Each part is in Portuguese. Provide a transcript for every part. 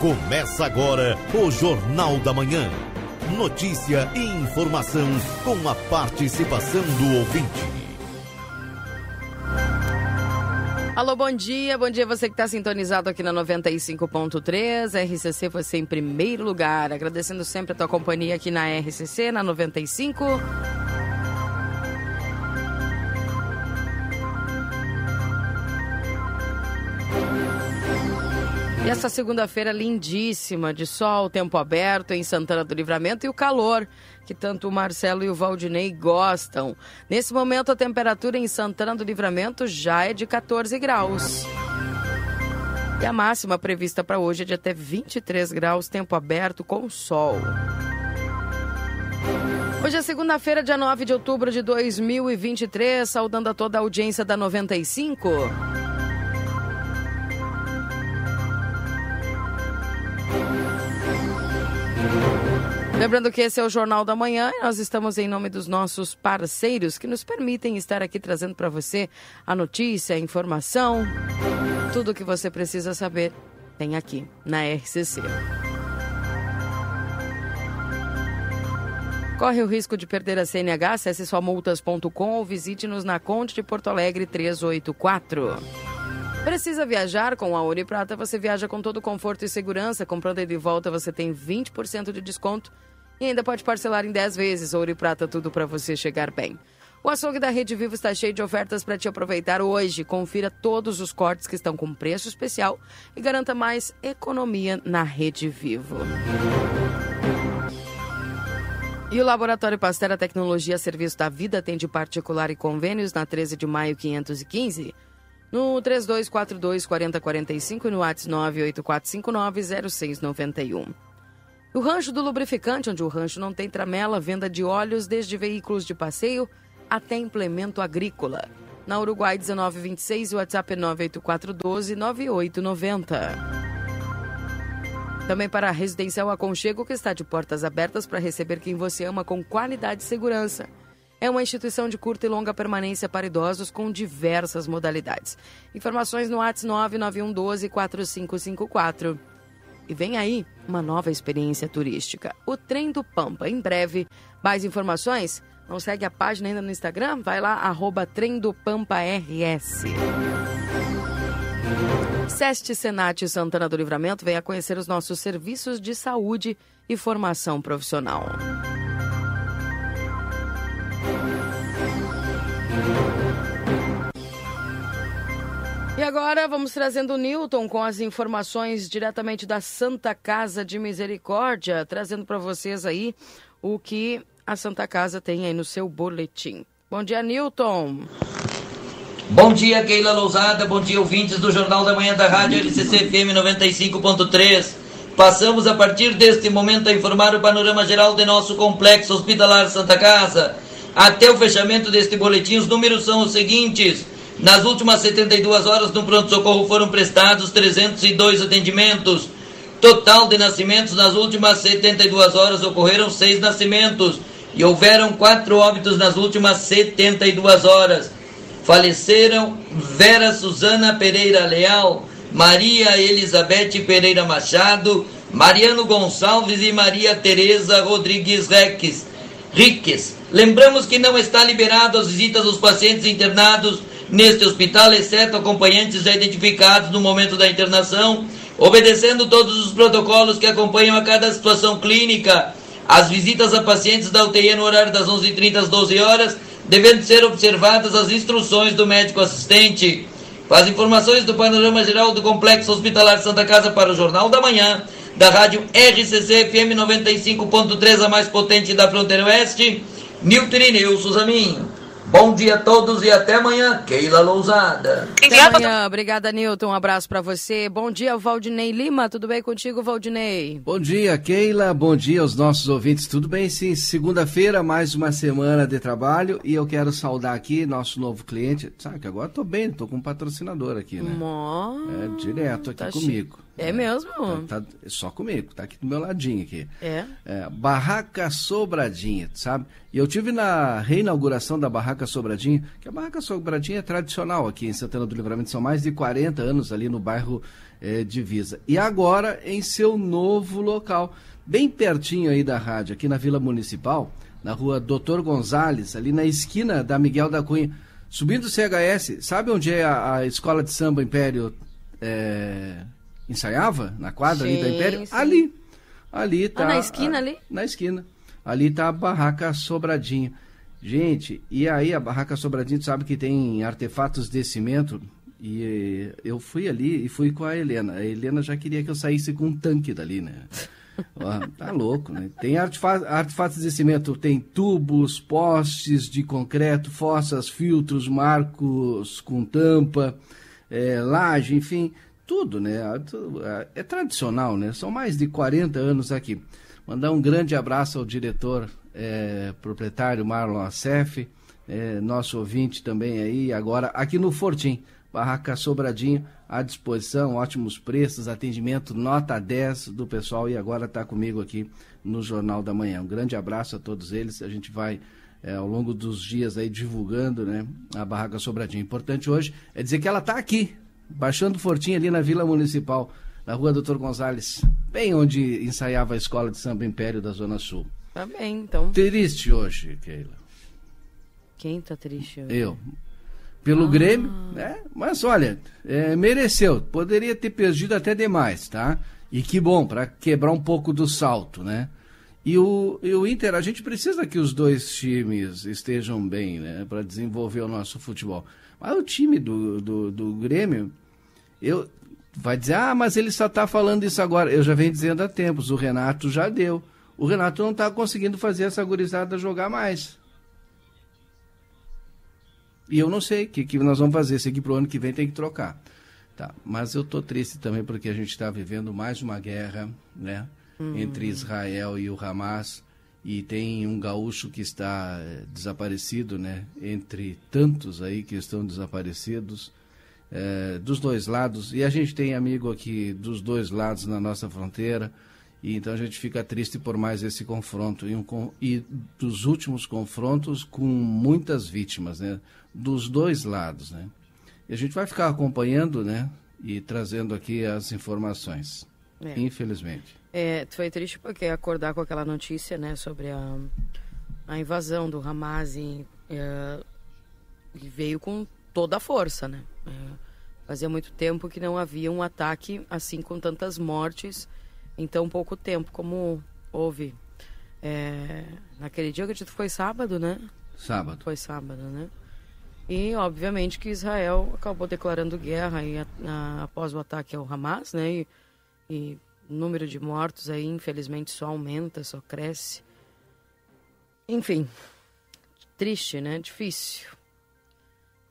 Começa agora o Jornal da Manhã. Notícia e informação com a participação do ouvinte. Alô, bom dia. Bom dia você que está sintonizado aqui na 95.3. RCC você em primeiro lugar. Agradecendo sempre a tua companhia aqui na RCC, na 95. E essa segunda-feira lindíssima, de sol, tempo aberto em Santana do Livramento e o calor que tanto o Marcelo e o Valdinei gostam. Nesse momento, a temperatura em Santana do Livramento já é de 14 graus. E a máxima prevista para hoje é de até 23 graus, tempo aberto com sol. Hoje é segunda-feira, dia 9 de outubro de 2023, saudando a toda a audiência da 95. Lembrando que esse é o Jornal da Manhã e nós estamos em nome dos nossos parceiros que nos permitem estar aqui trazendo para você a notícia, a informação, tudo o que você precisa saber tem aqui na RCC. Corre o risco de perder a CNH? Acesse somultas.com ou visite-nos na Conde de Porto Alegre 384. Precisa viajar com a Ouro Prata? Você viaja com todo conforto e segurança. Comprando de volta, você tem 20% de desconto e ainda pode parcelar em 10 vezes. Ouro e Prata, tudo para você chegar bem. O açougue da Rede Vivo está cheio de ofertas para te aproveitar hoje. Confira todos os cortes que estão com preço especial e garanta mais economia na Rede Vivo. E o Laboratório Pastera Tecnologia Serviço da Vida atende particular e convênios na 13 de maio 515 no 3242 4045 e no WhatsApp 98459 0691. O Rancho do Lubrificante, onde o rancho não tem tramela, venda de óleos desde veículos de passeio até implemento agrícola. Na Uruguai 1926 e o WhatsApp 98412 9890. Também para a Residencial Aconchego, que está de portas abertas para receber quem você ama com qualidade e segurança. É uma instituição de curta e longa permanência para idosos com diversas modalidades. Informações no WhatsApp 99112 4554. E vem aí uma nova experiência turística, o Trem do Pampa. Em breve, mais informações? Não segue a página ainda no Instagram? Vai lá, arroba Trem do Pampa RS. Seste Senat Santana do Livramento venha conhecer os nossos serviços de saúde e formação profissional. E agora vamos trazendo o Newton com as informações diretamente da Santa Casa de Misericórdia, trazendo para vocês aí o que a Santa Casa tem aí no seu boletim. Bom dia, Newton. Bom dia, Keila Lousada. Bom dia, ouvintes do Jornal da Manhã da Rádio LCC FM 95.3. Passamos a partir deste momento a informar o panorama geral de nosso complexo hospitalar Santa Casa. Até o fechamento deste boletim, os números são os seguintes. Nas últimas 72 horas no pronto-socorro foram prestados 302 atendimentos. Total de nascimentos nas últimas 72 horas ocorreram seis nascimentos e houveram quatro óbitos nas últimas 72 horas. Faleceram Vera Suzana Pereira Leal, Maria Elizabeth Pereira Machado, Mariano Gonçalves e Maria Tereza Rodrigues Reques. Riques. Lembramos que não está liberado as visitas dos pacientes internados neste hospital, exceto acompanhantes já identificados no momento da internação, obedecendo todos os protocolos que acompanham a cada situação clínica. As visitas a pacientes da UTI no horário das 11h30 às 12 horas, devendo ser observadas as instruções do médico assistente. Faz informações do panorama geral do Complexo Hospitalar Santa Casa para o Jornal da Manhã, da rádio RCC FM 95.3, a mais potente da fronteira oeste, Nilton Irineu Suzamin. Bom dia a todos e até amanhã, Keila Lousada. Até amanhã, obrigada Nilton, um abraço para você. Bom dia, Valdinei Lima, tudo bem contigo, Valdinei? Bom dia, Keila, bom dia aos nossos ouvintes, tudo bem sim? Segunda-feira, mais uma semana de trabalho e eu quero saudar aqui nosso novo cliente, sabe que agora tô bem, tô com um patrocinador aqui, né? Mó, É direto aqui tá comigo. É mesmo? Tá, tá, só comigo, tá aqui do meu ladinho aqui. É? é? Barraca Sobradinha, sabe? E eu tive na reinauguração da Barraca Sobradinha, que a Barraca Sobradinha é tradicional aqui em Santana do Livramento, são mais de 40 anos ali no bairro é, Divisa. E agora em seu novo local, bem pertinho aí da rádio, aqui na Vila Municipal, na rua Doutor Gonzales, ali na esquina da Miguel da Cunha. Subindo o CHS, sabe onde é a, a escola de samba Império é, ensaiava? Na quadra sim, ali da Império? Sim. Ali. Ali tá. Ah, na esquina a, ali? Na esquina. Ali tá a barraca Sobradinha. Gente, e aí a barraca Sobradinha, sabe que tem artefatos de cimento? E eu fui ali e fui com a Helena. A Helena já queria que eu saísse com um tanque dali, né? tá louco, né? Tem artefatos de cimento, tem tubos, postes de concreto, fossas, filtros, marcos com tampa, é, laje, enfim, tudo, né? É tradicional, né? São mais de 40 anos aqui. Mandar um grande abraço ao diretor é, proprietário Marlon Acef, é, nosso ouvinte também aí, agora aqui no Fortim. Barraca Sobradinho à disposição, ótimos preços, atendimento nota 10 do pessoal e agora está comigo aqui no Jornal da Manhã. Um grande abraço a todos eles. A gente vai é, ao longo dos dias aí divulgando né, a Barraca Sobradinho. Importante hoje é dizer que ela está aqui, baixando fortinho ali na Vila Municipal, na rua Doutor Gonzalez, bem onde ensaiava a escola de samba Império da Zona Sul. Tá bem, então. Triste hoje, Keila. Quem tá triste hoje? Eu pelo ah. Grêmio, né? Mas olha, é, mereceu. Poderia ter perdido até demais, tá? E que bom, para quebrar um pouco do salto, né? E o, e o Inter, a gente precisa que os dois times estejam bem, né? Para desenvolver o nosso futebol. Mas o time do, do, do Grêmio, eu vai dizer, ah, mas ele só está falando isso agora. Eu já venho dizendo há tempos, o Renato já deu. O Renato não está conseguindo fazer essa gurizada jogar mais. E eu não sei o que, que nós vamos fazer. Se aqui para o ano que vem tem que trocar. Tá. Mas eu estou triste também porque a gente está vivendo mais uma guerra né, uhum. entre Israel e o Hamas. E tem um gaúcho que está é, desaparecido, né? Entre tantos aí que estão desaparecidos. É, dos dois lados. E a gente tem amigo aqui dos dois lados na nossa fronteira. E então a gente fica triste por mais esse confronto e, um, e dos últimos confrontos com muitas vítimas, né? Dos dois lados, né? E a gente vai ficar acompanhando, né? E trazendo aqui as informações. É. Infelizmente. É, foi triste porque acordar com aquela notícia, né? Sobre a, a invasão do Hamas e, é, veio com toda a força, né? É, fazia muito tempo que não havia um ataque assim com tantas mortes em tão pouco tempo, como houve é, naquele dia, eu acredito que foi sábado, né? Sábado. Foi sábado, né? E, obviamente, que Israel acabou declarando guerra e, a, a, após o ataque ao Hamas, né? E, e o número de mortos aí, infelizmente, só aumenta, só cresce. Enfim, triste, né? Difícil.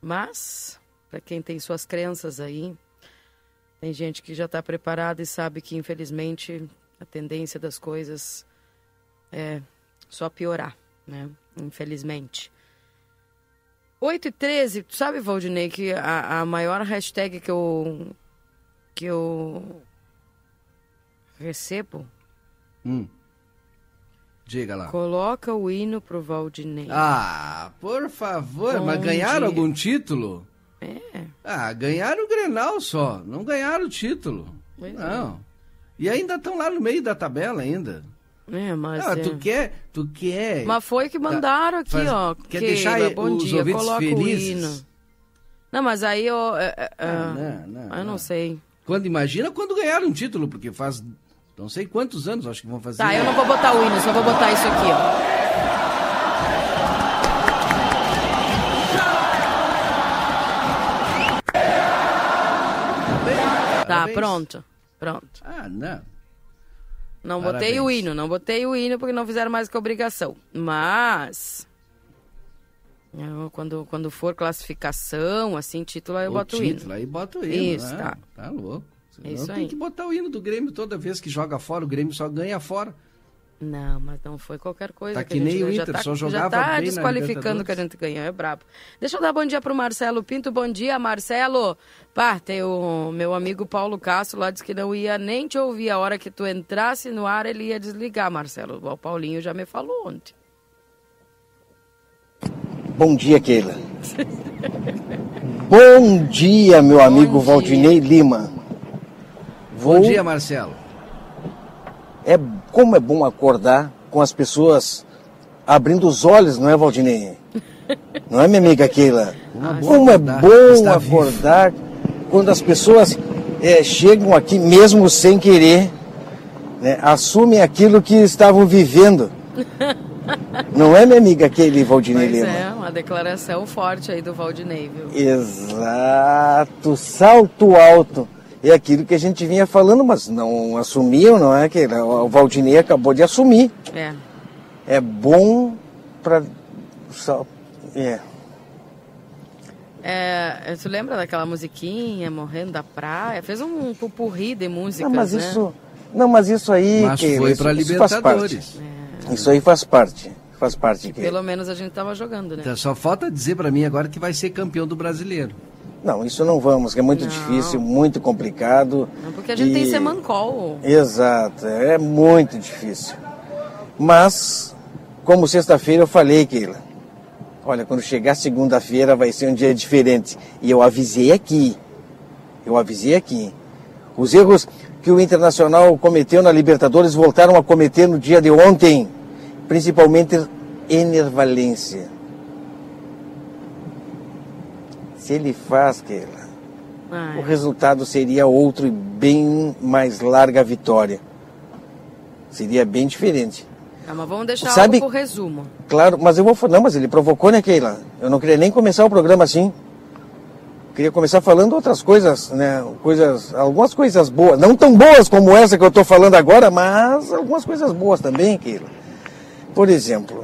Mas, para quem tem suas crenças aí, tem gente que já está preparada e sabe que, infelizmente, a tendência das coisas é só piorar, né? Infelizmente. 8 e 13, tu sabe, Valdinei, que a, a maior hashtag que eu, que eu recebo... Hum. Diga lá. Coloca o hino pro Valdinei. Ah, por favor, Bom mas ganharam dia. algum título? É. Ah, ganharam o Grenal só, não ganharam o título. Pois é. não. É. E ainda estão lá no meio da tabela ainda. É, mas. Ah, é. tu quer, tu quer. Mas foi que mandaram aqui, Faz, ó. Quer deixar bom os dia, coloca felizes. o hino. Não, mas aí eu. É, é, ah, não, não, eu não, não sei. Quando imagina quando ganharam um título, porque faz não sei quantos anos acho que vão fazer. Tá, eu não vou botar o hino, só vou botar isso aqui, ó. Tá, pronto. Pronto. Ah, não. Não Parabéns. botei o hino, não botei o hino porque não fizeram mais que obrigação. Mas. Eu, quando, quando for classificação, assim, título, aí eu o boto o hino. Título, aí bota o hino. Isso, né? tá. Tá louco. É isso tem aí. que botar o hino do Grêmio toda vez que joga fora, o Grêmio só ganha fora. Não, mas não foi qualquer coisa. Tá que, que a gente nem o. Inter, já tá, só jogava já tá bem na desqualificando que a gente ganhou, é brabo. Deixa eu dar bom dia pro Marcelo Pinto. Bom dia, Marcelo. Pá, tem o meu amigo Paulo Castro lá disse que não ia nem te ouvir. A hora que tu entrasse no ar, ele ia desligar, Marcelo. O Paulinho já me falou ontem. Bom dia, Keila. Bom dia, meu amigo dia. Valdinei Lima. Vou... Bom dia, Marcelo. É como é bom acordar com as pessoas abrindo os olhos, não é, Valdinei? Não é, minha amiga Keila? Como é bom acordar quando as pessoas é, chegam aqui mesmo sem querer, né, assumem aquilo que estavam vivendo. Não é, minha amiga Keila e Valdinei Pois Lima? é, uma declaração forte aí do Valdinei, viu? Exato, salto alto. É aquilo que a gente vinha falando, mas não assumiam, não é? Que o Valdinei acabou de assumir. É. É bom para. É. É, tu lembra daquela musiquinha, Morrendo da Praia? Fez um pupurri de músicas, Não, mas né? isso. Não, mas isso aí. Mas Keila, foi isso- para isso faz Libertadores. parte. Isso aí faz parte. Faz parte. Keila. Pelo menos a gente tava jogando, né? Então, só falta dizer para mim agora que vai ser campeão do brasileiro. Não, isso não vamos, que é muito Não. difícil, muito complicado. Não, porque a gente E- tem Semancol. Exato, é muito difícil. Mas, como sexta-feira eu falei, Keila, olha, quando chegar segunda-feira vai ser um dia diferente. E eu avisei aqui, eu avisei aqui. Os erros que o Internacional cometeu na Libertadores voltaram a cometer no dia de ontem, principalmente enervalência. Se ele faz, Keila, o resultado seria outro e bem mais larga vitória. Seria bem diferente. tá, mas vamos deixar Sabe- algo pro resumo. Claro, mas eu vou falar. Não, mas ele provocou, né, Keila? Eu não queria nem começar o programa assim. Queria começar falando outras coisas, né? Coisas, algumas coisas boas. Não tão boas como essa que eu estou falando agora, mas algumas coisas boas também, Keila. Por exemplo,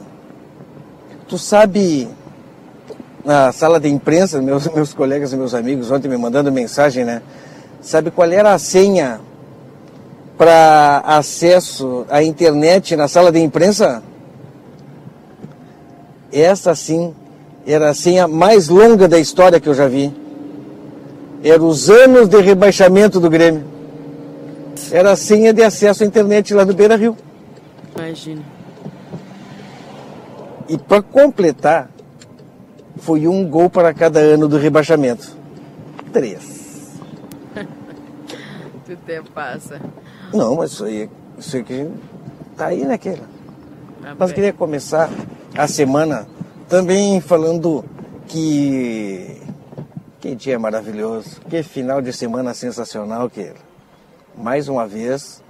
tu sabe na sala de imprensa, meus, meus colegas e meus amigos ontem me mandando mensagem, né? Sabe qual era a senha para acesso à internet na sala de imprensa? Essa sim era a senha mais longa da história que eu já vi. Era os anos de rebaixamento do Grêmio. Era a senha de acesso à internet lá no Beira Rio. Imagina. E para completar, foi um gol para cada ano do rebaixamento. Três. O tempo passa. Não, mas isso aí, isso aí que tá aí, né, Keila? Tá Mas queria começar a semana também falando que. Que dia maravilhoso, que final de semana sensacional, Keila. Mais uma vez,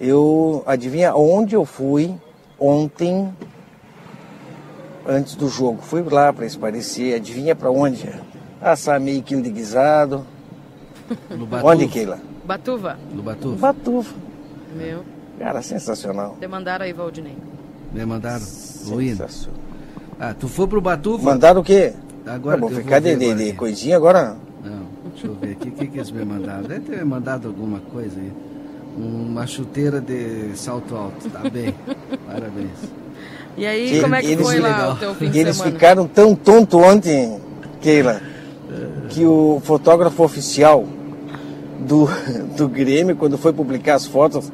eu. Adivinha onde eu fui ontem, antes do jogo? Fui lá para esparecer, adivinha para onde? Assar meio quilo de guisado. No Batuva. Onde, Keila? Batuva, No Batuva. Batufa. meu. Cara, sensacional. Demandaram aí, Valdinei. Me mandaram o hino. Sensacional. Ah, tu foi pro Batuva? Mandaram o quê? Agora Tá bom, eu vou ficar ver de, de, agora de coisinha agora. Não, deixa eu ver aqui. O que, que eles me mandaram? Deve ter mandado alguma coisa aí. Uma chuteira de salto alto. Tá bem. Parabéns. E aí, como é que eles- foi lá legal. o teu fim de Eles semana? ficaram tão tonto ontem, Keila, que o fotógrafo oficial do, do Grêmio, quando foi publicar as fotos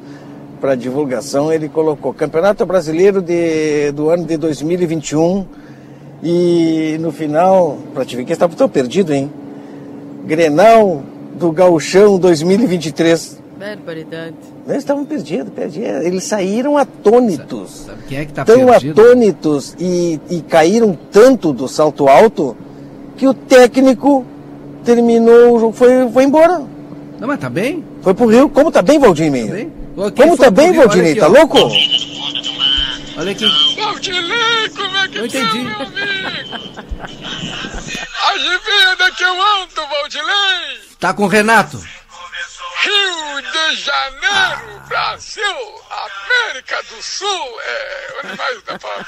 para divulgação, ele colocou Campeonato Brasileiro de, do ano de 2021 e no final, para te ver que eles estavam tão perdidos, hein? Grenal do Gauchão 2023. Barbaridade. Eles estavam perdidos, perdidos. Eles saíram atônitos. Sabe quem é que tá tão perdido? atônitos e, e caíram tanto do salto alto que o técnico terminou o jogo, foi, foi embora. Não, mas tá bem? Foi pro Rio. Como tá bem, Valdinei? Tá bem? Como tá bem, Valdinei? Tá louco? Olha aqui. Valdinei, como é que Eu entendi. tá, meu amigo? Adivinha que eu ando, Valdinei? Tá com o Renato. Rio de Janeiro, Brasil, América do Sul, é, onde mais dá pra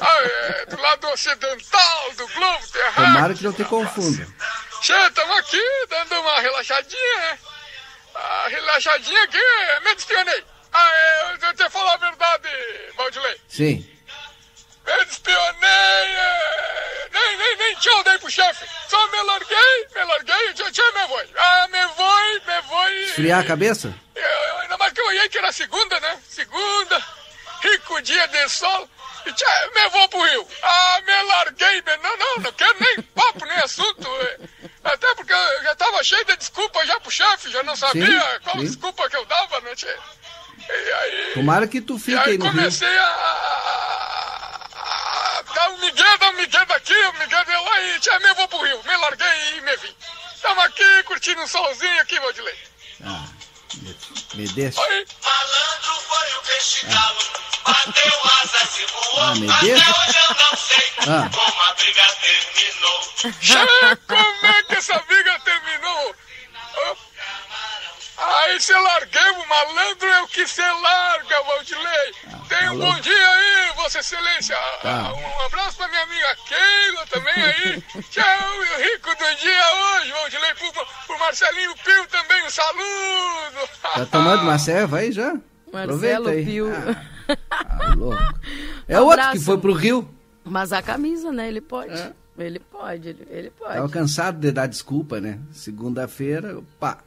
ah, é, do lado ocidental do globo terráqueo. Tomara que não te confunda. Che, estamos aqui dando uma relaxadinha, né? A relaxadinha aqui, me espionei. Ah, é, eu te falar a verdade, Valdilei. Sim. Eu despionei, é, nem, nem, nem tchau dei pro chefe. Só me larguei, me larguei, tchau, tchau, me vou. Ah, me vou, me vou. Esfriar a cabeça? Eu, ainda mais que eu olhei que era segunda, né? Segunda, rico dia de sol. E tchau, me vou pro Rio. Ah, me larguei, me, não, não, não quero nem papo, nem assunto. é. Até porque eu já tava cheio de desculpa já pro chefe, já não sabia Sim, qual sim. desculpa que eu dava, né, tchê? E aí... Tomara que tu fique aí aí comecei a, um migué, dar um migué daqui, um migué de lá e tchau, me vou pro Rio. Me larguei e me vim. Tamo aqui curtindo um solzinho aqui, Valdilei. Ah, me, me deixa. Aí, Malandro foi o peixe galo, bateu asas e voou. Ah, me Até hoje eu não sei Ah. como a briga terminou. tchê, como é que essa briga terminou? Ah, Aí se larguei, o malandro é o que se larga, Valdilei. Tenha um bom dia aí, Vossa Excelência. Tá. Um abraço pra minha amiga Keila também aí. Tchau, e o rico do dia hoje, Valdilei. Pro, pro Marcelinho Pio também, um saludo. Tá tomando uma serva aí já? Marcelo Aproveita aí. Pio. Ah, tá louco. É outro que foi pro Rio. Mas a camisa, né? Ele pode. É. Ele pode, ele, ele pode. Tava cansado de dar desculpa, né? Segunda-feira, pá,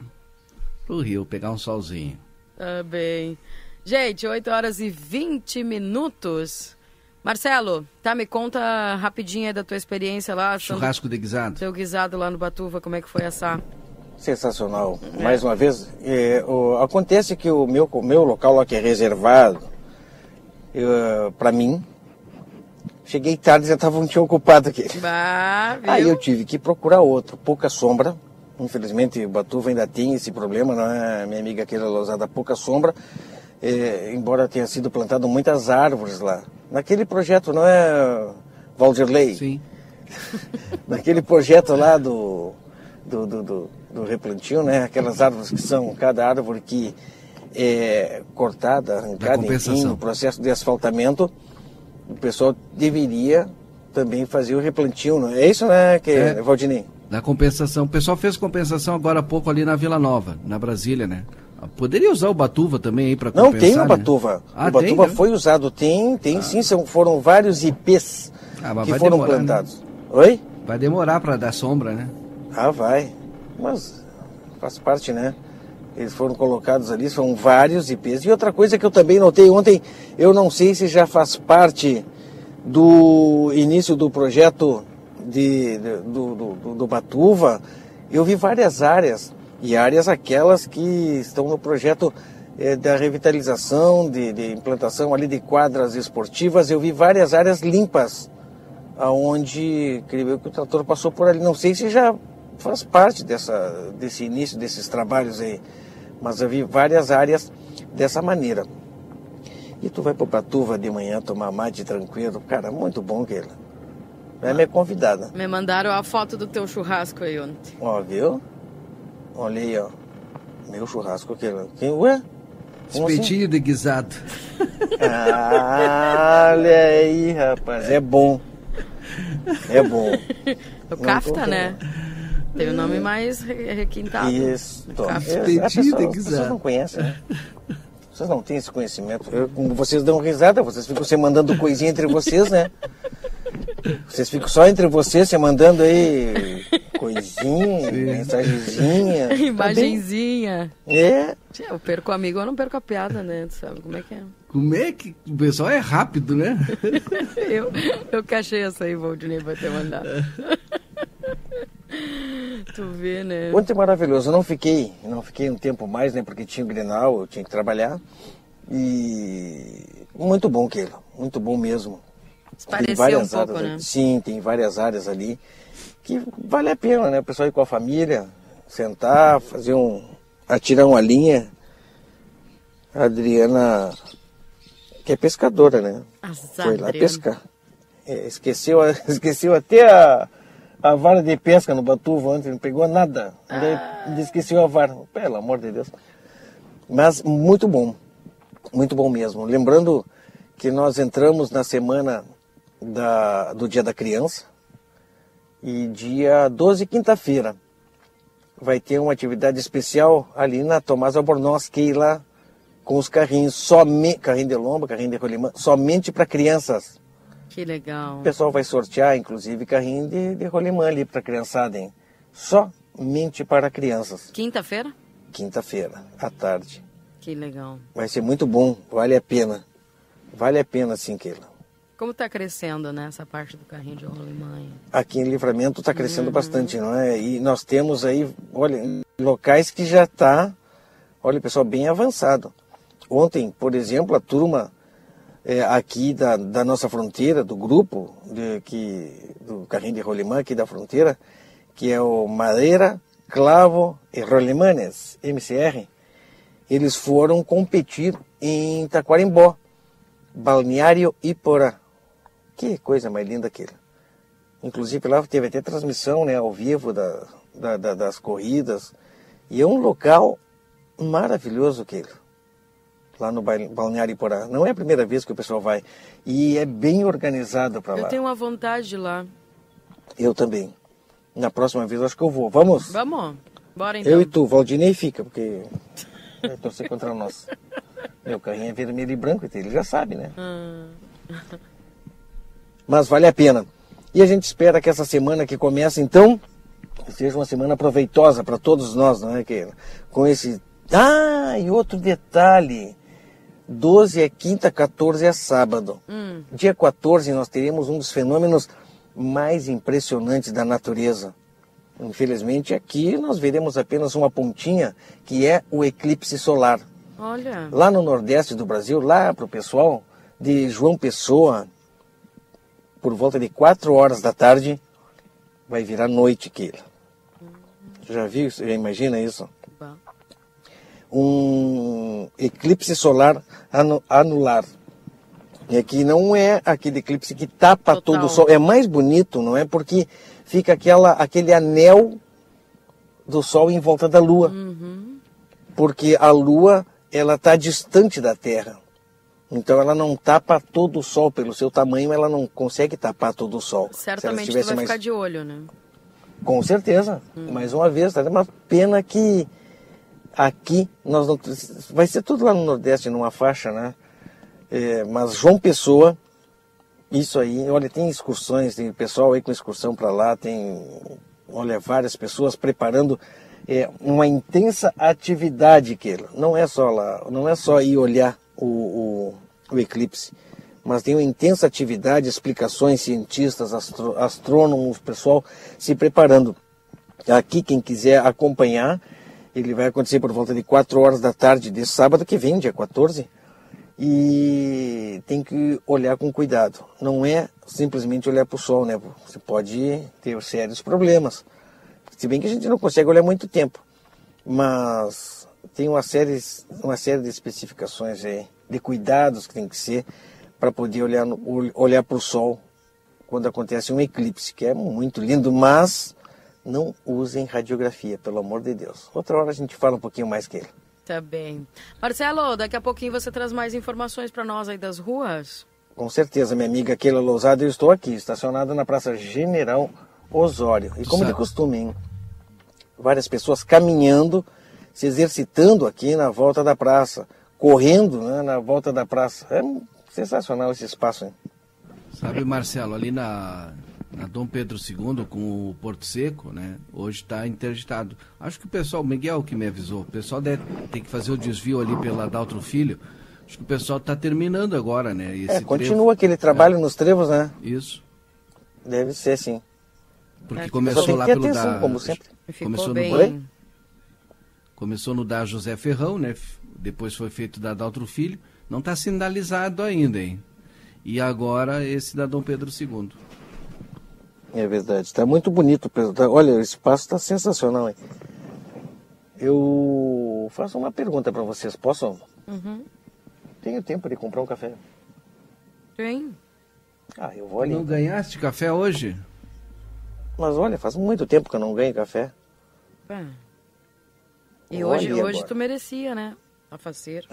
pro Rio, pegar um solzinho. Tá bem. Gente, 8 horas e 20 minutos. Marcelo, tá, me conta rapidinho aí da tua experiência lá. Churrasco de guisado. Teu guisado lá no Batuva, como é que foi assar? Sensacional. Mais uma vez, é, o- acontece que o meu, o meu local lá que é reservado para mim, cheguei tarde e já estava um dia ocupado aqui. Bah, viu? Aí eu tive que procurar outro, pouca sombra. Infelizmente, Batuva ainda tem esse problema, não é? Minha amiga aquela lousada, pouca sombra. É, embora tenha sido plantado muitas árvores lá. Naquele projeto, não é, Valdirley? Sim. naquele projeto lá do, do, do, do, do replantio, né? Aquelas árvores que são, cada árvore que é cortada, arrancada, enfim, no processo de asfaltamento, o pessoal deveria também fazer o replantio, não é isso, né, que, É. Valdinei? Da compensação. O pessoal fez compensação agora há pouco ali na Vila Nova, na Brasília, né? Poderia usar o Batuva também aí Não, compensar, tem o né? Batuva. Ah, o Batuva tem, né? foi usado, tem, tem sim, são, foram vários IPs Ah, que foram demorar, né? plantados. Oi? Vai demorar pra dar sombra, né? Ah, vai. Mas faz parte, né? Eles foram colocados ali, são vários IPs. E outra coisa que eu também notei ontem, eu não sei se já faz parte do início do projeto de, de- do, do, do- Batuva, eu vi várias áreas, e áreas aquelas que estão no projeto eh, da revitalização, de, de implantação ali de quadras esportivas, eu vi várias áreas limpas aonde creio que o trator passou por ali. Não sei se já faz parte dessa, desse início desses trabalhos aí, mas eu vi várias áreas dessa maneira. E tu vai pro Patuva de manhã tomar mate tranquilo, cara, muito bom que ela. É minha convidada. Me mandaram a foto do teu churrasco aí ontem. Ó, viu? Olha aí, ó. Meu churrasco que ela. Quem, ué? Como assim? Espetinho de guisado. Ah, olha aí, rapaz. É bom. É bom. O Kafta, né? Tem o nome mais re- requintado. Isso. Espetinho de guisado. não conhecem, né? Vocês não têm esse conhecimento. Eu- como vocês dão risada, vocês ficam se mandando coisinha entre vocês, né? Vocês ficam só entre vocês se mandando aí coisinha, mensagenzinha. Tá? Imagenzinha. É. Tchê, eu perco o amigo, eu não perco a piada, né? Tu sabe como é que é? Como é que o pessoal é rápido, né? Eu, eu que achei essa aí, Valdinei vai ter mandado. tu vê, né? Ontem maravilhoso. Eu não fiquei, não fiquei um tempo mais, né? Porque tinha o Grenal, eu tinha que trabalhar. E muito bom, Keila. Muito bom mesmo. Pareceu um pouco, né? ali. Sim, tem várias áreas ali que vale a pena, né? O pessoal ir com a família, sentar, fazer um. atirar uma linha. A Adriana, que é pescadora, né? Azar, Foi lá Adriano. pescar. É, esqueceu, a- esqueceu até a, a vara de pesca no Batuva ontem, não pegou nada. Daí Ah. esqueceu a vara. Pelo amor de Deus. Mas muito bom. Muito bom mesmo. Lembrando que nós entramos na semana da, do Dia da Criança e dia 12, quinta-feira, vai ter uma atividade especial ali na Tomás Albornoz, Keila com os carrinhos, somente, carrinho de lomba, carrinho de rolimã, somente para crianças. Que legal. O pessoal vai sortear, inclusive, carrinho de, de rolimã ali para criançada, hein? Somente para crianças. Quinta-feira? Quinta-feira, à tarde. Que legal. Vai ser muito bom, vale a pena. Vale a pena, sim, Keila. Como está crescendo, né, essa parte do carrinho de rolimã? Aqui em Livramento está crescendo bastante, não é? E nós temos aí, olha, locais que já está, olha, pessoal, bem avançado. Ontem, por exemplo, a turma é, aqui da, da nossa fronteira, do grupo de, que, do carrinho de rolimã aqui da fronteira, que é o Madeira, Clavo e Rolimanes, MCR, eles foram competir em Taquarimbó, Balneário Iporá. Que coisa mais linda aquilo. Inclusive lá teve até transmissão né, ao vivo da, da- da- das corridas. E é um local maravilhoso aquele. Lá no Ba- Balneário Iporá. Não é a primeira vez que o pessoal vai. E é bem organizado para lá. Eu tenho uma vontade lá. Eu também. Na próxima vez acho que eu vou. Vamos? Vamos? Bora então. Eu e tu, Valdinei fica, porque vai torcer contra nós. Meu carrinho é vermelho e branco, ele já sabe, né? Ah, Mas vale a pena. E a gente espera que essa semana que começa, então, seja uma semana proveitosa para todos nós, não é, Keila? Com esse. Ah, e outro detalhe. 12 é quinta, 14 é sábado. hum, Dia 14 nós teremos um dos fenômenos mais impressionantes da natureza. Infelizmente aqui nós veremos apenas uma pontinha, que é o eclipse solar. olha. Lá no nordeste do Brasil, lá para o pessoal de João Pessoa, por volta de 4 horas da tarde, vai virar noite, Keila. Já viu isso? Já imagina isso? Um eclipse solar anu- anular. É que não é aquele eclipse que tapa Total. todo o sol. É mais bonito, não é? Porque fica aquela, aquele anel do sol em volta da lua. Uhum. Porque a lua, ela está distante da Terra. Então ela não tapa todo o sol. Pelo seu tamanho, ela não consegue tapar todo o sol. Certamente estivesse vai mais ficar de olho, né? com certeza. Mais uma vez, tá? é uma pena que aqui nós não vai ser tudo lá no Nordeste numa faixa, né? É, mas João Pessoa, isso aí, olha, tem excursões, tem pessoal aí com excursão para lá, tem, olha, várias pessoas preparando é, uma intensa atividade que não é só lá, não é só ir olhar o, o, o eclipse, mas tem uma intensa atividade, explicações, cientistas, astro, astrônomos, pessoal se preparando. Aqui, quem quiser acompanhar, ele vai acontecer por volta de 4 horas da tarde desse sábado que vem, dia 14, e tem que olhar com cuidado. Não é simplesmente olhar para o sol, né? Você pode ter sérios problemas. Se bem que a gente não consegue olhar muito tempo, mas tem uma série, uma série de especificações aí, de cuidados que tem que ser para poder olhar, no, olhar para o sol quando acontece um eclipse, que é muito lindo, mas não usem radiografia, pelo amor de Deus. Outra hora a gente fala um pouquinho mais que ele. Tá bem. Marcelo, daqui a pouquinho você traz mais informações para nós aí das ruas? Com certeza, minha amiga Keila Lousada, eu estou aqui, estacionada na Praça General Osório. E como de costume, hein? Várias pessoas caminhando, se exercitando aqui na volta da praça, correndo né, na volta da praça. É sensacional esse espaço, hein? Sabe, Marcelo, ali na, na Dom Pedro II, com o Porto Seco, né? Hoje está interditado. Acho que o pessoal, o Miguel que me avisou, o pessoal deve ter que fazer o desvio ali pela Daltro Filho. Acho que o pessoal está terminando agora, né? Esse É, continua trevo. aquele trabalho nos trevos, né? Isso. Deve ser, sim. Porque É, começou lá pelo atenção, da. como sempre. Ficou Começou no bem. Oi? Começou no da José Ferrão, né? Depois foi feito da Daltro Filho. Não está sinalizado ainda, hein? E agora esse da Dom Pedro II. É verdade. Está muito bonito. tá- Olha, o espaço está sensacional, hein? Eu faço uma pergunta para vocês. Posso? Uhum. Tenho tempo de comprar um café? Tem. Ah, eu vou ali. Não ganhaste café hoje? Mas olha, faz muito tempo que eu não ganho café. É. E Olha hoje, agora. hoje tu merecia, né? A fazer.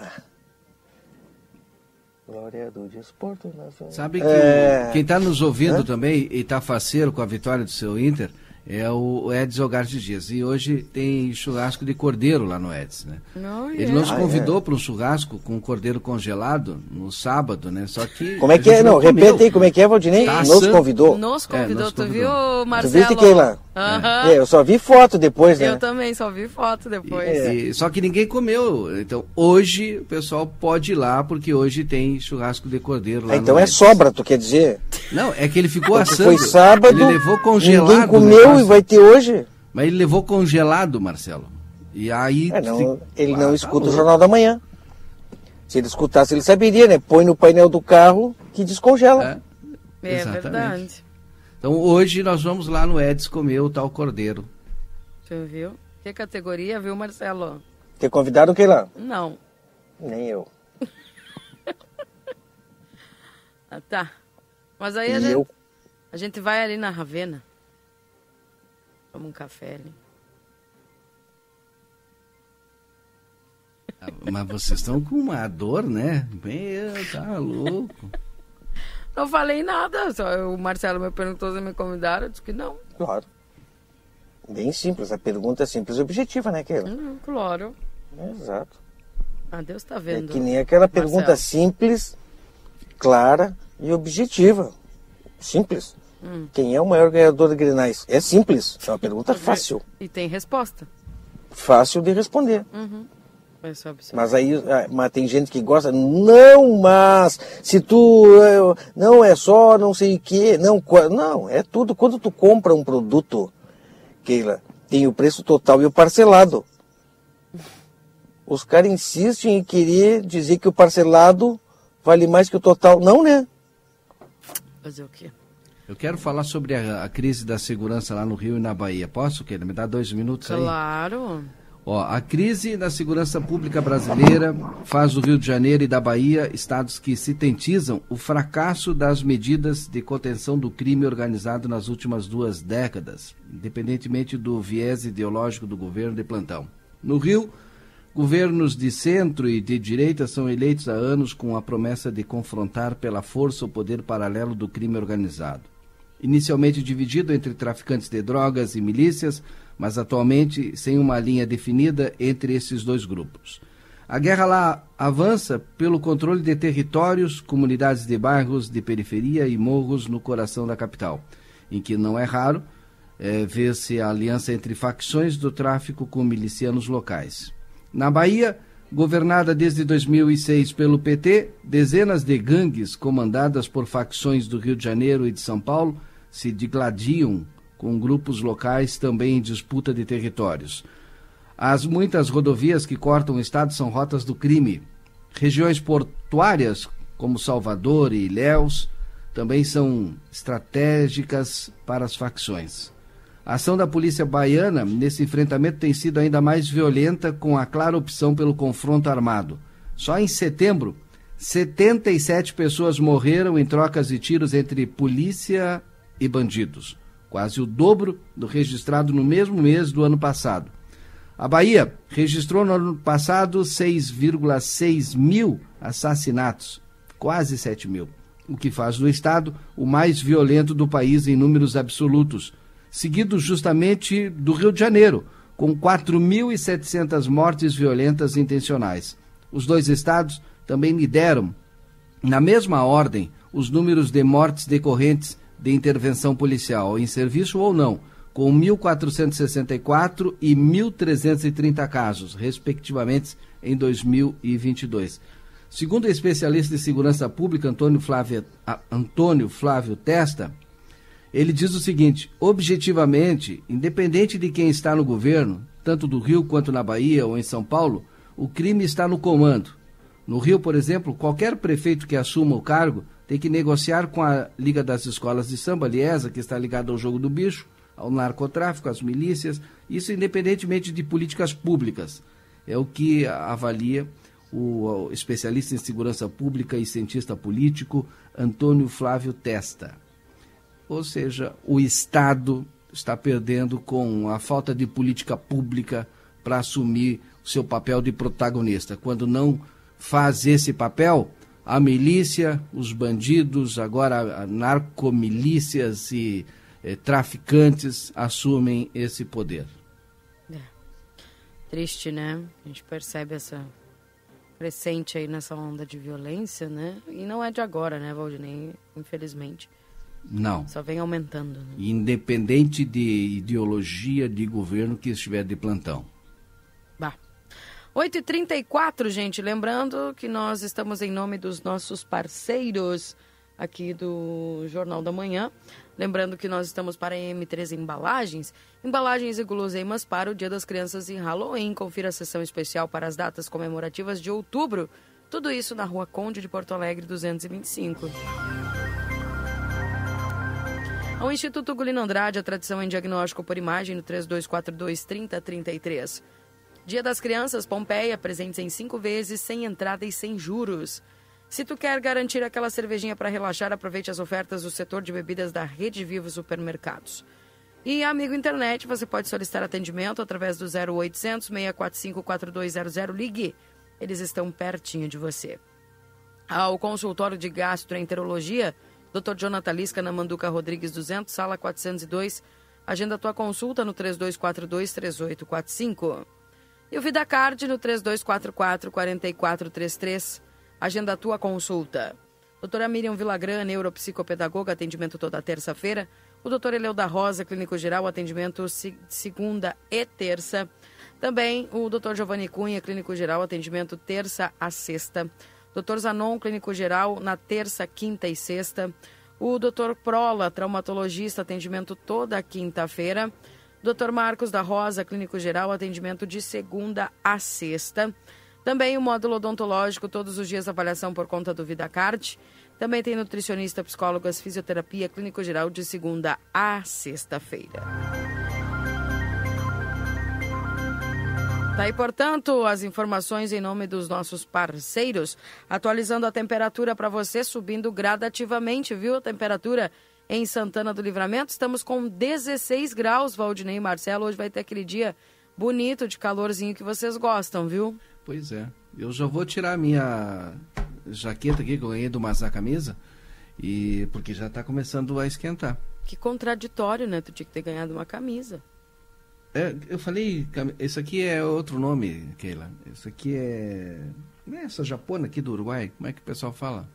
Glória do desporto nacional. Sabe que É. quem está nos ouvindo Hã? também e está faceiro com a vitória do seu Inter é o Eds Hogartes Dias. E hoje tem churrasco de cordeiro lá no Eds, né? Não, Ele é. nos Ah, convidou é. para um churrasco com cordeiro congelado no sábado, né? Só que. Como é a que é? Não, comeu. repete aí como é que é, Valdinei. Tá Nos convidou. Nos É, convidou, nos tu convidou. viu, Tu Marcelo? viste quem lá? Aham. É, eu só vi foto depois, né? Eu também, só vi foto depois. É. E- só que ninguém comeu. Então, hoje o pessoal pode ir lá, porque hoje tem churrasco de cordeiro lá Ah, então no é sobra, tu quer dizer? Não, é que ele ficou Porque assando. foi sábado, Ele levou congelado. ninguém o comeu e vai ter hoje. Mas ele levou congelado, Marcelo. E aí. É, não, se- ele Ah, não tá escuta o. Jornal da Manhã. Se ele escutasse, ele saberia, né? Põe no painel do carro que descongela. É, É verdade. Então hoje nós vamos lá no Eds comer o tal cordeiro. Tu viu? Que categoria, viu, Marcelo? Ter convidado quem lá? Não. Nem eu. Ah, tá. Mas aí a gente, eu? a gente vai ali na Ravena. Toma um café ali. Ah, Mas vocês estão com uma dor, né? Meu, tá louco. Não falei nada. Só o Marcelo me perguntou se me convidaram. Eu disse que não. Claro. Bem simples. A pergunta é simples e objetiva, né, Keila? Hum, claro. Exato. Ah, Deus tá É vendo. que nem aquela pergunta Marcelo. simples, clara e objetiva. Simples. Hum. Quem é o maior ganhador de Grenais? É simples. É uma pergunta fácil. E tem resposta. Fácil de responder. É observar. Mas aí ah, mas tem gente que gosta. Não, mas se tu. eh, Não é só não sei o quê. Não, não, é tudo. Quando tu compra um produto, Keila, tem o preço total e o parcelado. Os caras insistem em querer dizer que o parcelado vale mais que o total. Não, né? Fazer o quê? Eu quero falar sobre a, a crise da segurança lá no Rio e na Bahia. Posso, Keila? Me dá dois minutos aí? Claro. Ó, a crise na segurança pública brasileira faz do Rio de Janeiro e da Bahia estados que sintetizam o fracasso das medidas de contenção do crime organizado nas últimas duas décadas, independentemente do viés ideológico do governo de plantão. No Rio, governos de centro e de direita são eleitos há anos com a promessa de confrontar pela força o poder paralelo do crime organizado inicialmente dividido entre traficantes de drogas e milícias, mas atualmente sem uma linha definida entre esses dois grupos. A guerra lá avança pelo controle de territórios, comunidades de bairros de periferia e morros no coração da capital, em que não é raro eh, ver-se a aliança entre facções do tráfico com milicianos locais. Na Bahia, governada desde 2006 pelo PT, dezenas de gangues comandadas por facções do Rio de Janeiro e de São Paulo se digladiam com grupos locais também em disputa de territórios. As muitas rodovias que cortam o estado são rotas do crime. Regiões portuárias, como Salvador e Ilhéus, também são estratégicas para as facções. A ação da polícia baiana nesse enfrentamento tem sido ainda mais violenta, com a clara opção pelo confronto armado. Só em setembro, 77 pessoas morreram em trocas de tiros entre polícia e bandidos, quase o dobro do registrado no mesmo mês do ano passado. A Bahia registrou no ano passado 6,6 mil assassinatos, quase 7 mil, o que faz do estado o mais violento do país em números absolutos, seguido justamente do Rio de Janeiro, com 4.700 mortes violentas intencionais. Os dois estados também lideram, na mesma ordem, os números de mortes decorrentes de intervenção policial, em serviço ou não, com 1.464 e 1.330 casos, respectivamente, em 2022. Segundo o especialista de segurança pública Antônio Flávio, ah, Antônio Flávio Testa, ele diz o seguinte: objetivamente, independente de quem está no governo, tanto do Rio quanto na Bahia ou em São Paulo, o crime está no comando. No Rio, por exemplo, qualquer prefeito que assuma o cargo tem que negociar com a Liga das Escolas de Samba, Liesa, que está ligada ao jogo do bicho, ao narcotráfico, às milícias, isso independentemente de políticas públicas. É o que avalia o especialista em segurança pública e cientista político Antônio Flávio Testa. Ou seja, o Estado está perdendo com a falta de política pública para assumir o seu papel de protagonista. Quando não faz esse papel, a milícia, os bandidos, agora narcomilícias e, eh, traficantes assumem esse poder. Triste, né? A gente percebe essa crescente aí nessa onda de violência, né? E não é de agora, né, Valdinei? Infelizmente. Não. Só vem aumentando. Né? Independente de ideologia de governo que estiver de plantão. Bah. 8h34, gente. Lembrando que nós estamos em nome dos nossos parceiros aqui do Jornal da Manhã. Lembrando que nós estamos para a M3 Embalagens, embalagens e guloseimas para o Dia das Crianças e Halloween. Confira a sessão especial para as datas comemorativas de outubro. Tudo isso na Rua Conde de Porto Alegre 225. Ao Instituto Gulino Andrade, a tradição em diagnóstico por imagem no 3242 3033. Dia das Crianças, Pompeia, presentes em cinco vezes, sem entrada e sem juros. Se tu quer garantir aquela cervejinha para relaxar, aproveite as ofertas do setor de bebidas da Rede Vivo Supermercados. E amigo internet, você pode solicitar atendimento através do 0800 645 4200. Ligue, eles estão pertinho de você. Ao consultório de gastroenterologia, Dr. Jonathan Lisca na Manduca Rodrigues 200, sala 402. Agenda tua consulta no 3242 3845. E o VidaCard no 3244 4433. Agenda a tua consulta. Doutora Miriam Vilagran, neuropsicopedagoga, atendimento toda terça-feira. O doutor Eleu da Rosa, clínico geral, atendimento segunda e terça. Também o doutor Giovanni Cunha, clínico geral, atendimento terça a sexta. Doutor Zanon, clínico geral, na terça, quinta e sexta. O doutor Prola, traumatologista, atendimento toda quinta-feira. Doutor Marcos da Rosa, clínico geral, atendimento de segunda a sexta. Também o módulo odontológico, todos os dias avaliação por conta do VidaCard. Também tem nutricionista, psicólogas, fisioterapia, clínico geral de segunda a sexta-feira. Tá aí, portanto, as informações em nome dos nossos parceiros, atualizando a temperatura para você, subindo gradativamente, viu? A temperatura em Santana do Livramento, estamos com 16 graus, Valdinei e Marcelo. Hoje vai ter aquele dia bonito de calorzinho que vocês gostam, viu? Pois é. Eu já vou tirar a minha jaqueta aqui que eu ganhei do Mazá Camisa, e porque já está começando a esquentar. Que contraditório, né? Tu tinha que ter ganhado uma camisa. É, eu falei, esse aqui é outro nome, Keila. Isso aqui é. Não é essa japona aqui do Uruguai? Como é que o pessoal fala?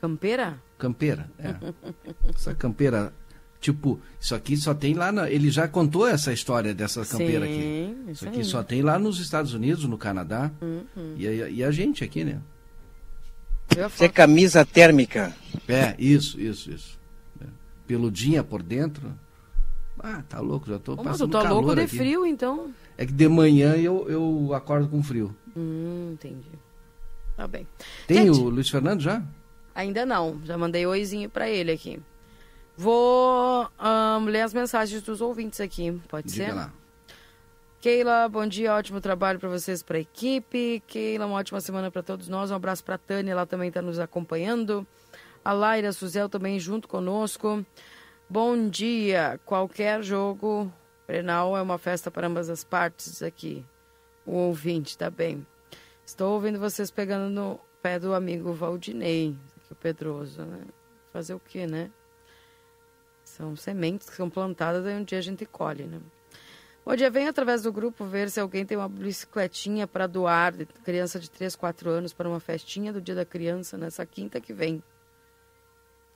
Campeira? Campeira, é. essa campeira Tipo, isso aqui só tem lá. Na, ele já contou essa história dessa campeira Sim, aqui. Isso aqui só tem lá nos Estados Unidos, no Canadá. Uhum. E, a, e a gente aqui, né? Eu Isso é camisa térmica. É, isso, isso, isso. É. Peludinha por dentro. Ah, tá louco, já tô Ô, mas passando tu tá calor louco de aqui. frio, então? É que de manhã eu, eu acordo com frio. Hum, entendi. Tá bem. Tem Gente, o Luiz Fernando já? Ainda não. Já mandei oizinho pra ele aqui. Vou ahn, ler as mensagens dos ouvintes aqui, pode Diga ser? lá. Keila, bom dia, ótimo trabalho para vocês, para a equipe. Keila, uma ótima semana para todos nós. Um abraço para a Tânia, ela também está nos acompanhando. A Laira Suzel também junto conosco. Bom dia. Qualquer jogo, Renal é uma festa para ambas as partes aqui. O ouvinte, tá bem. Estou ouvindo vocês pegando no pé do amigo Valdinei, aqui o Pedroso, né? Fazer o quê, né? São sementes que são plantadas e um dia a gente colhe, né? Bom dia, vem através do grupo ver se alguém tem uma bicicletinha para doar de criança de 3, 4 anos para uma festinha do Dia da Criança nessa quinta que vem.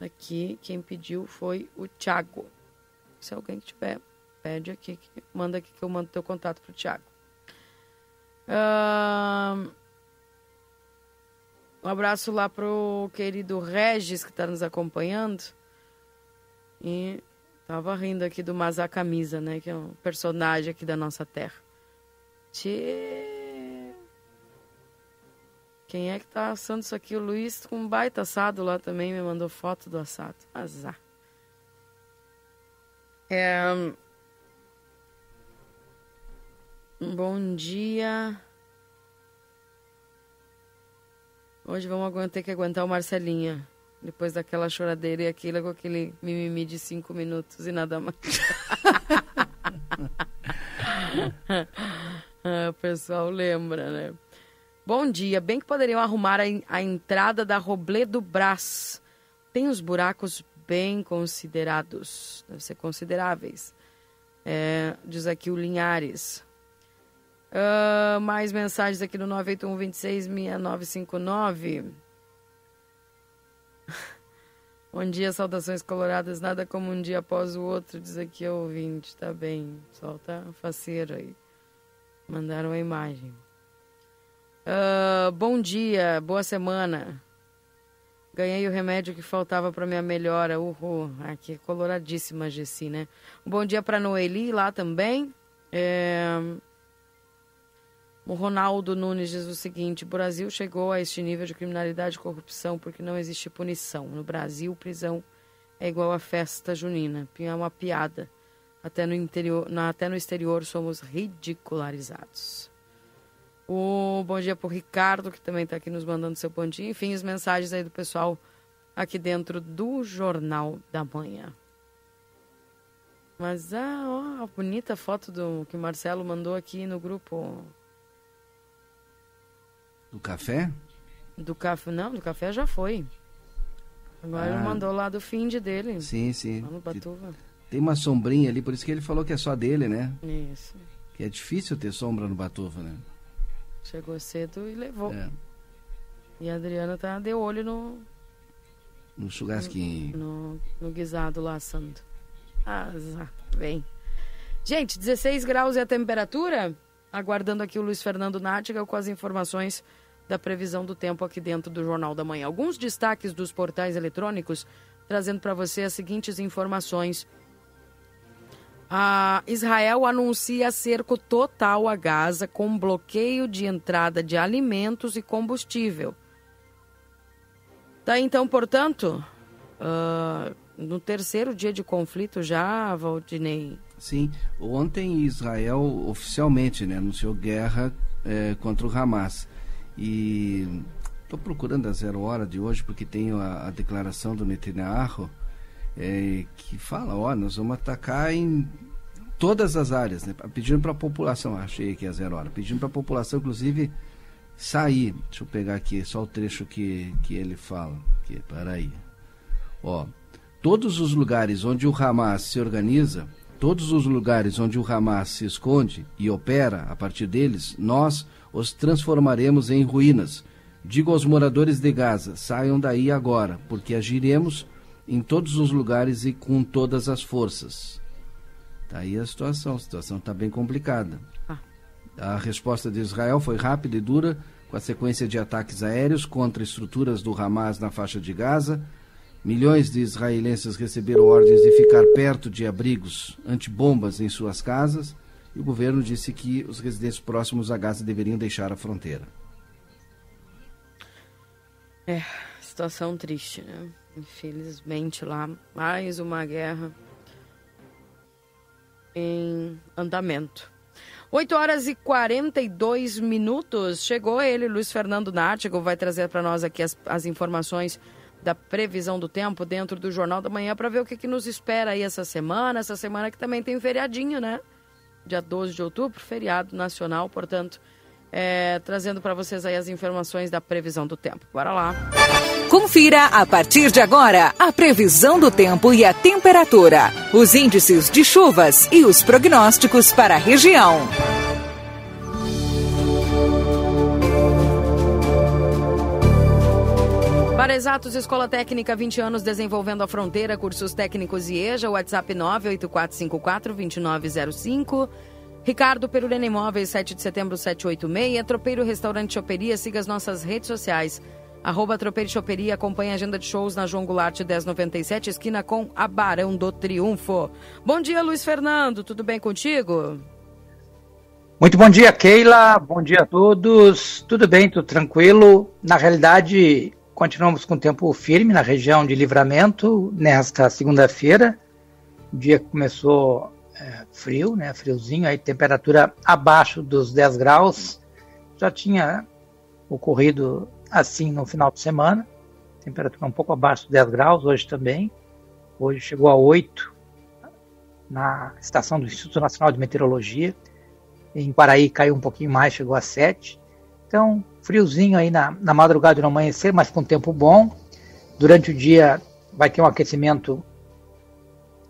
Aqui, quem pediu foi o Thiago. Se alguém que tiver, pede aqui, que- manda aqui que eu mando teu contato pro Thiago. Ahn, Um abraço lá pro querido Regis que está nos acompanhando. E tava rindo aqui do Mazá Camisa, né? Que é um personagem aqui da nossa terra. Tchê. Quem é que tá assando isso aqui? O Luiz com um baita assado lá também me mandou foto do assado. Azar. É... Bom dia. Hoje vamos ter que aguentar o Marcelinha. Depois daquela choradeira e aquilo com aquele mimimi de cinco minutos e nada mais. Ah, o pessoal lembra, né? Bom dia. Bem que poderiam arrumar a, a entrada da Robledo Brás. Tem os buracos bem considerados. Deve ser consideráveis. É, diz aqui o Linhares. Uh, mais mensagens aqui no 981 26 6959. Bom dia, saudações coloradas. Nada como um dia após o outro, diz aqui o ouvinte. Tá bem, solta faceiro aí. Mandaram a imagem. Uh, bom dia, boa semana. Ganhei o remédio que faltava para minha melhora. Uhul. Aqui, coloradíssima, Gessi, né? Um bom dia para Noeli lá também. É... O Ronaldo Nunes diz o seguinte: o Brasil chegou a este nível de criminalidade e corrupção porque não existe punição. No Brasil, prisão é igual a festa junina. É uma piada. Até no, interior, até no exterior somos ridicularizados. O bom dia para o Ricardo, que também está aqui nos mandando seu pontinho. Enfim, as mensagens aí do pessoal aqui dentro do Jornal da Manhã. Mas, ah, ó, a bonita foto do que o Marcelo mandou aqui no grupo. Do café? Do café, não, do café já foi. Agora ah, ele mandou lá do fim de dele. Sim, sim. Lá no Batuva. Tem uma sombrinha ali, por isso que ele falou que é só dele, né? Isso. Que é difícil ter sombra no Batuva, né? Chegou cedo e levou. É. E a Adriana tá de olho no. No churrasquinho. No, no, no guisado lá assando. Ah, bem. Gente, 16 graus é a temperatura. Aguardando aqui o Luiz Fernando Nátiga com as informações da previsão do tempo aqui dentro do Jornal da Manhã. Alguns destaques dos portais eletrônicos, trazendo para você as seguintes informações. A Israel anuncia cerco total a Gaza com bloqueio de entrada de alimentos e combustível. Tá então, portanto, uh, no terceiro dia de conflito já, Valdinei, Sim, ontem Israel oficialmente né, anunciou guerra é, contra o Hamas. E estou procurando a zero hora de hoje porque tenho a, a declaração do Netanyahu é, que fala, ó, nós vamos atacar em todas as áreas, né, pedindo para a população, achei é a zero hora, pedindo para a população, inclusive, sair. Deixa eu pegar aqui só o trecho que, que ele fala. Aqui, para aí. Ó, todos os lugares onde o Hamas se organiza Todos os lugares onde o Hamas se esconde e opera a partir deles, nós os transformaremos em ruínas. Digo aos moradores de Gaza: saiam daí agora, porque agiremos em todos os lugares e com todas as forças. Está aí a situação, a situação está bem complicada. Ah. A resposta de Israel foi rápida e dura, com a sequência de ataques aéreos contra estruturas do Hamas na faixa de Gaza Milhões de israelenses receberam ordens de ficar perto de abrigos antibombas em suas casas e o governo disse que os residentes próximos a Gaza deveriam deixar a fronteira. É, situação triste, né? Infelizmente lá, mais uma guerra em andamento. 8 horas e 42 minutos. Chegou ele, Luiz Fernando Nártigo, vai trazer para nós aqui as, as informações da previsão do tempo dentro do Jornal da Manhã para ver o que, que nos espera aí essa semana. Essa semana que também tem feriadinho, né? Dia 12 de outubro, feriado nacional, portanto, é, trazendo para vocês aí as informações da previsão do tempo. Bora lá. Confira a partir de agora a previsão do tempo e a temperatura, os índices de chuvas e os prognósticos para a região. Para exatos, Escola Técnica 20 anos desenvolvendo a fronteira, cursos técnicos e EJA, WhatsApp 98454-2905. Ricardo Perurena Imóveis, 7 de setembro 786. Tropeiro Restaurante Choperia, siga as nossas redes sociais. Arroba Tropeiro Choperia, acompanhe a agenda de shows na João Goulart 1097, esquina com a Barão do Triunfo. Bom dia, Luiz Fernando, tudo bem contigo? Muito bom dia, Keila. Bom dia a todos. Tudo bem, tudo tranquilo. Na realidade, Continuamos com tempo firme na região de livramento nesta segunda-feira. O dia começou é, frio, né? Friozinho, aí temperatura abaixo dos 10 graus. Já tinha ocorrido assim no final de semana. Temperatura um pouco abaixo dos 10 graus, hoje também. Hoje chegou a 8 na estação do Instituto Nacional de Meteorologia. Em Paraí caiu um pouquinho mais, chegou a 7. Então, friozinho aí na, na madrugada e no amanhecer, mas com tempo bom. Durante o dia vai ter um aquecimento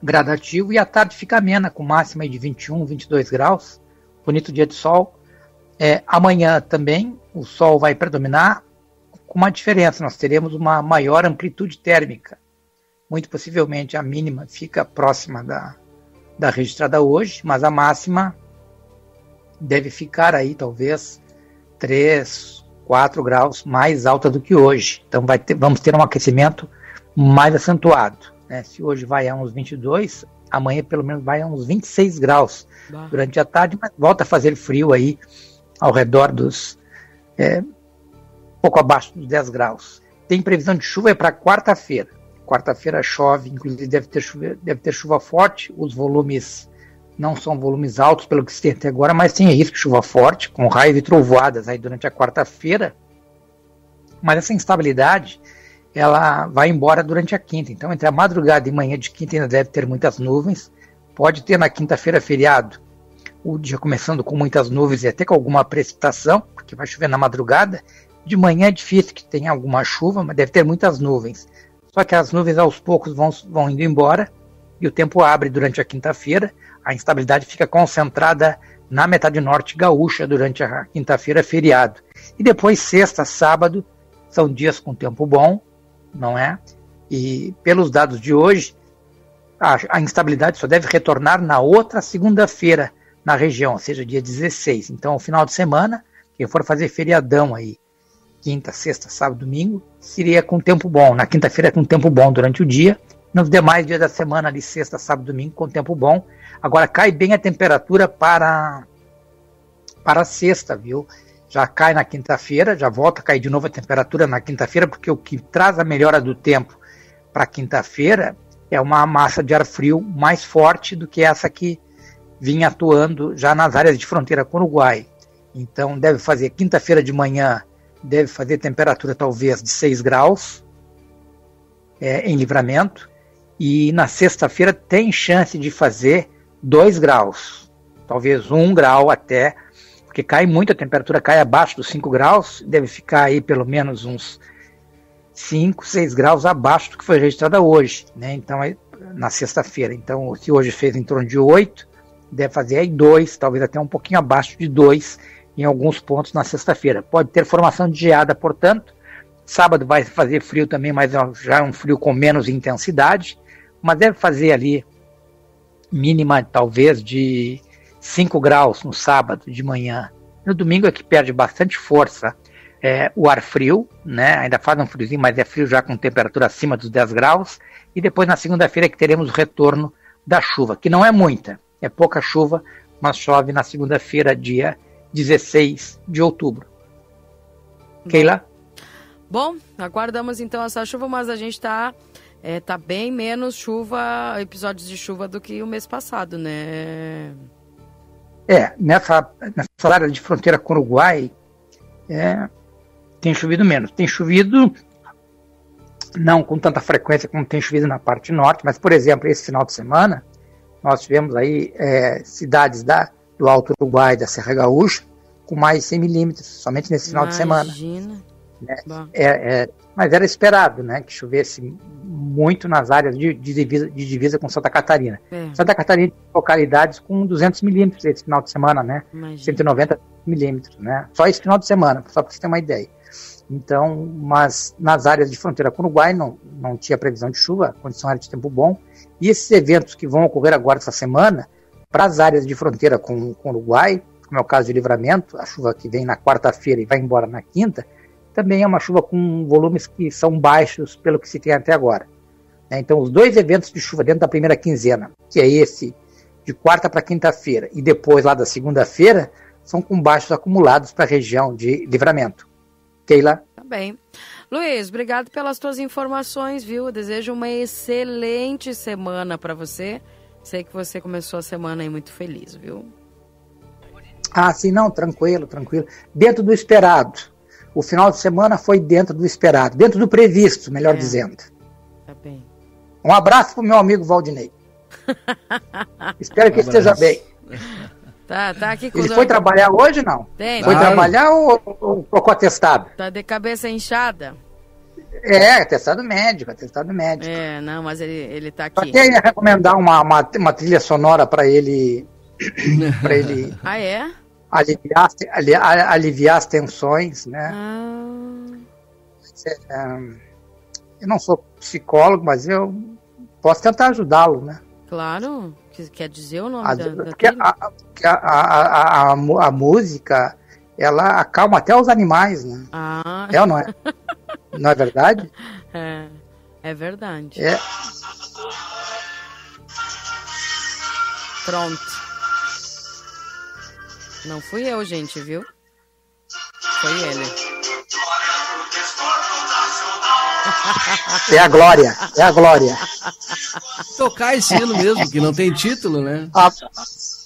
gradativo e a tarde fica amena, com máxima de 21, 22 graus. Bonito dia de sol. É, amanhã também o sol vai predominar, com uma diferença: nós teremos uma maior amplitude térmica. Muito possivelmente a mínima fica próxima da, da registrada hoje, mas a máxima deve ficar aí talvez 3, 4 graus mais alta do que hoje. Então vai ter, vamos ter um aquecimento mais acentuado. Né? Se hoje vai a uns 22, amanhã pelo menos vai a uns 26 graus bah. durante a tarde, mas volta a fazer frio aí ao redor dos é, pouco abaixo dos 10 graus. Tem previsão de chuva para quarta-feira. Quarta-feira chove, inclusive deve ter, chuva, deve ter chuva forte, os volumes não são volumes altos pelo que se tem até agora, mas tem risco de chuva forte, com raios e trovoadas aí durante a quarta-feira. Mas essa instabilidade ela vai embora durante a quinta. Então, entre a madrugada e manhã de quinta ainda deve ter muitas nuvens. Pode ter na quinta-feira feriado, o dia começando com muitas nuvens e até com alguma precipitação, porque vai chover na madrugada. De manhã é difícil que tenha alguma chuva, mas deve ter muitas nuvens. Só que as nuvens aos poucos vão, vão indo embora e o tempo abre durante a quinta-feira. A instabilidade fica concentrada na metade norte gaúcha durante a quinta-feira feriado. E depois, sexta, sábado, são dias com tempo bom, não é? E pelos dados de hoje, a, a instabilidade só deve retornar na outra segunda-feira na região, ou seja, dia 16. Então, final de semana, quem for fazer feriadão aí, quinta, sexta, sábado, domingo, seria com tempo bom. Na quinta-feira com tempo bom durante o dia. Nos demais dias da semana, ali, sexta, sábado, domingo, com tempo bom. Agora cai bem a temperatura para para sexta, viu? já cai na quinta-feira, já volta a cair de novo a temperatura na quinta-feira, porque o que traz a melhora do tempo para quinta-feira é uma massa de ar frio mais forte do que essa que vinha atuando já nas áreas de fronteira com o Uruguai. Então deve fazer quinta-feira de manhã, deve fazer temperatura talvez de 6 graus é, em livramento, e na sexta-feira tem chance de fazer 2 graus, talvez 1 um grau até porque cai muito, a temperatura cai abaixo dos 5 graus, deve ficar aí pelo menos uns 5, 6 graus abaixo do que foi registrado hoje, né? Então, na sexta-feira. Então, se hoje fez em torno de 8, deve fazer aí 2, talvez até um pouquinho abaixo de 2 em alguns pontos na sexta-feira. Pode ter formação de geada, portanto. Sábado vai fazer frio também, mas já é um frio com menos intensidade. Mas deve fazer ali mínima, talvez, de 5 graus no sábado de manhã. No domingo é que perde bastante força é, o ar frio, né? ainda faz um friozinho, mas é frio já com temperatura acima dos 10 graus. E depois na segunda-feira é que teremos o retorno da chuva, que não é muita, é pouca chuva, mas chove na segunda-feira, dia 16 de outubro. Keila? Bom, aguardamos então essa chuva, mas a gente está é, tá bem menos chuva, episódios de chuva do que o mês passado, né? É, nessa, nessa área de fronteira com o Uruguai, é, tem chovido menos. Tem chovido não com tanta frequência como tem chovido na parte norte, mas, por exemplo, esse final de semana, nós tivemos aí é, cidades da, do Alto Uruguai, da Serra Gaúcha, com mais de 100 milímetros, somente nesse final Imagina. de semana. Né? É, é, mas era esperado né, que chovesse muito nas áreas de, de, divisa, de divisa, com Santa Catarina. É. Santa Catarina tem localidades com 200 milímetros esse final de semana, né? Imagina. 190 milímetros, né? Só esse final de semana, só para você ter uma ideia. Então, mas nas áreas de fronteira com o Uruguai não, não tinha previsão de chuva, condição era de tempo bom. E esses eventos que vão ocorrer agora essa semana, para as áreas de fronteira com, com o Uruguai, como é o caso de livramento, a chuva que vem na quarta-feira e vai embora na quinta, também é uma chuva com volumes que são baixos pelo que se tem até agora. Né? Então, os dois eventos de chuva dentro da primeira quinzena, que é esse de quarta para quinta-feira e depois lá da segunda-feira, são com baixos acumulados para a região de livramento. Keila? Tá bem. Luiz, obrigado pelas tuas informações, viu? Desejo uma excelente semana para você. Sei que você começou a semana aí muito feliz, viu? Ah, sim, não, tranquilo, tranquilo. Dentro do esperado o final de semana foi dentro do esperado, dentro do previsto, melhor é. dizendo. Tá bem. Um abraço pro meu amigo Valdinei. Espero que um esteja bem. Tá, tá aqui com Ele foi trabalhar hoje não? Tem. Foi Vai. trabalhar ou, ou, ou atestado? Tá de cabeça inchada. É, atestado médico, atestado médico. É, não, mas ele, ele tá Eu aqui. até ia recomendar uma, uma, uma trilha sonora para ele, para ele Ah, é? Aliviar, aliviar as tensões, né? Ah, É, eu não sou psicólogo, mas eu posso tentar ajudá-lo, né? claro. Que- Quer dizer o nome A- da, porque a, a, a, a música, ela acalma até os animais, né? Ah, É ou não é? Não é verdade? é. É verdade. É. Pronto. Não fui eu, gente, viu? Foi ele. É a glória, é a glória. Tocar esse hino mesmo, que não tem título, né? A-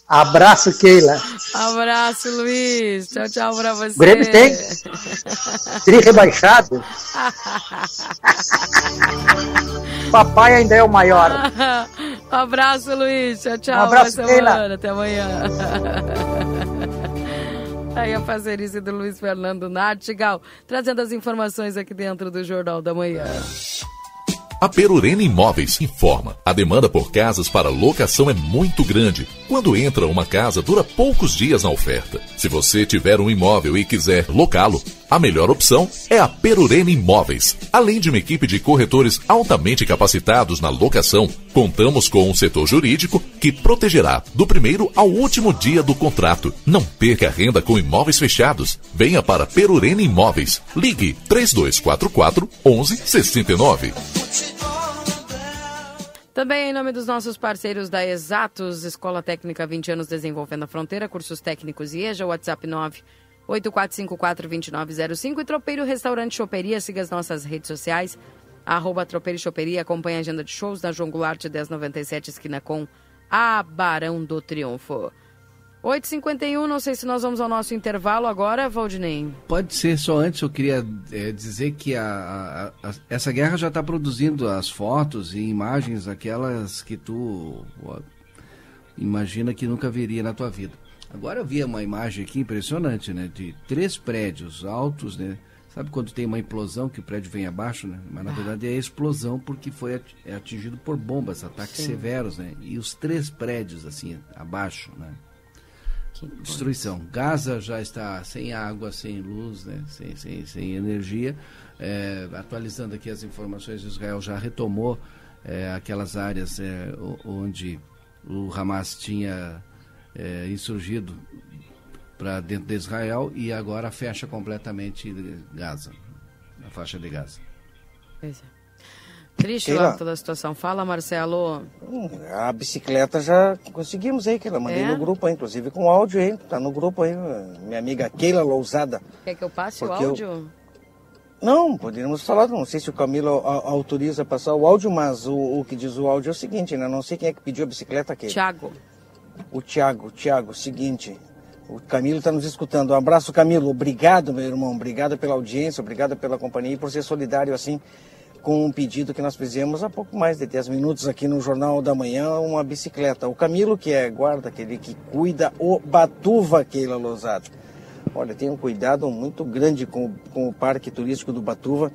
abraço, Keila. Abraço, Luiz. Tchau, tchau pra você. O Grêmio tem? Tri rebaixado. Papai ainda é o maior. Abraço, Luiz. Tchau, tchau. Um abraço, Keila. Até amanhã. Aí a parceria do Luiz Fernando Nartigal, trazendo as informações aqui dentro do Jornal da Manhã. A Perurena Imóveis informa. A demanda por casas para locação é muito grande. Quando entra uma casa, dura poucos dias na oferta. Se você tiver um imóvel e quiser locá-lo, a melhor opção é a Perurena Imóveis. Além de uma equipe de corretores altamente capacitados na locação, contamos com um setor jurídico que protegerá do primeiro ao último dia do contrato. Não perca renda com imóveis fechados. Venha para Perurena Imóveis. Ligue 3244 1169. Também em nome dos nossos parceiros da Exatos, Escola Técnica 20 anos desenvolvendo a fronteira, cursos técnicos e EJA, WhatsApp 9 8454-2905 e Tropeiro Restaurante Choperia, siga as nossas redes sociais, arroba Tropeiro Choperia, acompanhe a agenda de shows na João Goulart 1097, esquina com a Barão do Triunfo. 8h51, não sei se nós vamos ao nosso intervalo agora, Valdinei. Pode ser, só antes eu queria é, dizer que a, a- a- essa guerra já está produzindo as fotos e imagens, aquelas que tu ó, imagina que nunca veria na tua vida. Agora eu vi uma imagem aqui impressionante, né? De três prédios altos, né? Sabe quando tem uma implosão que o prédio vem abaixo, né? Mas na verdade é explosão porque foi é atingido por bombas, ataques Sim. severos, né? E os três prédios assim abaixo, né? destruição. Gaza já está sem água, sem luz, né? sem, sem, sem energia. É, atualizando aqui as informações, Israel já retomou é, aquelas áreas é, onde o Hamas tinha é, insurgido para dentro de Israel e agora fecha completamente Gaza, a faixa de Gaza. Pois é. Triste Keila. lá toda a situação. Fala, Marcelo. Hum, A bicicleta já conseguimos aí, que ela mandei É? no grupo aí, inclusive com áudio aí, tá no grupo aí, minha amiga Keila Lousada. Quer que eu passe Porque o eu- áudio? Não, poderíamos falar, não sei se o Camilo autoriza passar o áudio, mas o, o que diz o áudio é o seguinte, né? Não sei quem é que pediu a bicicleta aqui. Tiago. O Tiago, Tiago, seguinte, o Camilo está nos escutando. Um abraço, Camilo. Obrigado, meu irmão. Obrigado pela audiência, obrigado pela companhia e por ser solidário assim com um pedido que nós fizemos há pouco mais de 10 minutos aqui no Jornal da Manhã, uma bicicleta. O Camilo, que é guarda, aquele que cuida o Batuva, Keila Lousada. Olha, tem um cuidado muito grande com, com o Parque Turístico do Batuva,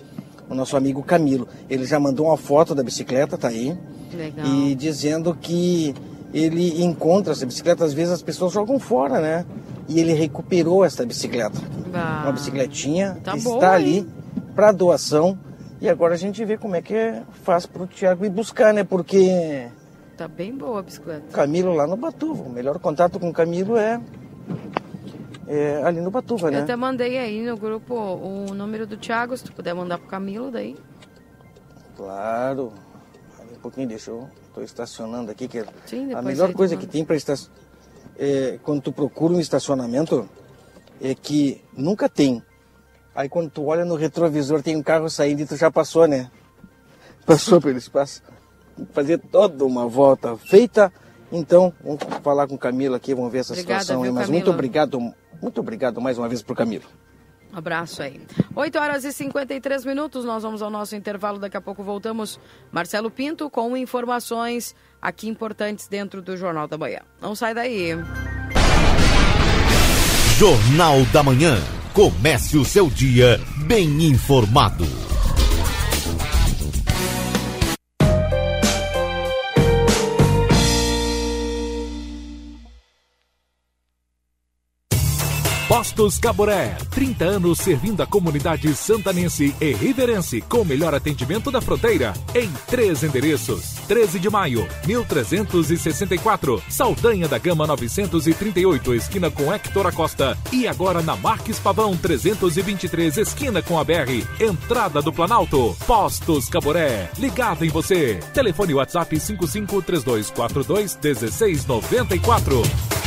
o nosso amigo Camilo. Ele já mandou uma foto da bicicleta, tá aí Legal. e dizendo que ele encontra essa bicicleta, às vezes as pessoas jogam fora, né? E ele recuperou essa bicicleta. Ah, Uma bicicletinha tá está boa, ali para doação. E agora a gente vê como é que faz para o Tiago ir buscar, né? Porque Tá bem boa a bicicleta. Camilo lá no Batuva, o melhor contato com o Camilo é, é ali no Batuva, Eu né? até mandei aí no grupo o número do Thiago, se tu puder mandar pro Camilo daí. Claro. Um pouquinho, deixa eu. Estou estacionando aqui, que Sim, a melhor coisa que tem para estacionar. quando tu procura um estacionamento, é que nunca tem. Aí quando tu olha no retrovisor, tem um carro saindo e tu já passou, né? Passou pelo espaço. Fazer toda uma volta feita. Então, vamos falar com o Camilo aqui, vamos ver essa Obrigada, situação viu, Mas Camilo? muito obrigado, muito obrigado mais uma vez pro Camilo. Um abraço aí. 8 horas e 53 minutos, nós vamos ao nosso intervalo. Daqui a pouco voltamos. Marcelo Pinto com informações aqui importantes dentro do Jornal da Manhã. Não sai daí. Jornal da Manhã. Comece o seu dia bem informado. Postos Caboré, 30 anos servindo a comunidade santanense e riverense com o melhor atendimento da fronteira em três endereços. 13 de maio, 1364, Saldanha da Gama 938, esquina com Hector Acosta e agora na Marques Pavão 323, esquina com a BR, entrada do Planalto. Postos Caboré, ligado em você. Telefone WhatsApp 553242 1694.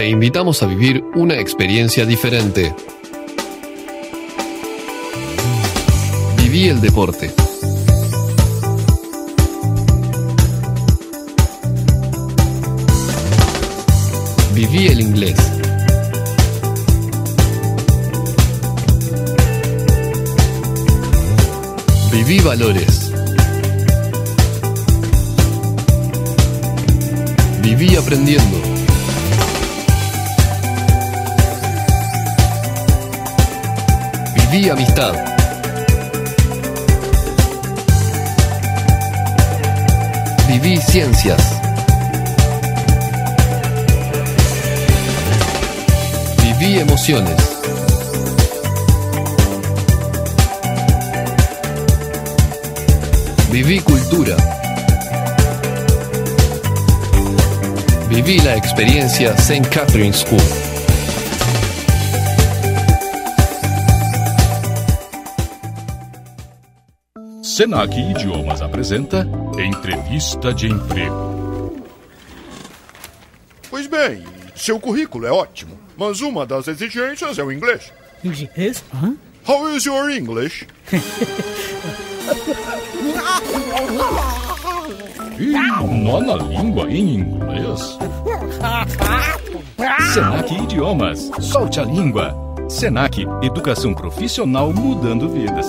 Te invitamos a vivir una experiencia diferente. Viví el deporte. Viví el inglés. Viví valores. Viví aprendiendo. Viví amistad. Viví ciencias. Viví emociones. Viví cultura. Viví la experiencia St. Catherine School. Senac Idiomas apresenta Entrevista de Emprego. Pois bem, seu currículo é ótimo, mas uma das exigências é o inglês. Inglês? Hã? How is your English? Ih, nó na língua em inglês? Senac Idiomas, solte a língua. Senac, educação profissional mudando vidas.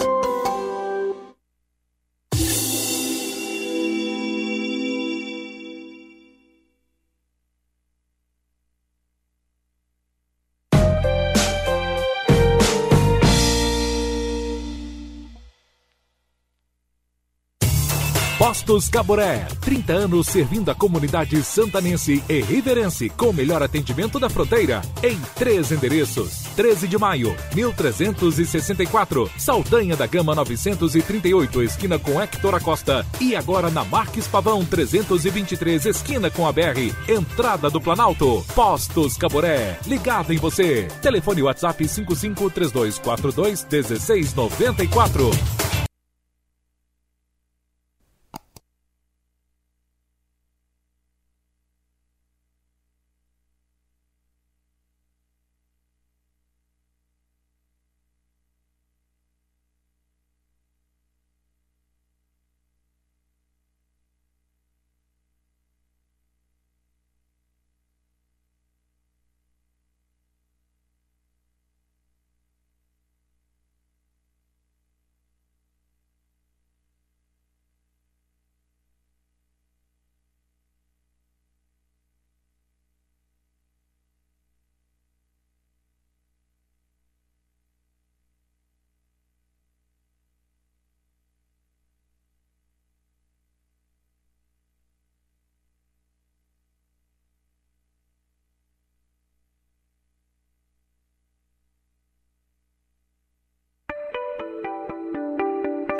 Postos Caboré, 30 anos servindo a comunidade santanense e riverense com o melhor atendimento da fronteira em três endereços. 13 de maio, 1364, Saldanha da Gama 938, esquina com Hector Acosta e agora na Marques Pavão 323, esquina com a BR, entrada do Planalto. Postos Caboré, ligado em você. Telefone WhatsApp 553242 1694.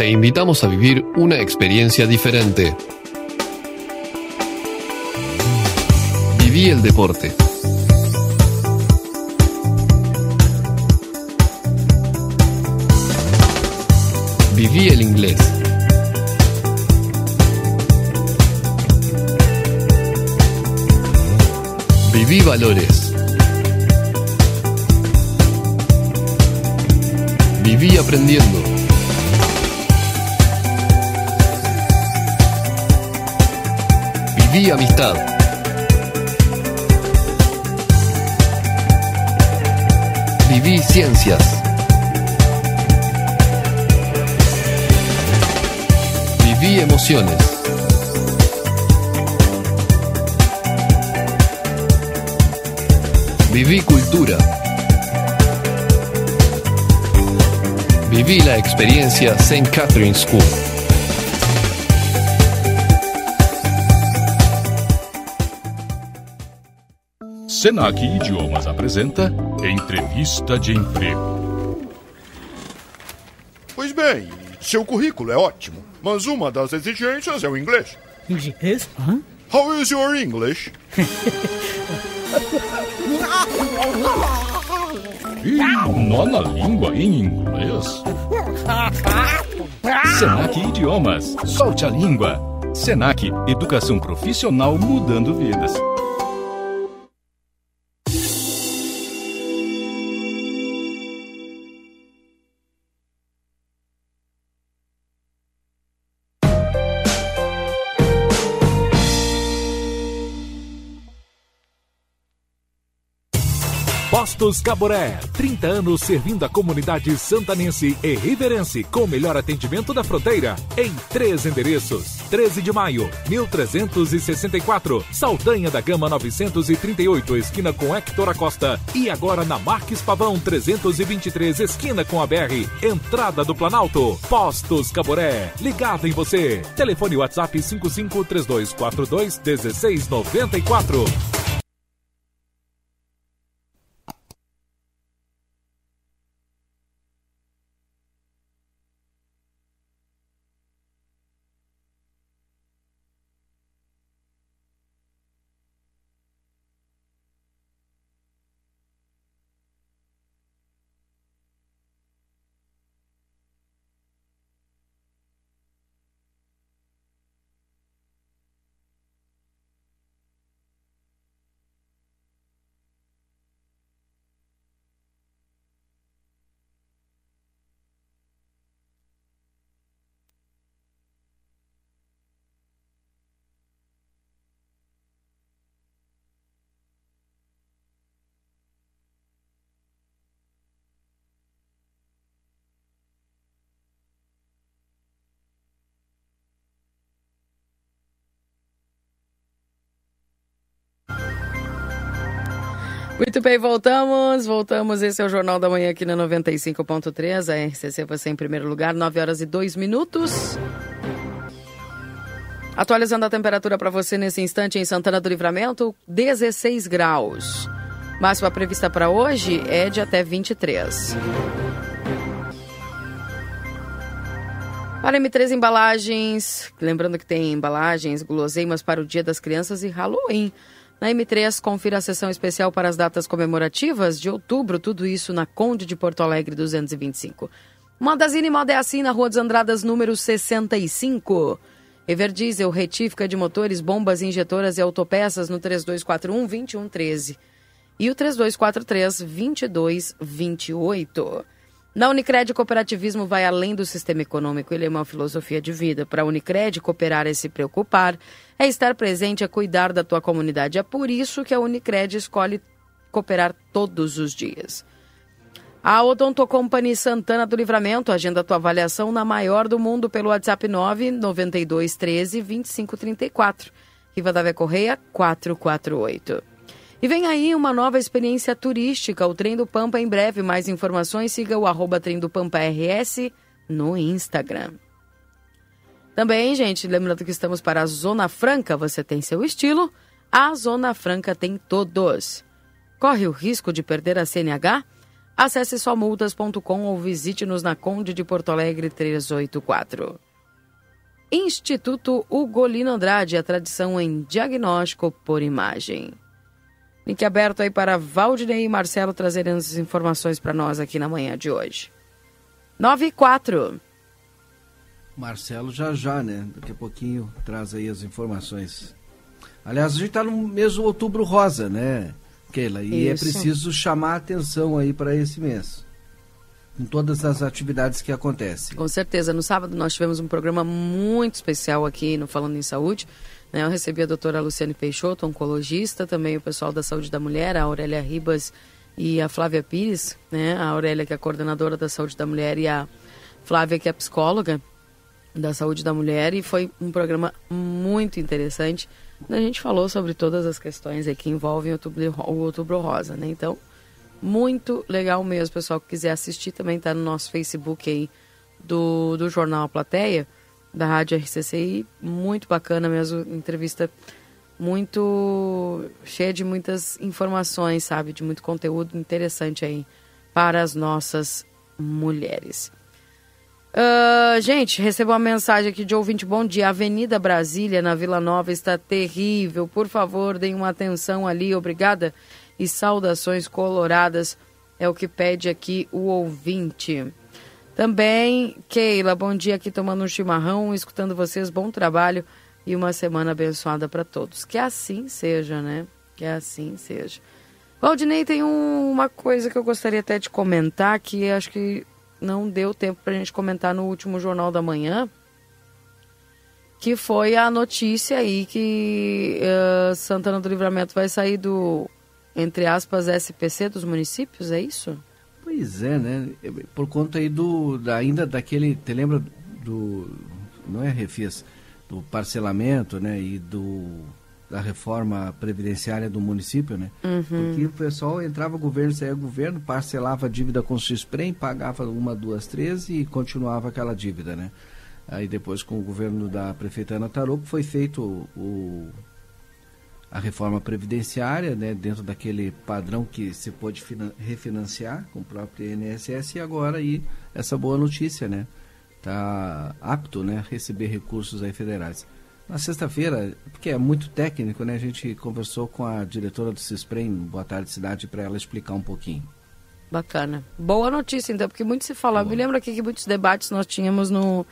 te invitamos a vivir una experiencia diferente. Viví el deporte. Viví el inglés. Viví valores. Viví aprendiendo. Viví amistad. Viví ciencias. Viví emociones. Viví cultura. Viví la experiencia St. Catherine School. Senac Idiomas apresenta Entrevista de Emprego. Pois bem, seu currículo é ótimo, mas uma das exigências é o inglês. Inglês? Hã? How is your English? Ih, nó na língua em inglês? Senac Idiomas. Solte a língua. Senac Educação Profissional mudando vidas. Postos Caboré, 30 anos servindo a comunidade santanense e riverense com o melhor atendimento da fronteira em três endereços. 13 de maio, 1364, Saldanha da Gama 938, esquina com Hector Acosta e agora na Marques Pavão 323, esquina com a BR, entrada do Planalto. Postos Caboré, ligado em você. Telefone WhatsApp 55 Muito bem, voltamos. Voltamos. Esse é o Jornal da Manhã aqui na 95.3. A RCC você em primeiro lugar, 9 horas e 2 minutos. Atualizando a temperatura para você nesse instante em Santana do Livramento, 16 graus. Máxima prevista para hoje é de até 23. Para M3 Embalagens, lembrando que tem embalagens, guloseimas para o Dia das Crianças e Halloween. Na M3, confira a sessão especial para as datas comemorativas de outubro, tudo isso na Conde de Porto Alegre 225. Modazine Moda é assim na Rua dos Andradas, número 65. Everdiesel, retífica de motores, bombas, injetoras e autopeças no 3241-2113. E o 3243-2228. Na Unicred, cooperativismo vai além do sistema econômico, ele é uma filosofia de vida. Para a Unicred, cooperar é se preocupar, é estar presente, é cuidar da tua comunidade. É por isso que a Unicred escolhe cooperar todos os dias. A Odonto Company Santana do Livramento agenda tua avaliação na maior do mundo pelo WhatsApp 992 13 2534. Riva da Correia 448. E vem aí uma nova experiência turística, o Trem do Pampa em breve. Mais informações, siga o arroba Trem do Pampa RS no Instagram. Também, gente, lembrando que estamos para a Zona Franca, você tem seu estilo, a Zona Franca tem todos. Corre o risco de perder a CNH? Acesse somultas.com ou visite-nos na Conde de Porto Alegre 384. Instituto Ugolino Andrade, a tradição em diagnóstico por imagem. Link aberto aí para Valdinei e Marcelo trazerem as informações para nós aqui na manhã de hoje. 9 e 4. Marcelo já já, né? Daqui a pouquinho traz aí as informações. Aliás, a gente está no mês do outubro rosa, né, Keila? E é Isso. é preciso chamar a atenção aí para esse mês. Com todas as atividades que acontecem. Com certeza. No sábado nós tivemos um programa muito especial aqui no Falando em Saúde. Né? Eu recebi a doutora Luciane Peixoto, oncologista, também o pessoal da Saúde da Mulher, a Aurélia Ribas e a Flávia Pires, né? A Aurélia que é a coordenadora da Saúde da Mulher e a Flávia que é psicóloga da Saúde da Mulher e foi um programa muito interessante. A gente falou sobre todas as questões que envolvem o outubro, rosa, né? Então, muito legal mesmo, pessoal que quiser assistir também está no nosso Facebook aí do, do Jornal A Plateia, da Rádio RCCI, muito bacana mesmo, entrevista muito cheia de muitas informações, sabe, de muito conteúdo interessante aí para as nossas mulheres. Uh, gente, recebo uma mensagem aqui de ouvinte. Bom dia. Avenida Brasília, na Vila Nova, está terrível. Por favor, deem uma atenção ali. Obrigada. E saudações coloradas. É o que pede aqui o ouvinte. Também, Keila, bom dia aqui tomando um chimarrão, escutando vocês. Bom trabalho e uma semana abençoada para todos. Que assim seja, né? Que assim seja. Valdinei, tem um, uma coisa que eu gostaria até de comentar que acho que não deu tempo para a gente comentar no último Jornal da Manhã, que foi a notícia aí que uh, Santana do Livramento vai sair do, entre aspas, SPC dos municípios, é isso? Pois é, né? Por conta aí do, da, ainda daquele, te lembra do, não é refis, do parcelamento, né? E do, da reforma previdenciária do município, né? Uhum. Porque o pessoal entrava governo, saía governo, parcelava a dívida com o Xprem, pagava uma, duas, três e continuava aquela dívida, né? Aí depois com o governo da prefeita Ana Tarouco foi feito o, a reforma previdenciária, né? Dentro daquele padrão que se pôde refinanciar com o próprio INSS e agora aí essa boa notícia, né? Tá apto, né? A receber recursos aí federais. Na sexta-feira, porque é muito técnico, né? A gente conversou com a diretora do CISPREM, Boa Tarde Cidade, para ela explicar um pouquinho. Bacana. Boa notícia, então, porque muito se fala. Me lembro aqui que muitos debates nós tínhamos no,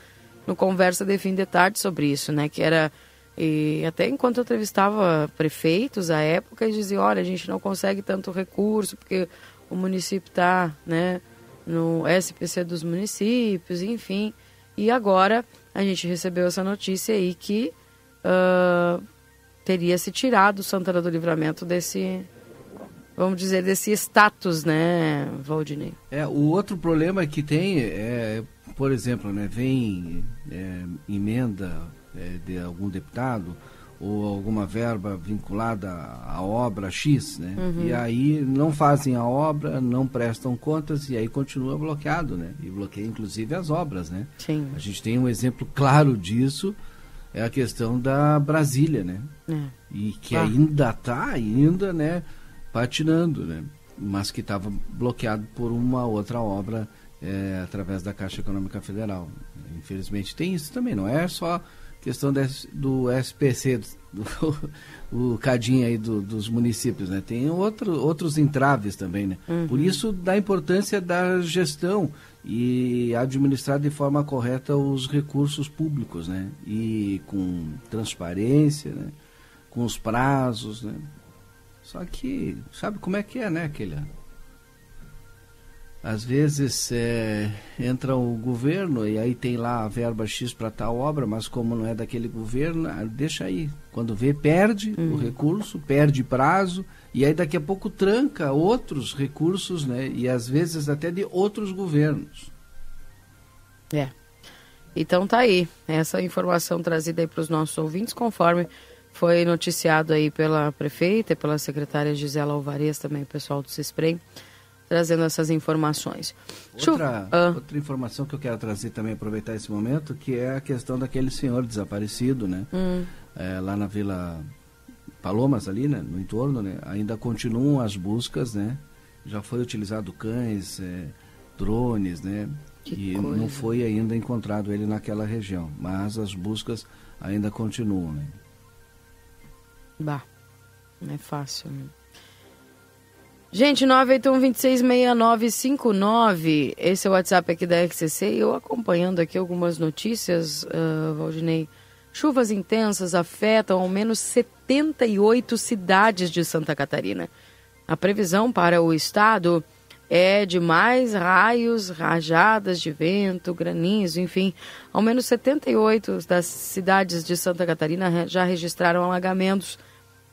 no Conversa de Fim de Tarde sobre isso, né? Que era. E até enquanto eu entrevistava prefeitos à época, eles diziam: olha, a gente não consegue tanto recurso, porque o município está né, no SPC dos municípios, enfim. E agora a gente recebeu essa notícia aí que uh, teria se tirado Santana do Livramento desse, vamos dizer, desse status, né, Valdinei? É, o outro problema que tem é, por exemplo, né, vem é, emenda é, de algum deputado ou alguma verba vinculada à obra X, né? Uhum. E aí não fazem a obra, não prestam contas e aí continua bloqueado, né? E bloqueia inclusive as obras, né? Sim. A gente tem um exemplo claro disso, é a questão da Brasília, né? É. E que Ah. ainda está ainda, né, patinando, né? Mas que estava bloqueado por uma outra obra é, através da Caixa Econômica Federal. Infelizmente tem isso também, não é só questão do SPC, do, o cadinho aí do- dos municípios, né? Tem outro, outros entraves também, né? Uhum. Por isso da importância da gestão e administrar de forma correta os recursos públicos, né? E com transparência, né? Com os prazos, né? Só que sabe como é que é, né, aquele às vezes é, entra o governo e aí tem lá a verba X para tal obra, mas como não é daquele governo, ah, deixa aí. Quando vê, perde o recurso, perde prazo e aí daqui a pouco tranca outros recursos, né? E às vezes até de outros governos. É. Então tá aí, essa informação trazida aí para os nossos ouvintes, conforme foi noticiado aí pela prefeita e pela secretária Gisela Alvarez, também o pessoal do CISPREM, trazendo essas informações. Outra, Ah, outra informação que eu quero trazer também, aproveitar esse momento, que é a questão daquele senhor desaparecido, né? Hum. É, lá na Vila Palomas, ali, né? No entorno, né? Ainda continuam as buscas, né? Já foi utilizado cães, é, drones, né? e coisa. não foi ainda encontrado ele naquela região. Mas as buscas ainda continuam, né? Bah, não é fácil. Né? Gente, 981-266959. Esse é o WhatsApp aqui da RCC. E eu acompanhando aqui algumas notícias, uh, Valdinei. Chuvas intensas afetam ao menos 78 cidades de Santa Catarina. A previsão para o estado é de mais raios, rajadas de vento, granizo, enfim. Ao menos 78 das cidades de Santa Catarina já registraram alagamentos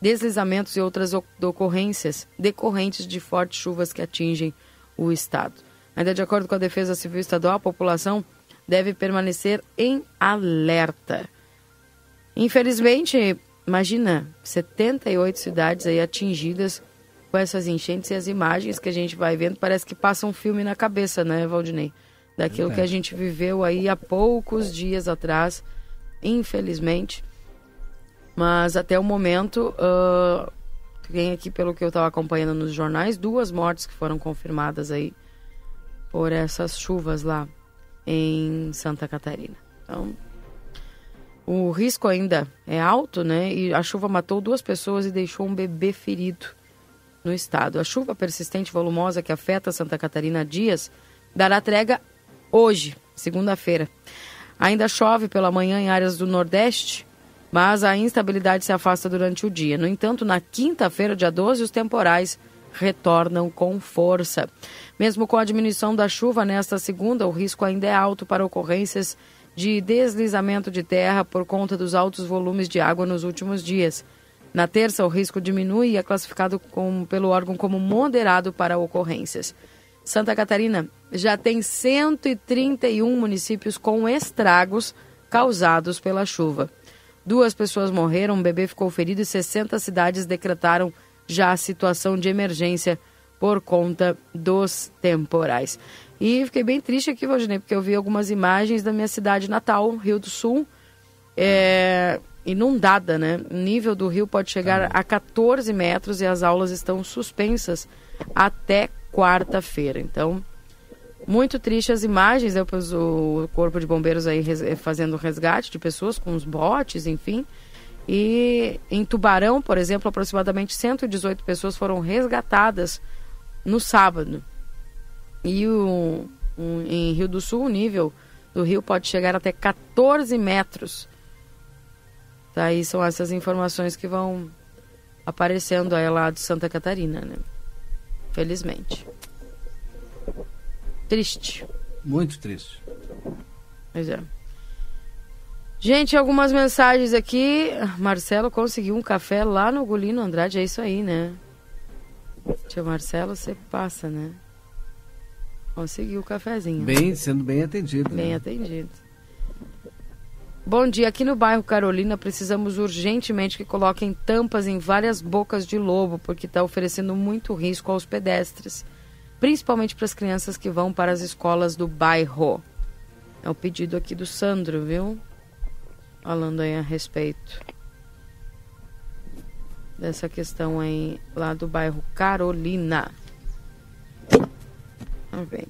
deslizamentos e outras ocorrências decorrentes de fortes chuvas que atingem o estado. Ainda de acordo com a Defesa Civil Estadual, a população deve permanecer em alerta. Infelizmente, imagina, 78 cidades aí atingidas com essas enchentes e as imagens que a gente vai vendo, parece que passa um filme na cabeça, né, Valdinei? Daquilo que a gente viveu aí há poucos dias atrás, infelizmente. Mas até o momento, uh, tem aqui, pelo que eu estava acompanhando nos jornais, duas mortes que foram confirmadas aí por essas chuvas lá em Santa Catarina. Então, o risco ainda é alto, né? E a chuva matou duas pessoas e deixou um bebê ferido no estado. A chuva persistente e volumosa que afeta Santa Catarina há dias dará trégua hoje, segunda-feira. Ainda chove pela manhã em áreas do Nordeste, mas a instabilidade se afasta durante o dia. No entanto, na quinta-feira, dia 12, os temporais retornam com força. Mesmo com a diminuição da chuva nesta segunda, o risco ainda é alto para ocorrências de deslizamento de terra por conta dos altos volumes de água nos últimos dias. Na terça, o risco diminui e é classificado com, pelo órgão como moderado para ocorrências. Santa Catarina já tem 131 municípios com estragos causados pela chuva. Duas pessoas morreram, um bebê ficou ferido e 60 cidades decretaram já a situação de emergência por conta dos temporais. E fiquei bem triste aqui, Valdinei, porque eu vi algumas imagens da minha cidade natal, Rio do Sul, é, inundada, né? O nível do rio pode chegar a 14 metros e as aulas estão suspensas até quarta-feira. Então, muito triste as imagens, depois o corpo de bombeiros aí fazendo resgate de pessoas com os botes, enfim. E em Tubarão, por exemplo, aproximadamente 118 pessoas foram resgatadas no sábado. E o, um, em Rio do Sul, o nível do rio pode chegar até 14 metros. Tá, aí são essas informações que vão aparecendo aí lá de Santa Catarina, né? Felizmente. Triste. Muito triste. Pois é. Gente, algumas mensagens aqui. Marcelo conseguiu um café lá no Golino Andrade, é isso aí, né? Tio Marcelo, você passa, né? Conseguiu o cafezinho. Bem, sendo bem atendido. Bem né? atendido. Bom dia, aqui no bairro Carolina precisamos urgentemente que coloquem tampas em várias bocas de lobo, porque está oferecendo muito risco aos pedestres principalmente para as crianças que vão para as escolas do bairro. É o pedido aqui do Sandro, viu? Falando aí a respeito dessa questão aí lá do bairro Carolina. Vamos ver.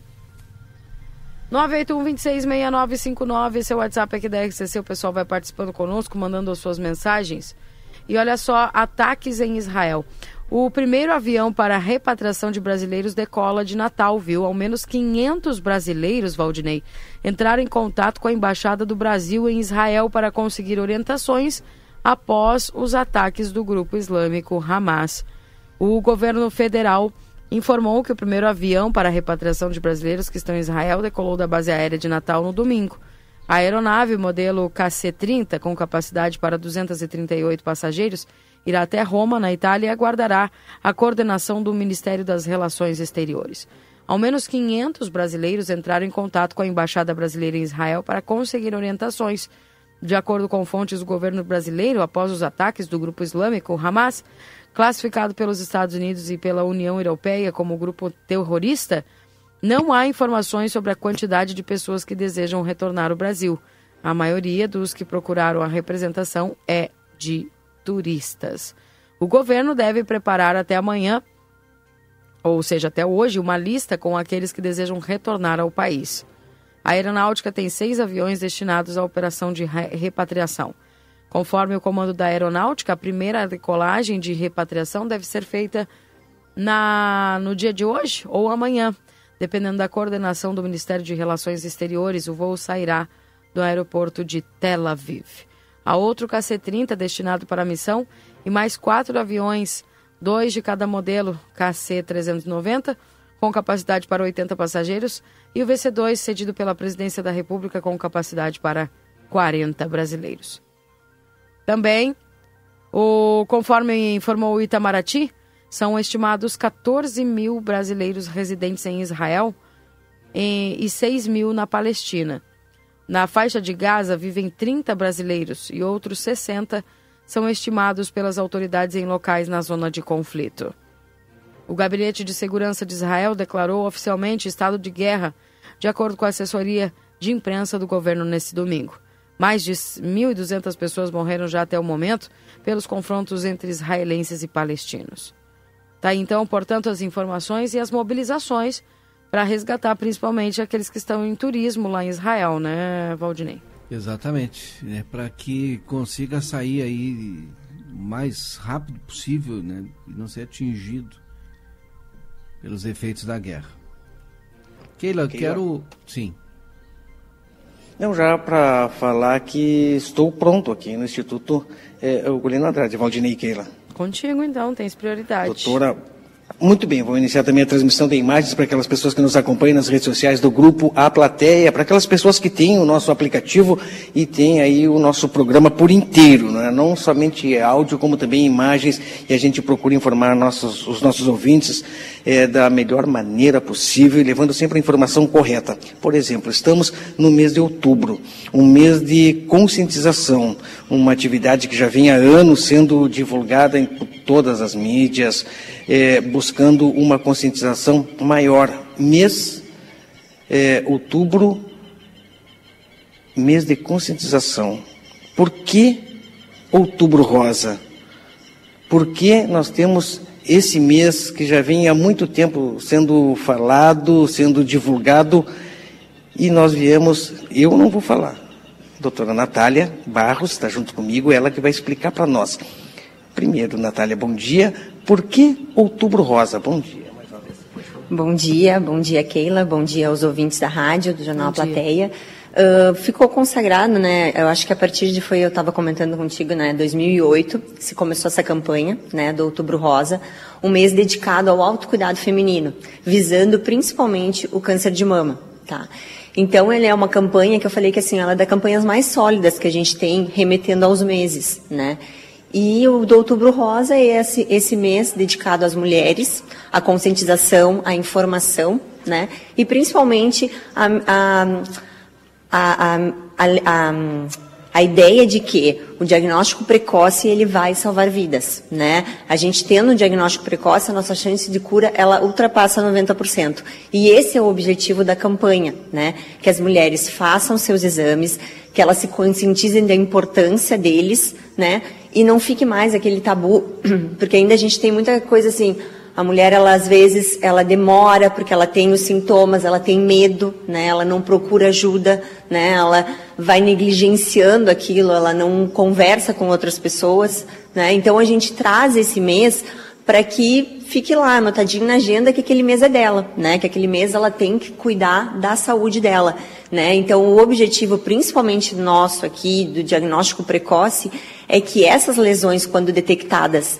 981-266959, esse é o WhatsApp aqui da RCC. O pessoal vai participando conosco, mandando as suas mensagens. E olha só, ataques em Israel. O primeiro avião para repatriação de brasileiros decola de Natal, viu? Ao menos 500 brasileiros, Valdinei, entraram em contato com a Embaixada do Brasil em Israel para conseguir orientações após os ataques do grupo islâmico Hamas. O governo federal informou que o primeiro avião para a repatriação de brasileiros que estão em Israel decolou da base aérea de Natal no domingo. A aeronave modelo KC-30, com capacidade para 238 passageiros, irá até Roma, na Itália, e aguardará a coordenação do Ministério das Relações Exteriores. Ao menos 500 brasileiros entraram em contato com a Embaixada Brasileira em Israel para conseguir orientações. De acordo com fontes do governo brasileiro, após os ataques do grupo islâmico Hamas, classificado pelos Estados Unidos e pela União Europeia como grupo terrorista, não há informações sobre a quantidade de pessoas que desejam retornar ao Brasil. A maioria dos que procuraram a representação é de turistas. O governo deve preparar até amanhã, ou seja, até hoje, uma lista com aqueles que desejam retornar ao país. A aeronáutica tem seis aviões destinados à operação de repatriação. Conforme o comando da aeronáutica, a primeira decolagem de repatriação deve ser feita na, no dia de hoje ou amanhã. Dependendo da coordenação do Ministério de Relações Exteriores, o voo sairá do aeroporto de Tel Aviv. Há outro KC-30 destinado para a missão e mais quatro aviões, dois de cada modelo KC-390, com capacidade para 80 passageiros, e o VC-2 cedido pela Presidência da República com capacidade para 40 brasileiros. Também, o, conforme informou o Itamaraty, são estimados 14 mil brasileiros residentes em Israel e, e 6 mil na Palestina. Na faixa de Gaza vivem 30 brasileiros e outros 60 são estimados pelas autoridades em locais na zona de conflito. O Gabinete de Segurança de Israel declarou oficialmente estado de guerra, de acordo com a assessoria de imprensa do governo neste domingo. Mais de 1.200 pessoas morreram já até o momento pelos confrontos entre israelenses e palestinos. Tá então, portanto, as informações e as mobilizações para resgatar principalmente aqueles que estão em turismo lá em Israel, né, Valdinei? Exatamente, é para que consiga sair aí o mais rápido possível, né, e não ser atingido pelos efeitos da guerra. Keila, Keila. quero, sim. Não, já para falar que estou pronto aqui no Instituto é, Ugolino Andrade, Valdinei Keila. Contigo então, tens prioridade. Doutora muito bem, vou iniciar também a transmissão de imagens para aquelas pessoas que nos acompanham nas redes sociais do grupo A Plateia, para aquelas pessoas que têm o nosso aplicativo e têm aí o nosso programa por inteiro, né? não somente áudio, como também imagens, e a gente procura informar nossos, os nossos ouvintes é, da melhor maneira possível, levando sempre a informação correta. Por exemplo, estamos no mês de outubro, um mês de conscientização, uma atividade que já vem há anos sendo divulgada em todas as mídias, é, buscando uma conscientização maior. Mês, é, outubro, mês de conscientização. Por que outubro rosa? Por que nós temos esse mês que já vem há muito tempo sendo falado, sendo divulgado, e nós viemos, eu não vou falar, doutora Natália Barros está junto comigo, ela que vai explicar para nós. Primeiro, Natália, bom dia. Por que Outubro Rosa? Bom dia. Bom dia, bom dia Keila, bom dia aos ouvintes da rádio, do Jornal bom Plateia. Uh, ficou consagrado, né? Eu acho que a partir de foi eu estava comentando contigo, né? 2008 se começou essa campanha, né? Do Outubro Rosa, um mês dedicado ao autocuidado feminino, visando principalmente o câncer de mama, tá? Então, ele é uma campanha que eu falei que assim, ela é das campanhas mais sólidas que a gente tem, remetendo aos meses, né? E o do Outubro Rosa é esse, esse mês dedicado às mulheres, à conscientização, à informação, né? E principalmente a, a, a, a, a ideia de que o diagnóstico precoce ele vai salvar vidas, né? A gente tendo um diagnóstico precoce, a nossa chance de cura ela ultrapassa 90%. E esse é o objetivo da campanha, né? Que as mulheres façam seus exames, que elas se conscientizem da importância deles, né? E não fique mais aquele tabu, porque ainda a gente tem muita coisa assim, a mulher ela às vezes ela demora porque ela tem os sintomas, ela tem medo, né? Ela não procura ajuda, né? Ela vai negligenciando aquilo, ela não conversa com outras pessoas, né? Então a gente traz esse mês para que fique lá anotadinho na agenda que aquele mês é dela, né? Que aquele mês ela tem que cuidar da saúde dela, né? Então o objetivo principalmente nosso aqui do diagnóstico precoce é que essas lesões quando detectadas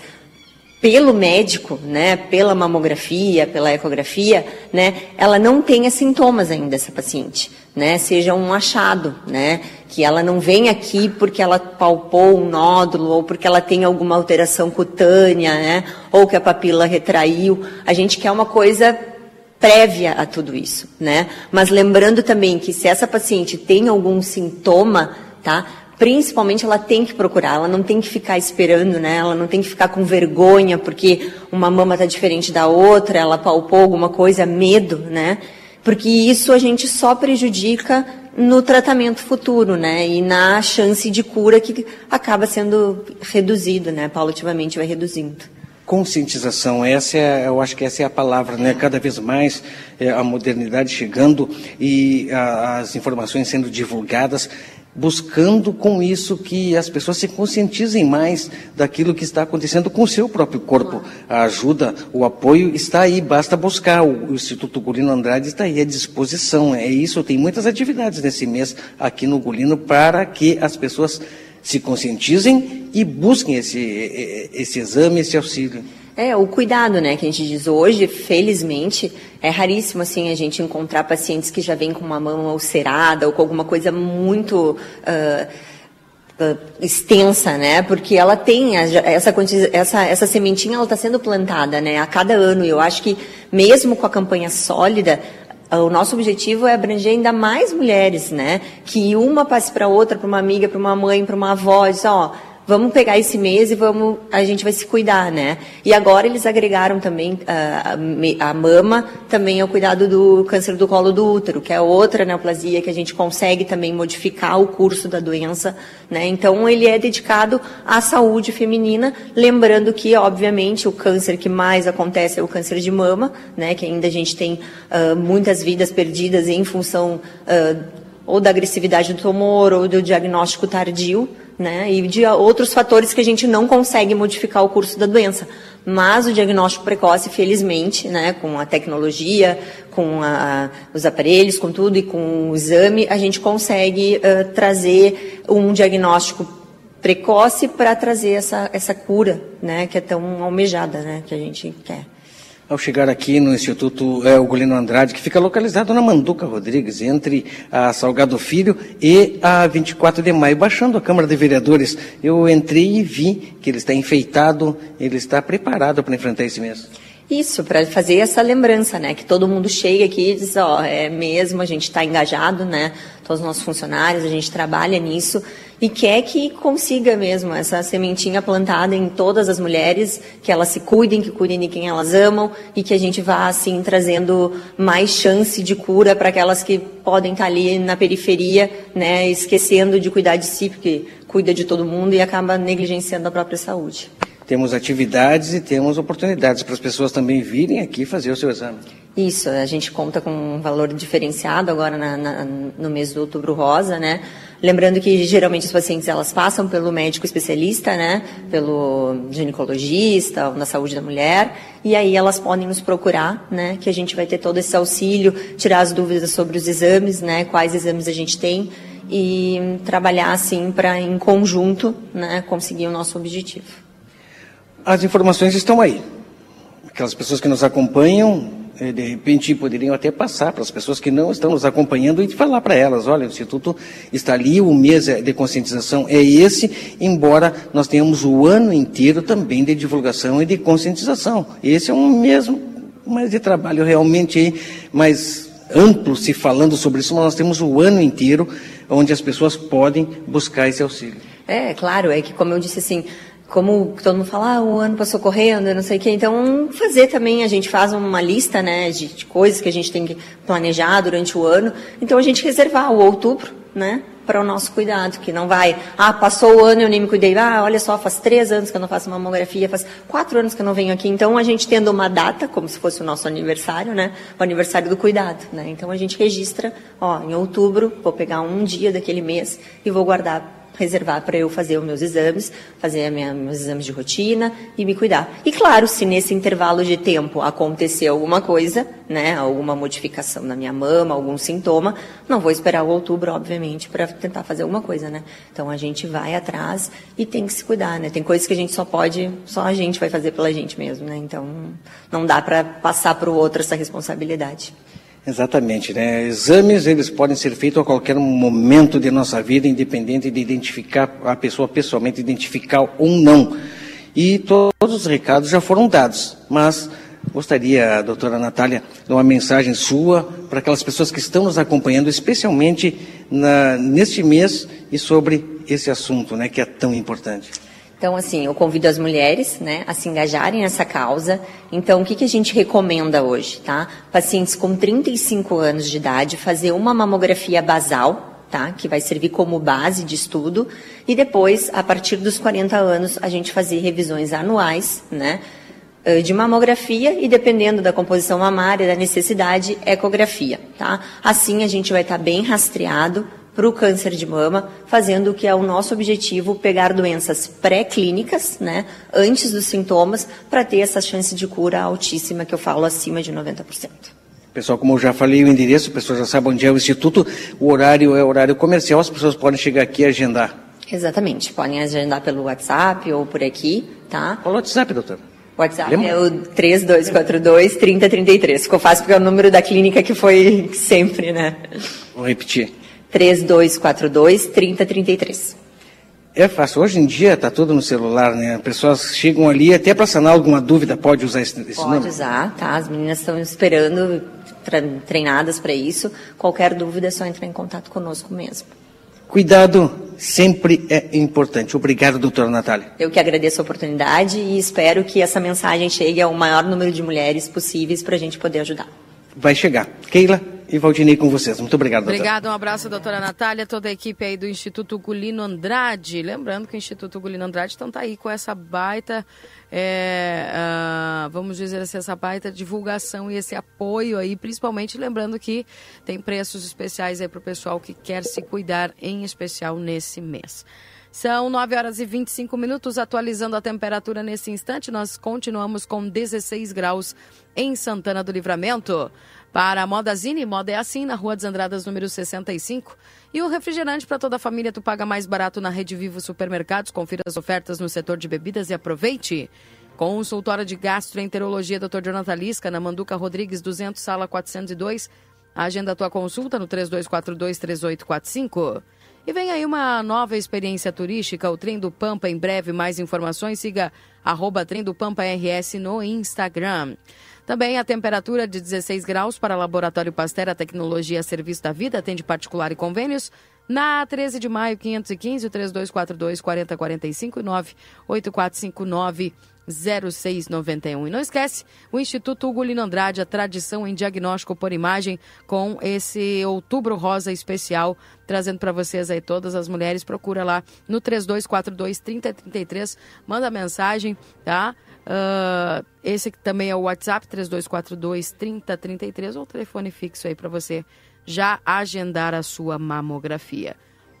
pelo médico, né, pela mamografia, pela ecografia, né, ela não tenha sintomas ainda essa paciente, né, seja um achado, né, que ela não vem aqui porque ela palpou um nódulo ou porque ela tem alguma alteração cutânea, né, ou que a papila retraiu. A gente quer uma coisa prévia a tudo isso, né? Mas lembrando também que se essa paciente tem algum sintoma, tá? Principalmente ela tem que procurar, ela não tem que ficar esperando, né? Ela não tem que ficar com vergonha porque uma mama está diferente da outra, ela palpou alguma coisa, medo, né? Porque isso a gente só prejudica no tratamento futuro, né? E na chance de cura que acaba sendo reduzido, né? Paulativamente vai reduzindo conscientização. Essa é, eu acho que essa é a palavra, né? Cada vez mais é, a modernidade chegando e a, as informações sendo divulgadas buscando com isso que as pessoas se conscientizem mais daquilo que está acontecendo com o seu próprio corpo. A ajuda, o apoio está aí, basta buscar. O Instituto Gulino Andrade está aí à disposição. É isso, tem muitas atividades nesse mês aqui no Gulino para que as pessoas se conscientizem e busquem esse, esse exame, esse auxílio. É, o cuidado, né, que a gente diz hoje, felizmente, é raríssimo, assim, a gente encontrar pacientes que já vêm com uma mama ulcerada ou com alguma coisa muito... Uh, extensa, né? Porque ela tem essa, essa, essa sementinha, ela está sendo plantada, né? A cada ano. E eu acho que mesmo com a campanha sólida, o nosso objetivo é abranger ainda mais mulheres, né? Que uma passe para outra, para uma amiga, para uma mãe, para uma avó, diz, ó, vamos pegar esse mês e vamos, a gente vai se cuidar, né? E agora eles agregaram também a, a, a mama, também ao cuidado do câncer do colo do útero, que é outra neoplasia que a gente consegue também modificar o curso da doença, né? Então ele é dedicado à saúde feminina, lembrando que, obviamente, o câncer que mais acontece é o câncer de mama, né? Que ainda a gente tem uh, muitas vidas perdidas em função uh, ou da agressividade do tumor ou do diagnóstico tardio, né? E de outros fatores que a gente não consegue modificar o curso da doença. Mas o diagnóstico precoce, felizmente, né, com a tecnologia, com a, os aparelhos, com tudo e com o exame, a gente consegue uh, trazer um diagnóstico precoce para trazer essa, essa cura, né, que é tão almejada, né, que a gente quer. Ao chegar aqui no Instituto é, Ugolino Andrade, que fica localizado na Manduca Rodrigues, entre a Salgado Filho e a 24 de maio, baixando a Câmara de Vereadores, eu entrei e vi que ele está enfeitado, ele está preparado para enfrentar esse mês. Isso, para fazer essa lembrança, né? Que todo mundo chega aqui e diz, ó, é mesmo, a gente está engajado, né? Todos os nossos funcionários, a gente trabalha nisso e quer que consiga mesmo essa sementinha plantada em todas as mulheres, que elas se cuidem, que cuidem de quem elas amam e que a gente vá, assim, trazendo mais chance de cura para aquelas que podem estar tá ali na periferia, né? Esquecendo de cuidar de si, porque cuida de todo mundo e acaba negligenciando a própria saúde. Temos atividades e temos oportunidades para as pessoas também virem aqui fazer o seu exame. Isso, a gente conta com um valor diferenciado agora na, na, no mês do outubro rosa, né? Lembrando que geralmente os pacientes elas passam pelo médico especialista, né? Pelo ginecologista, na saúde da mulher, e aí elas podem nos procurar, né? Que a gente vai ter todo esse auxílio, tirar as dúvidas sobre os exames, né? Quais exames a gente tem e trabalhar assim para em conjunto, né? Conseguir o nosso objetivo as informações estão aí. Aquelas pessoas que nos acompanham, de repente poderiam até passar para as pessoas que não estão nos acompanhando e falar para elas, olha, o Instituto está ali, o mês de conscientização é esse, embora nós tenhamos o ano inteiro também de divulgação e de conscientização. Esse é um mesmo, mas de trabalho realmente mais amplo se falando sobre isso, mas nós temos o ano inteiro onde as pessoas podem buscar esse auxílio. É, claro, é que como eu disse assim, como todo mundo fala, ah, o ano passou correndo, não sei o quê. Então, fazer também, a gente faz uma lista, né, de, de, coisas que a gente tem que planejar durante o ano. Então, a gente reservar o outubro, né, para o nosso cuidado, que não vai, ah, passou o ano e eu nem me cuidei. Ah, olha só, faz três anos que eu não faço mamografia, faz quatro anos que eu não venho aqui. Então, a gente tendo uma data, como se fosse o nosso aniversário, né, o aniversário do cuidado, né. Então, a gente registra, ó, em outubro, vou pegar um dia daquele mês e vou guardar reservar para eu fazer os meus exames, fazer minha, meus exames de rotina e me cuidar. E claro, se nesse intervalo de tempo acontecer alguma coisa, né, alguma modificação na minha mama, algum sintoma, não vou esperar o outubro, obviamente, para tentar fazer alguma coisa, né? Então a gente vai atrás e tem que se cuidar, né? Tem coisas que a gente só pode, só a gente vai fazer pela gente mesmo, né? Então não dá para passar para o outro essa responsabilidade. Exatamente, né? Exames, eles podem ser feitos a qualquer momento de nossa vida, independente de identificar a pessoa pessoalmente, identificar ou não. E todos os recados já foram dados, mas gostaria, doutora Natália, de uma mensagem sua para aquelas pessoas que estão nos acompanhando, especialmente na, neste mês e sobre esse assunto, né, que é tão importante. Então, assim, eu convido as mulheres, né, a se engajarem nessa causa. Então, o que, que a gente recomenda hoje, tá? Pacientes com 35 anos de idade fazer uma mamografia basal, tá? Que vai servir como base de estudo. E depois, a partir dos 40 anos, a gente fazer revisões anuais, né? De mamografia e, dependendo da composição mamária, da necessidade, ecografia, tá? Assim, a gente vai estar bem rastreado para o câncer de mama, fazendo o que é o nosso objetivo, pegar doenças pré-clínicas, né, antes dos sintomas, para ter essa chance de cura altíssima que eu falo acima de 90%. Pessoal, como eu já falei, o endereço, o pessoal já sabe onde é o Instituto, o horário é horário comercial, as pessoas podem chegar aqui e agendar. Exatamente, podem agendar pelo WhatsApp ou por aqui, tá? Qual o WhatsApp, doutora? O WhatsApp Lembra? é o 3242-3033. Ficou fácil porque é o número da clínica que foi sempre, né? Vou repetir. 3242-3033. É fácil. Hoje em dia está tudo no celular, né? Pessoas chegam ali até para sanar alguma dúvida, pode usar esse, esse pode número? Pode usar, tá? As meninas estão esperando, treinadas para isso. Qualquer dúvida é só entrar em contato conosco mesmo. Cuidado sempre é importante. Obrigado, doutora Natália. Eu que agradeço a oportunidade e espero que essa mensagem chegue ao maior número de mulheres possíveis para a gente poder ajudar. Vai chegar. Keila e Valdinei com vocês. Muito obrigado, doutora. Obrigado, um abraço, doutora Natália, toda a equipe aí do Instituto Gulino Andrade. Lembrando que o Instituto Gulino Andrade então tá aí com essa baita, é, uh, vamos dizer assim, essa baita divulgação e esse apoio aí, principalmente lembrando que tem preços especiais aí para o pessoal que quer se cuidar, em especial nesse mês. São 9 horas e 25 minutos, atualizando a temperatura nesse instante. Nós continuamos com 16 graus em Santana do Livramento. Para a Modazine, moda é assim, na Rua dos Andradas, número 65. E o refrigerante para toda a família, tu paga mais barato na Rede Vivo Supermercados. Confira as ofertas no setor de bebidas e aproveite. Consultório de Gastroenterologia, Dr. Jonathan Lisca, na Manduca Rodrigues, 200, sala 402. Agenda tua consulta no 3242-3845. E vem aí uma nova experiência turística, o Trem do Pampa. Em breve, mais informações, siga arroba Trem do Pampa RS no Instagram. Também a temperatura de 16 graus para Laboratório Pastera Tecnologia Serviço da Vida, atende particular e convênios. Na 13 de maio, 515, 3242 4045 e 98459 0691. E não esquece, o Instituto Hugo Lino Andrade, a tradição em diagnóstico por imagem, com esse outubro rosa especial, trazendo para vocês aí todas as mulheres. Procura lá no 3242 3033, manda mensagem, tá? Uh, esse também é o WhatsApp 3242 3033 ou telefone fixo aí para você já agendar a sua mamografia.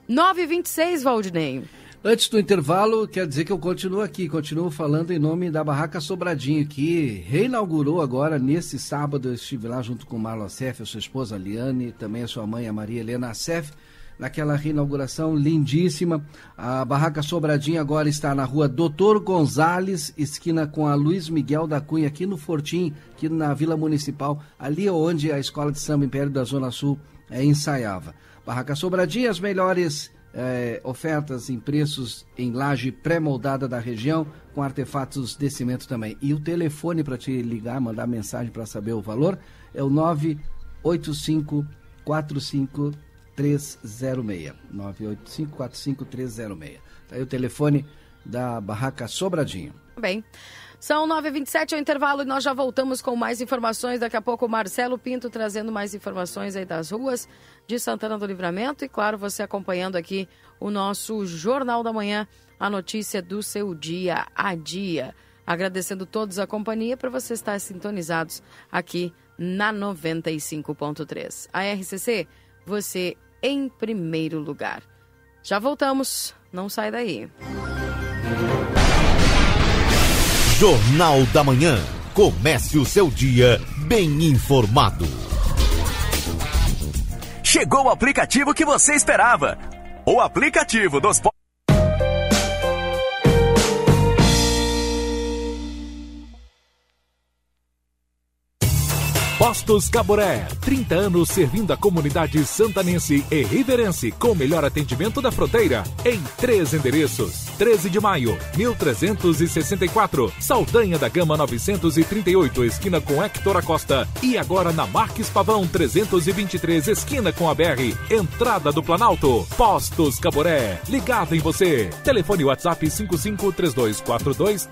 926, Valdinei. Antes do intervalo, quer dizer que eu continuo aqui, continuo falando em nome da Barraca Sobradinho, que reinaugurou agora, nesse sábado, eu estive lá junto com Marlon Acef, a sua esposa Liane, também a sua mãe, a Maria Helena Acef, naquela reinauguração lindíssima. A Barraca Sobradinho agora está na rua Doutor Gonzales, esquina com a Luiz Miguel da Cunha, aqui no Fortim, aqui na Vila Municipal, ali onde a Escola de Samba Império da Zona Sul é, ensaiava. Barraca Sobradinho, as melhores é, ofertas em preços em laje pré-moldada da região, com artefatos de cimento também. E o telefone para te ligar, mandar mensagem para saber o valor é o 985 45 306. 985-45306. Tá aí o telefone da Barraca Sobradinho. Bem. São 9h27 ao intervalo e nós já voltamos com mais informações. Daqui a pouco o Marcelo Pinto trazendo mais informações aí das ruas de Santana do Livramento. E claro, você acompanhando aqui o nosso Jornal da Manhã, a notícia do seu dia a dia. Agradecendo todos a companhia para você estar sintonizados aqui na 95.3. A RCC, você em primeiro lugar. Já voltamos, não sai daí. Jornal da Manhã. Comece o seu dia bem informado. Chegou o aplicativo que você esperava. O aplicativo dos Postos Caboré, 30 anos servindo a comunidade santanense e riverense com melhor atendimento da fronteira em três endereços. 13 de maio, 1364, Saldanha da Gama 938, esquina com Hector Acosta e agora na Marques Pavão 323, esquina com a BR, entrada do Planalto. Postos Caboré, ligado em você. Telefone WhatsApp 553242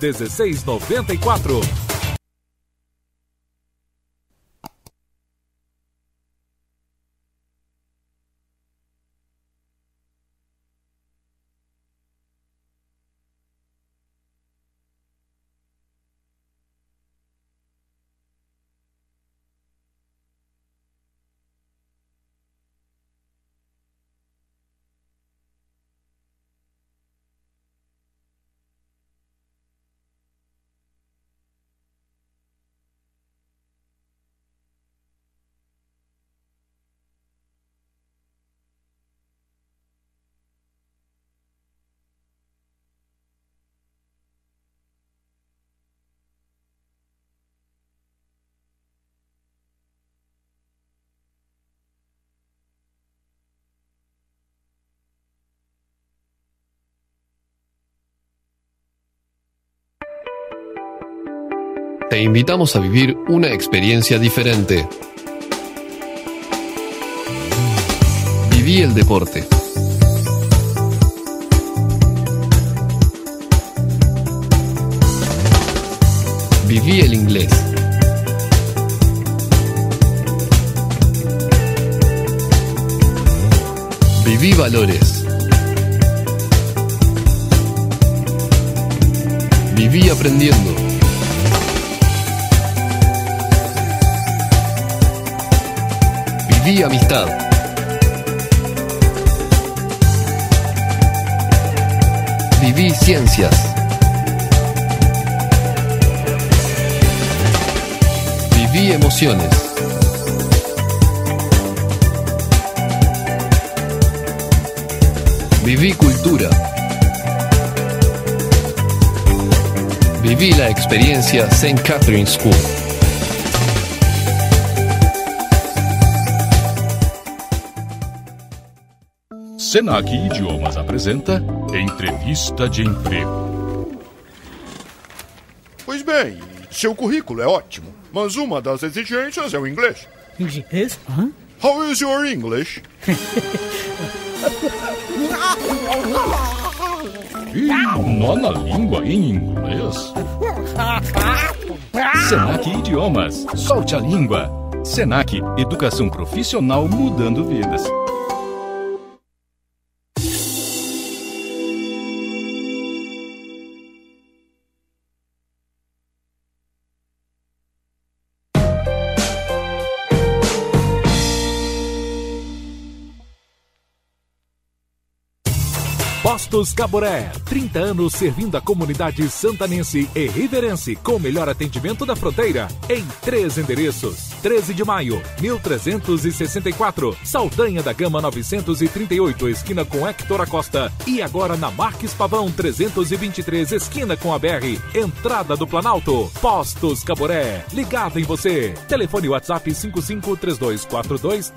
Te invitamos a vivir una experiencia diferente. Viví el deporte. Viví el inglés. Viví valores. Viví aprendiendo. Viví amistad. Viví ciencias. Viví emociones. Viví cultura. Viví la experiencia St. Catherine School. Senac Idiomas apresenta Entrevista de Emprego. Pois bem, seu currículo é ótimo, mas uma das exigências é o inglês. Inglês? Hã? How is your English? Ih, nó na língua em inglês? Senac Idiomas. Solte a língua. Senac Educação Profissional mudando vidas. Postos Caboré, 30 anos servindo a comunidade santanense e riverense com o melhor atendimento da fronteira em três endereços. 13 de maio, 1364, Saldanha da Gama 938, esquina com Hector Acosta e agora na Marques Pavão 323, esquina com a BR, entrada do Planalto. Postos Caboré, ligado em você. Telefone WhatsApp 553242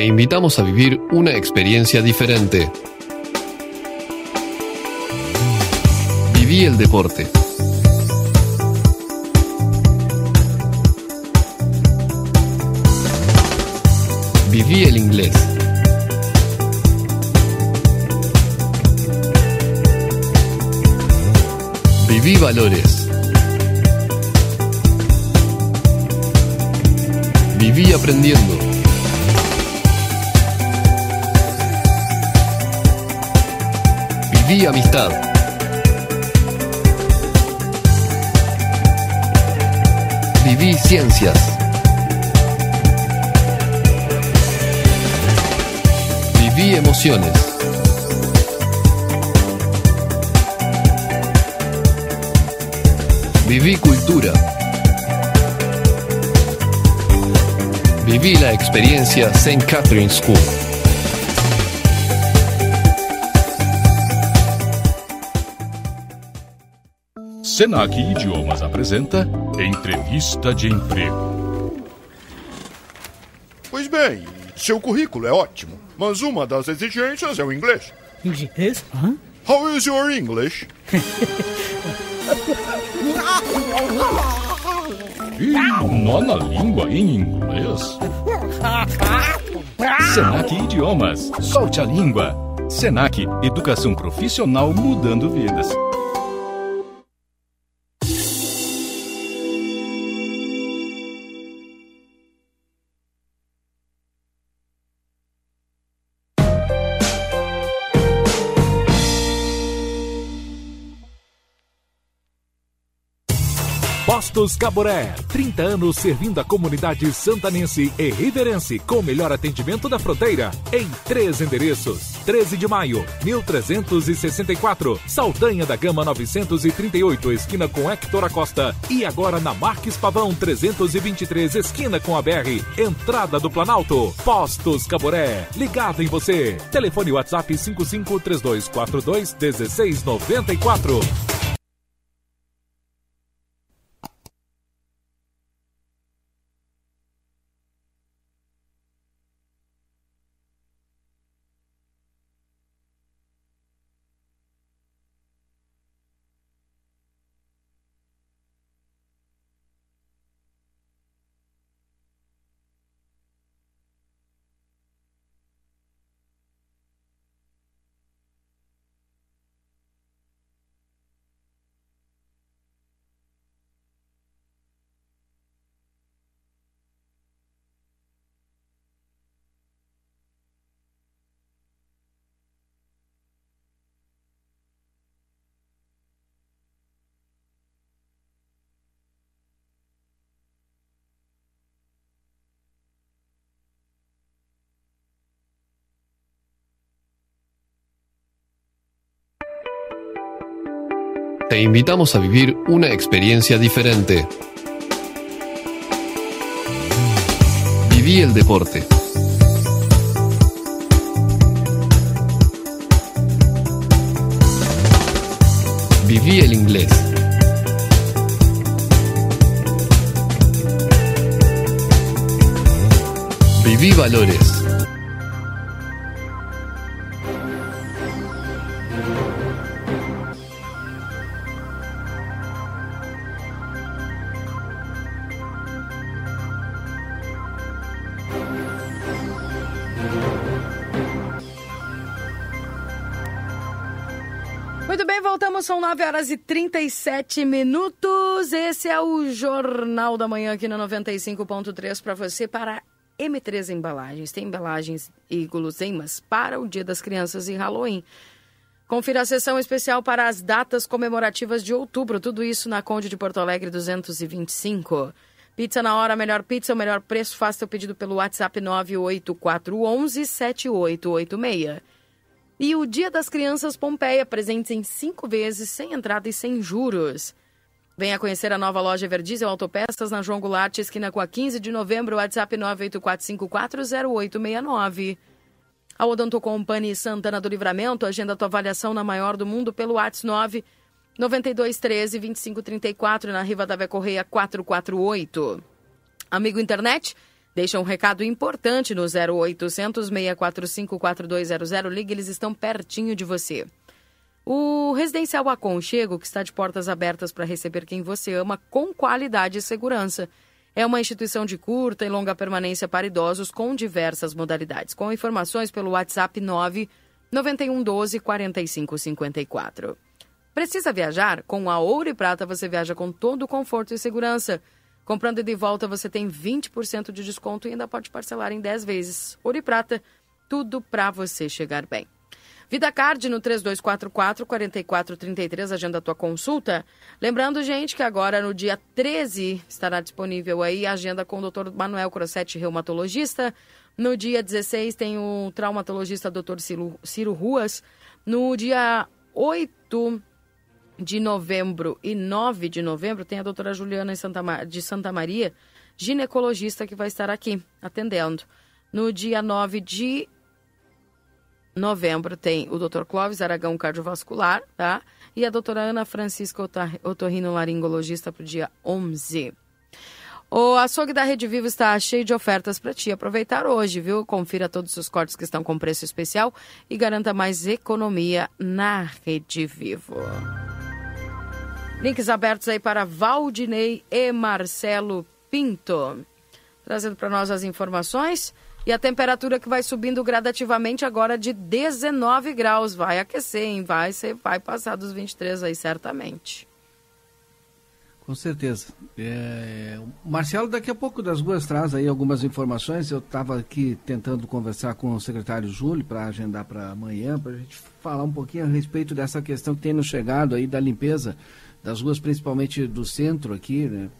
Te invitamos a vivir una experiencia diferente. Viví el deporte. Viví el inglés. Viví valores. Viví aprendiendo. Viví amistad. Viví ciencias. Viví emociones. Viví cultura. Viví la experiencia St. Catherine School. Senac Idiomas apresenta Entrevista de Emprego. Pois bem, seu currículo é ótimo, mas uma das exigências é o inglês. Inglês? Hã? How is your English? Ih, nó na língua em inglês? Senac Idiomas. Solte a língua. Senac Educação Profissional mudando vidas. Postos Caboré, 30 anos servindo a comunidade santanense e riverense com o melhor atendimento da fronteira em três endereços. 13 de maio, 1364, Saldanha da Gama 938, esquina com Hector Acosta e agora na Marques Pavão 323, esquina com a BR, entrada do Planalto. Postos Caboré, ligado em você. Telefone WhatsApp 553242 Te invitamos a vivir una experiencia diferente. Viví el deporte. Viví el inglés. Viví valores. Horas e 37 minutos. Esse é o Jornal da Manhã aqui no 95.3 para você para M3 Embalagens. Tem embalagens e guloseimas para o Dia das Crianças e Halloween. Confira a sessão especial para as datas comemorativas de outubro. Tudo isso na Conde de Porto Alegre 225. Pizza na hora, melhor pizza, o melhor preço. Faça seu pedido pelo WhatsApp 98411 7886. E o Dia das Crianças Pompeia, presentes em cinco vezes, sem entrada e sem juros. Venha conhecer a nova loja Everdiesel Autopeças na João Goulart, esquina com a 15 de novembro, WhatsApp 984540869. A Odonto Company Santana do Livramento, agenda tua avaliação na maior do mundo pelo WhatsApp 9 9213 2534 na Riva da Vé Correia 448. Amigo internet, Deixa um recado importante no 0800 645 4200. Ligue, eles estão pertinho de você. O Residencial Aconchego, que está de portas abertas para receber quem você ama com qualidade e segurança. É uma instituição de curta e longa permanência para idosos com diversas modalidades. Com informações pelo WhatsApp 9 91 12 45 54. Precisa viajar? Com a Ouro e Prata você viaja com todo o conforto e segurança. Comprando de volta, você tem 20% de desconto e ainda pode parcelar em 10 vezes. Ouro e prata, tudo para você chegar bem. Vida Card no 3244-4433, agenda a tua consulta. Lembrando, gente, que agora no dia 13 estará disponível aí a agenda com o Dr. Manuel Crossetti, reumatologista. No dia 16 tem o traumatologista Dr. Ciro, Ciro Ruas. No dia 8 de novembro e 9 de novembro tem a doutora Juliana de Santa Maria, ginecologista, que vai estar aqui atendendo. No dia 9 de novembro tem o doutor Clóvis Aragão, cardiovascular, tá? E a doutora Ana Francisca Otorrino-laringologista para o dia 11. O açougue da Rede Vivo está cheio de ofertas para te aproveitar hoje, viu? Confira todos os cortes que estão com preço especial e garanta mais economia na Rede Vivo. Links abertos aí para Valdinei e Marcelo Pinto. Trazendo para nós as informações. E a temperatura que vai subindo gradativamente agora de 19 graus. Vai aquecer, hein? Vai, ser, vai passar dos 23 aí, certamente. Com certeza. É, Marcelo, daqui a pouco das ruas, traz aí algumas informações. Eu estava aqui tentando conversar com o secretário Júlio para agendar para amanhã, para a gente falar um pouquinho a respeito dessa questão que tem nos chegado aí da limpeza das ruas, principalmente do centro aqui, né?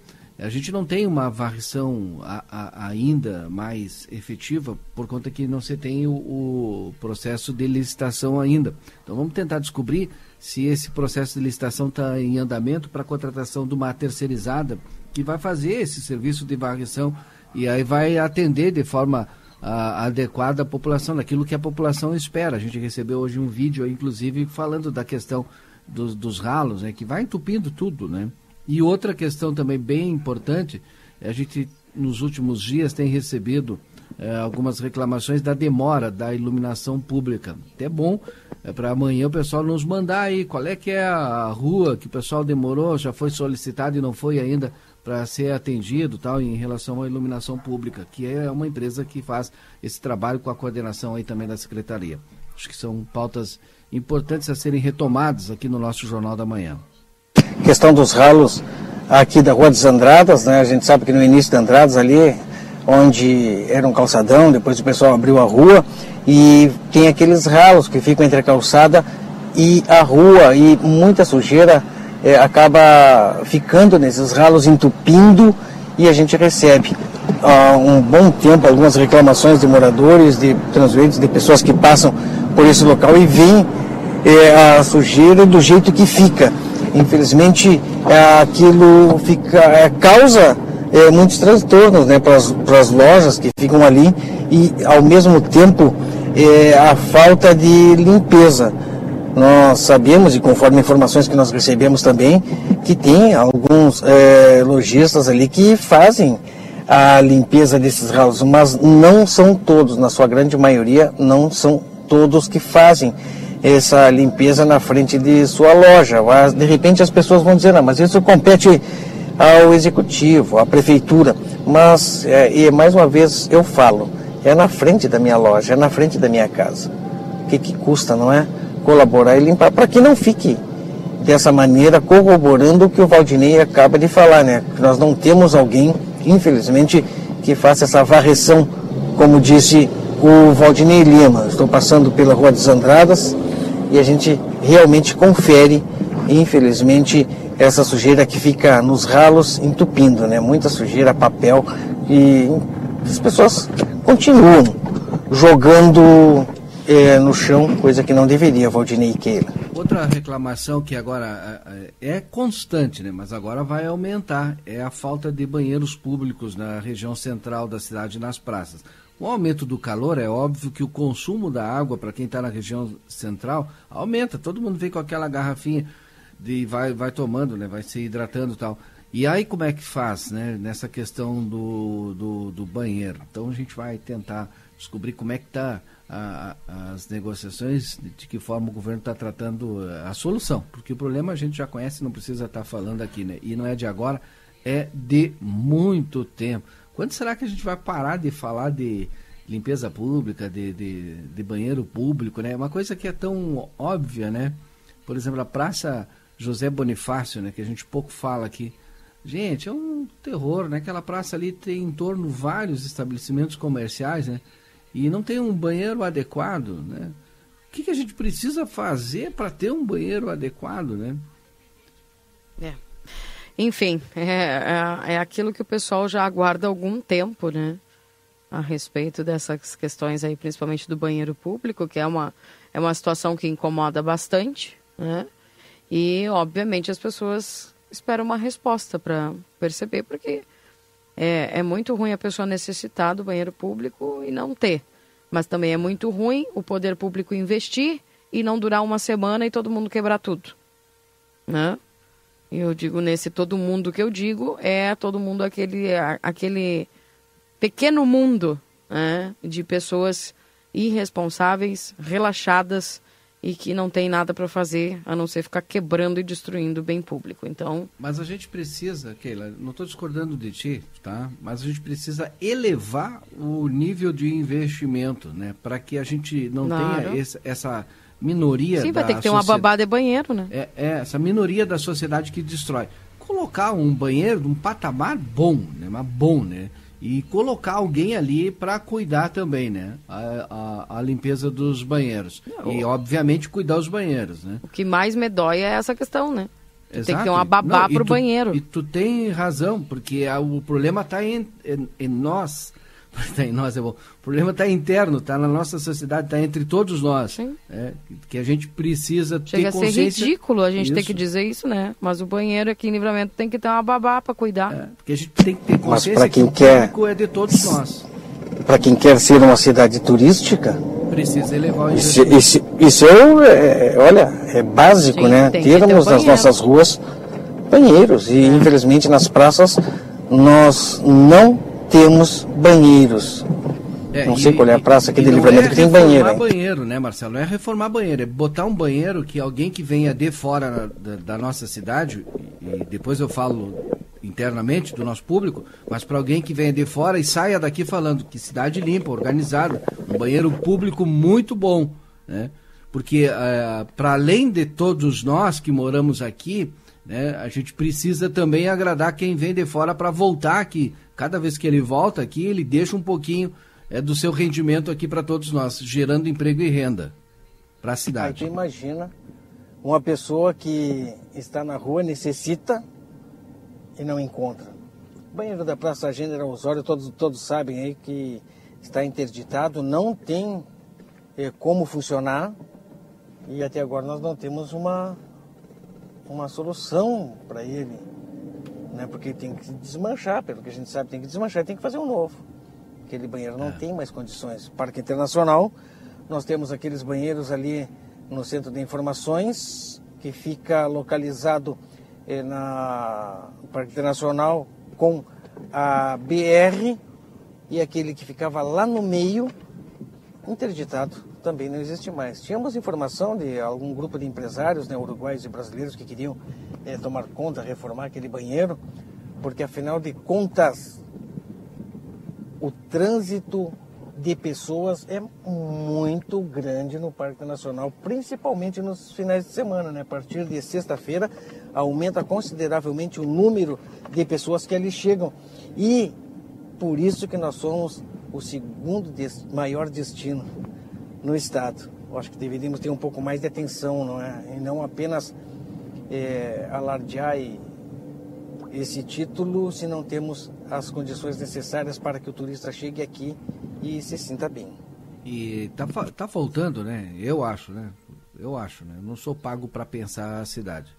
A gente não tem uma varrição a, a, ainda mais efetiva por conta que não se tem o, o, processo de licitação ainda. Então vamos tentar descobrir se esse processo de licitação está em andamento para a contratação de uma terceirizada que vai fazer esse serviço de varrição e aí vai atender de forma a, adequada a população, daquilo que a população espera. A gente recebeu hoje um vídeo, inclusive, falando da questão dos, dos ralos, né, que vai entupindo tudo, né? E outra questão também bem importante, a gente nos últimos dias tem recebido é, algumas reclamações da demora da iluminação pública. Até bom é, para amanhã o pessoal nos mandar aí qual é que é a rua que o pessoal demorou, já foi solicitado e não foi ainda para ser atendido tal em relação à iluminação pública, que é uma empresa que faz esse trabalho com a coordenação aí também da secretaria. Acho que são pautas importantes a serem retomadas aqui no nosso Jornal da Manhã. Questão dos ralos aqui da Rua dos Andradas, né? A gente sabe que no início de Andradas ali, onde era um calçadão, depois o pessoal abriu a rua e tem aqueles ralos que ficam entre a calçada e a rua e muita sujeira é, acaba ficando nesses ralos, entupindo e a gente recebe há um bom tempo algumas reclamações de moradores, de transuentes, de pessoas que passam por esse local e veem é, a sujeira do jeito que fica. Infelizmente, é, aquilo fica, é, causa é, muitos transtornos né, para as lojas que ficam ali e, ao mesmo tempo, é, a falta de limpeza. Nós sabemos, e conforme informações que nós recebemos também, que tem alguns é, lojistas ali que fazem a limpeza desses ralos, mas não são todos, na sua grande maioria, não são todos que fazem essa limpeza na frente de sua loja. Mas, de repente as pessoas vão dizer, não, mas isso compete ao executivo, à prefeitura. Mas, é, e mais uma vez eu falo, é na frente da minha loja, é na frente da minha casa. O que, que custa, não é? Colaborar e limpar, para que não fique dessa maneira corroborando o que o Valdinei acaba de falar, né? Nós não temos alguém, infelizmente, que faça essa varreção, como disse o Valdinei Lima. Estou passando pela Rua das Andradas, e a gente realmente confere, infelizmente, essa sujeira que fica nos ralos entupindo, né? Muita sujeira, papel e as pessoas continuam jogando é, no chão, coisa que não deveria, Valdinei e Keila. Outra reclamação que agora é, é constante, né? mas agora vai aumentar, é a falta de banheiros públicos na região central da cidade nas praças. Com o aumento do calor, é óbvio que o consumo da água para quem está na região central aumenta. Todo mundo vem com aquela garrafinha de vai, vai tomando, né? vai se hidratando e tal. E aí como é que faz, né? Nessa questão do, do, do banheiro. Então a gente vai tentar descobrir como é que está as negociações, de que forma o governo está tratando a solução. Porque o problema a gente já conhece, não precisa estar tá falando aqui, né? E não é de agora, é de muito tempo. Quando será que a gente vai parar de falar de limpeza pública, de, de, de banheiro público, né? Uma coisa que é tão óbvia, né? Por exemplo, a Praça José Bonifácio, né? Que a gente pouco fala aqui. Gente, é um terror, né? Aquela praça ali tem em torno vários estabelecimentos comerciais, né? E não tem um banheiro adequado, né? O que, que a gente precisa fazer para ter um banheiro adequado, né? É. Enfim, é, é, é, aquilo que o pessoal já aguarda há algum tempo, né? A respeito dessas questões aí, principalmente do banheiro público, que é uma, é uma situação que incomoda bastante, né? E, obviamente, as pessoas esperam uma resposta para perceber, porque é, é muito ruim a pessoa necessitar do banheiro público e não ter. Mas também é muito ruim o poder público investir e não durar uma semana e todo mundo quebrar tudo, né? Eu digo nesse todo mundo que eu digo é todo mundo aquele aquele pequeno mundo né, de pessoas irresponsáveis, relaxadas e que não tem nada para fazer a não ser ficar quebrando e destruindo o bem público. Então, mas a gente precisa, Keila, não estou discordando de ti, tá? Mas a gente precisa elevar o nível de investimento, né, para que a gente não claro. tenha esse, essa minoria Sim, vai ter que ter uma babá de banheiro, né? É, é, essa minoria da sociedade que destrói. Colocar um banheiro um patamar bom, né? Mas bom, né? E colocar alguém ali para cuidar também, né? A, a, a limpeza dos banheiros. Não, e, obviamente, cuidar dos banheiros, né? O que mais me dói é essa questão, né? tem que ter uma babá pro tu- banheiro. E tu tem razão, porque a- o problema está em, em, em nós. Tá em nós é bom. O problema está interno, está na nossa sociedade, está entre todos nós. é, que a gente precisa Chega ter a ser consciência. ridículo a gente ter Isso. que dizer isso, né? Mas o banheiro aqui em livramento tem que ter uma babá pra cuidar. Porque a gente tem que ter consciência pra que quem o quer- público é de todos nós. Para quem quer ser uma cidade turística, Precisa elevar o isso, isso, isso é, é, olha, é básico, Sim, né? que ter Termos nas nossas ruas banheiros. E infelizmente nas praças nós não temos banheiros. É, não e- sei qual é a praça aqui e de não livramento é que tem banheiro. hein? banheiro, né, Marcelo? Não é reformar banheiro, é botar um banheiro que alguém que venha de fora da, da nossa cidade, e depois eu falo internamente do nosso público, mas para alguém que venha de fora e saia daqui falando que cidade limpa, organizada, um banheiro público muito bom, né? Porque para além de todos nós que moramos aqui, né, a gente precisa também agradar quem vem de fora para voltar aqui. Cada vez que ele volta aqui, ele deixa um pouquinho é, do seu rendimento aqui para todos nós, gerando emprego e renda para a cidade. imagina uma pessoa que está na rua, necessita e não encontra. O banheiro da Praça General Osório, todos, todos sabem aí que está interditado, não tem eh, como funcionar e até agora nós não temos uma, uma solução para ele. Né? Porque tem que desmanchar, pelo que a gente sabe, tem que desmanchar, tem que fazer um novo. Aquele banheiro não tem mais condições. Parque Internacional, nós temos aqueles banheiros ali no Centro de Informações, que fica localizado eh, na no Parque Internacional com a BR e aquele que ficava lá no meio, interditado, também não existe mais. Tínhamos informação de algum grupo de empresários né, uruguaios e brasileiros que queriam eh, tomar conta, reformar aquele banheiro, porque afinal de contas, o trânsito de pessoas é muito grande no Parque Nacional, principalmente nos finais de semana, né? A partir de sexta-feira aumenta consideravelmente o número de pessoas que ali chegam e por isso que nós somos o segundo maior destino no estado. Eu acho que deveríamos ter um pouco mais de atenção, não é? E não apenas eh, alardear esse título se não temos as condições necessárias para que o turista chegue aqui e se sinta bem. E tá, tá faltando, né? Eu acho, né? Eu acho, né? Eu não sou pago para pensar a cidade.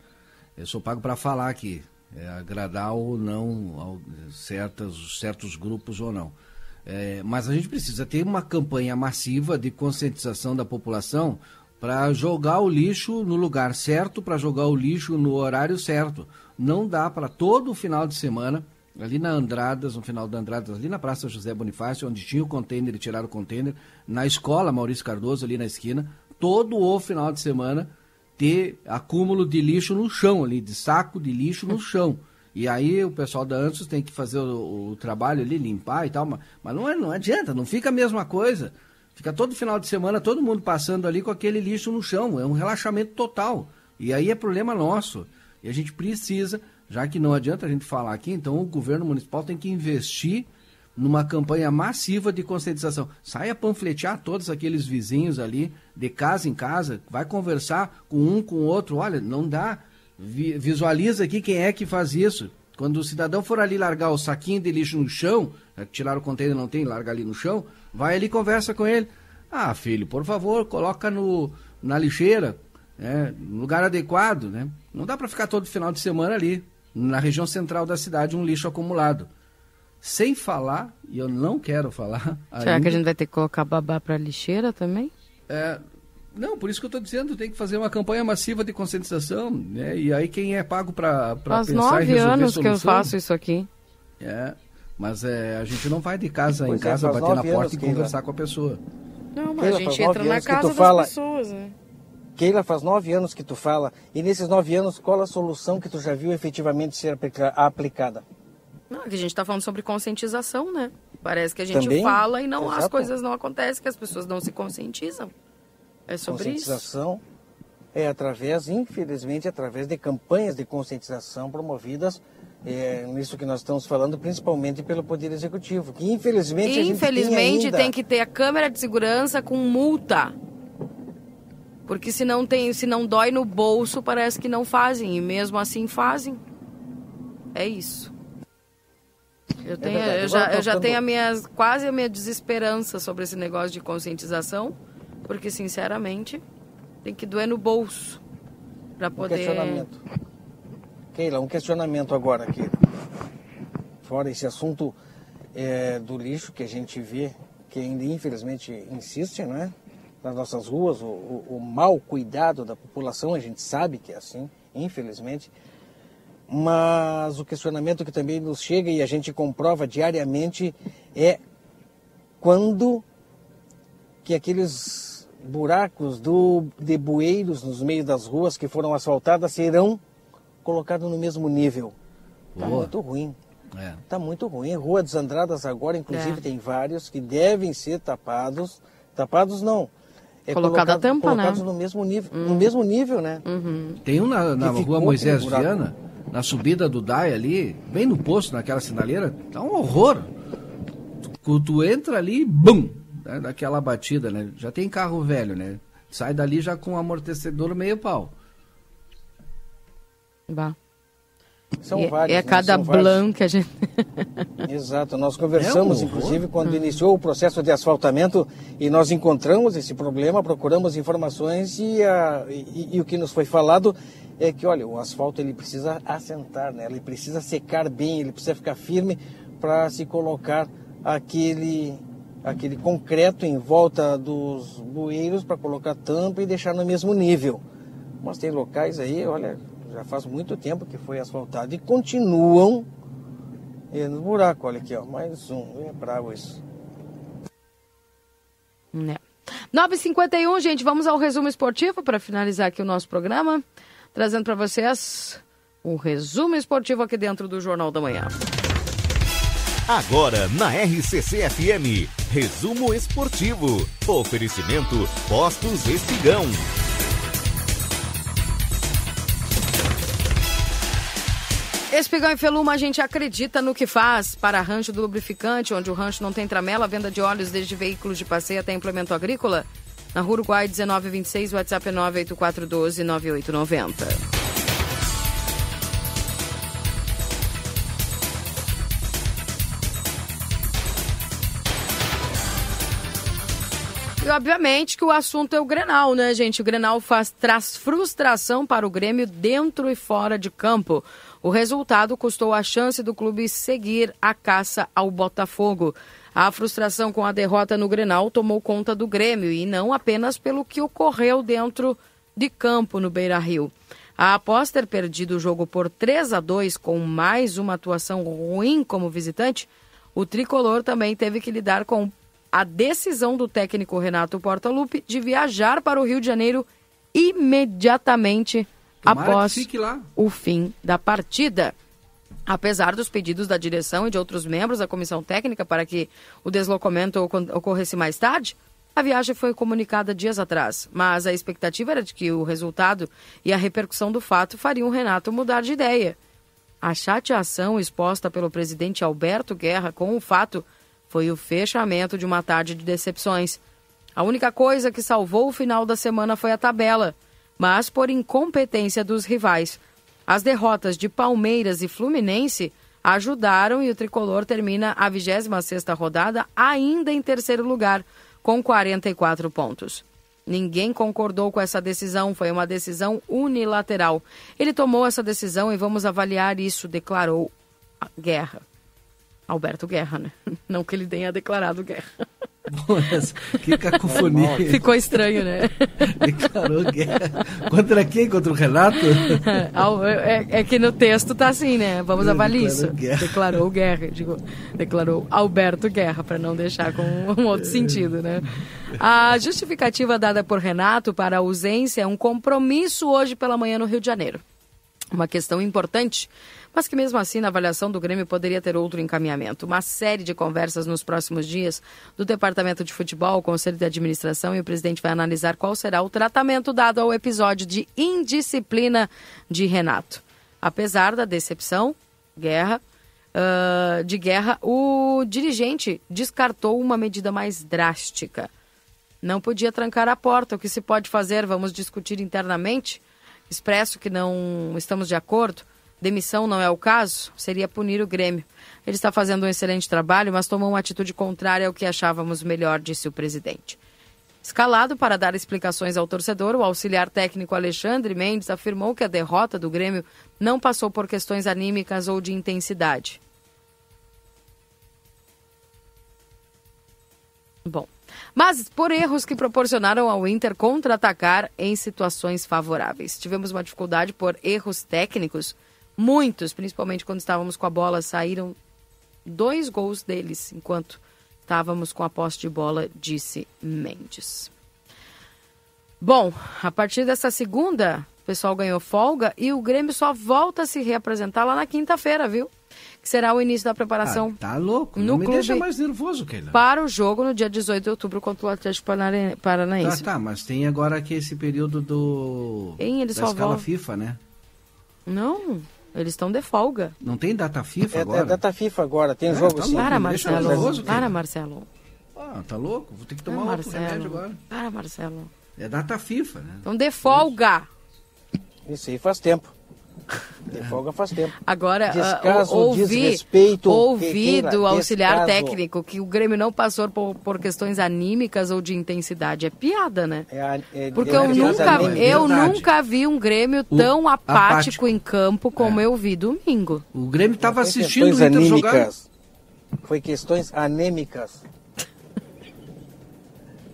Eu sou pago para falar aqui, é, agradar ou não certas, certos grupos ou não. É, mas a gente precisa ter uma campanha massiva de conscientização da população para jogar o lixo no lugar certo, para jogar o lixo no horário certo. Não dá para todo final de semana, ali na Andradas, no final da Andradas, ali na Praça José Bonifácio, onde tinha o container e tiraram o container, na escola Maurício Cardoso, ali na esquina, todo o final de semana ter acúmulo de lixo no chão ali, de saco de lixo no chão. E aí o pessoal da Ansos tem que fazer o, o trabalho ali, limpar e tal, mas, mas não, é, não adianta, não fica a mesma coisa. Fica todo final de semana todo mundo passando ali com aquele lixo no chão, é um relaxamento total. E aí é problema nosso. E a gente precisa, já que não adianta a gente falar aqui, então o governo municipal tem que investir numa campanha massiva de conscientização. Saia panfletear todos aqueles vizinhos ali, de casa em casa, vai conversar com um, com o outro. Olha, não dá. Vi- visualiza aqui quem é que faz isso. Quando o cidadão for ali largar o saquinho de lixo no chão, é, tirar o container não tem, larga ali no chão, vai ali e conversa com ele. Ah, filho, por favor, coloca no, na lixeira, né, no lugar adequado, né? Não dá para ficar todo final de semana ali, na região central da cidade, um lixo acumulado. Sem falar, e eu não quero falar. Será ainda, que a gente vai ter que colocar babá pra lixeira também? é, não, por isso que eu estou dizendo, tem que fazer uma campanha massiva de conscientização, né? E aí quem é pago para pensar em nove resolver anos que eu solução, faço isso aqui. É, mas é, a gente não vai de casa Pois em é, casa faz bater na porta e conversar com a pessoa. Não, mas Keila, a gente entra na casa das fala- pessoas, né? Keila, faz nove anos que tu fala, e nesses nove anos, qual a solução que tu já viu efetivamente ser aplica- aplicada? Não, é que a gente tá falando sobre conscientização, né? Parece que a gente Também? fala e não as Exato. coisas não acontecem, que as pessoas não se conscientizam. É sobre isso. conscientização é através, infelizmente, através de campanhas de conscientização promovidas é, nisso que nós estamos falando, principalmente pelo Poder Executivo, que infelizmente a gente Infelizmente tem, ainda... tem que ter a câmera de segurança com multa. Porque se não tem, se não dói no bolso, parece que não fazem. E mesmo assim fazem. É isso. Eu, tenho, verdade. eu já, eu já tenho a minha, quase a minha desesperança sobre esse negócio de conscientização. Porque, sinceramente, tem que doer no bolso. Um poder. questionamento. Keila, um questionamento agora, Keila. Fora esse assunto é, do lixo que a gente vê, que ainda infelizmente insiste, não é? Nas nossas ruas, o, o, o mau cuidado da população, a gente sabe que é assim, infelizmente. Mas o questionamento que também nos chega e a gente comprova diariamente é quando que aqueles buracos do, de bueiros nos meios das ruas que foram asfaltadas serão colocados no mesmo nível. Está muito ruim. É. Está muito ruim. Rua dos Andradas agora, inclusive, É. tem vários que devem ser tapados. Tapados não. É Colocada a colocado- tampa, né? colocados no mesmo nível, no mesmo nível, né? Tem um na, na rua Moisés um. Viana, na subida do DAI ali, bem no posto, naquela sinaleira, tá um horror. Tu, tu entra ali, bum, daquela batida, né? Já tem carro velho, né? Sai dali já com amortecedor meio pau. Bah. São e, vários, e a né? cada blanco que a gente. Exato, nós conversamos, É um inclusive, quando iniciou o processo de asfaltamento e nós encontramos esse problema, procuramos informações e, a- e- e o que nos foi falado é que, olha, o asfalto ele precisa assentar, né? ele precisa secar bem, ele precisa ficar firme para se colocar aquele, aquele concreto em volta dos bueiros para colocar tampa e deixar no mesmo nível. Mas tem locais aí, olha, já faz muito tempo que foi asfaltado e continuam no buraco, olha aqui, ó, mais um. É bravo isso. Né. 9h51, gente, vamos ao resumo esportivo para finalizar aqui o nosso programa. Trazendo para vocês um resumo esportivo aqui dentro do Jornal da Manhã. Agora na RCC FM, resumo esportivo. Oferecimento Postos Espigão. Espigão e Feluma, a gente acredita no que faz para rancho do lubrificante, onde o rancho não tem tramela, venda de óleos desde veículos de passeio até implemento agrícola. Na Uruguai 1926, WhatsApp é 98412 9890. E obviamente que o assunto é o Grenal, né, gente? O Grenal faz, traz frustração para o Grêmio dentro e fora de campo. O resultado custou a chance do clube seguir a caça ao Botafogo. A frustração com a derrota no Grenal tomou conta do Grêmio e não apenas pelo que ocorreu dentro de campo no Beira-Rio. Após ter perdido o jogo por 3 a 2 com mais uma atuação ruim como visitante, o tricolor também teve que lidar com a decisão do técnico Renato Portaluppi de viajar para o Rio de Janeiro imediatamente Tomara após o fim da partida. Apesar dos pedidos da direção e de outros membros da comissão técnica para que o deslocamento ocorresse mais tarde, a viagem foi comunicada dias atrás, mas a expectativa era de que o resultado e a repercussão do fato fariam o Renato mudar de ideia. A chateação exposta pelo presidente Alberto Guerra com o fato foi o fechamento de uma tarde de decepções. A única coisa que salvou o final da semana foi a tabela, mas por incompetência dos rivais. As derrotas de Palmeiras e Fluminense ajudaram e o tricolor termina a 26ª rodada ainda em terceiro lugar, com 44 pontos. Ninguém concordou com essa decisão, foi uma decisão unilateral. Ele tomou essa decisão e vamos avaliar isso, declarou Guerra. Alberto Guerra, né? Não que ele tenha declarado guerra. Mas, que cacofonia. Ficou estranho, né? Declarou guerra. Contra quem? Contra o Renato? Ao- É, é que no texto tá assim, né? Vamos É, avaliar declarou isso. guerra. Declarou guerra, digo, declarou Alberto Guerra, para não deixar com um outro sentido, né? A justificativa dada por Renato para a ausência é um compromisso hoje pela manhã no Rio de Janeiro. Uma questão importante, mas que mesmo assim na avaliação do Grêmio poderia ter outro encaminhamento. Uma série de conversas nos próximos dias do Departamento de Futebol, o Conselho de Administração e o presidente vai analisar qual será o tratamento dado ao episódio de indisciplina de Renato. Apesar da decepção, guerra, ah, de guerra, o dirigente descartou uma medida mais drástica. Não podia trancar a porta. O que se pode fazer? Vamos discutir internamente? Expresso que não estamos de acordo. Demissão não é o caso? Seria punir o Grêmio. Ele está fazendo um excelente trabalho, mas tomou uma atitude contrária ao que achávamos melhor, disse o presidente. Escalado para dar explicações ao torcedor, o auxiliar técnico Alexandre Mendes afirmou que a derrota do Grêmio não passou por questões anímicas ou de intensidade. Bom, mas por erros que proporcionaram ao Inter contra-atacar em situações favoráveis. Tivemos uma dificuldade por erros técnicos, muitos, principalmente quando estávamos com a bola, saíram dois gols deles enquanto estávamos com a posse de bola, disse Mendes. Bom, a partir dessa segunda, o pessoal ganhou folga e o Grêmio só volta a se reapresentar lá na quinta-feira, viu? Que será o início da preparação. Ah, tá louco, no não me clube deixa mais nervoso, Keila. Para o jogo no dia 18 de outubro contra o Atlético Parana- Tá, Paranaense. tá, mas tem agora aqui esse período do Hein, eles da só escala vão- FIFA, né? Não, eles estão de folga. Não tem data FIFA É, agora? é data FIFA agora, tem É, jogo tá sim. Para, Marcelo. nervoso, Para. Marcelo. Ah, tá louco? Vou ter que Para, tomar outro remédio Marcelo. agora. Para, Marcelo. É data FIFA, né? Então de folga. Isso aí faz tempo. De folga faz tempo. Agora, ah, Descaso, ou- ouvi, desrespeito, ouvi do auxiliar descaso. técnico que o Grêmio não passou por, por questões anímicas ou de intensidade. É piada, né? É, é- Porque é eu a- nunca, é eu nunca vi um Grêmio O- tão apático, apático. em campo como eu vi domingo. O Grêmio estava assistindo o Inter jogar. Foi questões anêmicas.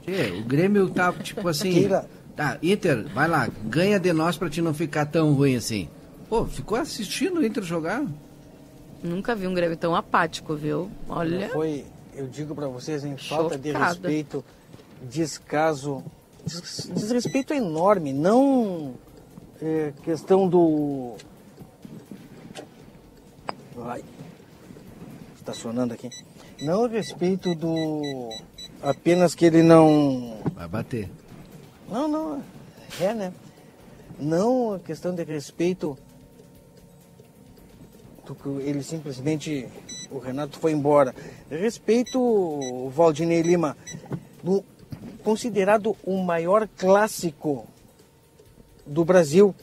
É, o Grêmio tá tipo assim. Keila. Tá, Inter, vai lá, ganha de nós pra te não ficar tão ruim assim. Pô, ficou assistindo o Inter jogar? Nunca vi um Grêmio tão apático, viu? Olha. Foi, eu digo pra vocês, em falta de respeito, descaso. des- Desrespeito enorme, não é, questão do. Vai. Estacionando aqui. Não a respeito do. Apenas que ele não. Vai bater. Não, não. É, né? Não a questão de respeito. Do que ele simplesmente. O Renato foi embora. Respeito o Valdinei Lima. No, considerado o maior clássico do Brasil,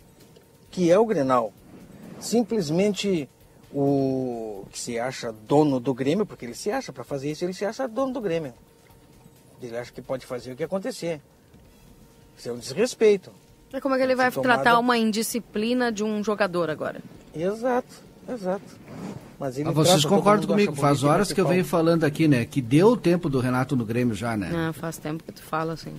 que é o Grenal. Simplesmente o que se acha dono do Grêmio, porque ele se acha, para fazer isso, ele se acha dono do Grêmio. Ele acha que pode fazer o que acontecer. Isso é um desrespeito. É como é que ele vai tomada- tratar uma indisciplina de um jogador agora? Exato, exato. Mas ele Ah, vocês concordam comigo? Faz horas né, que eu venho falando aqui, né? Que deu o tempo do Renato no Grêmio já, né? Ah, faz tempo que tu fala assim.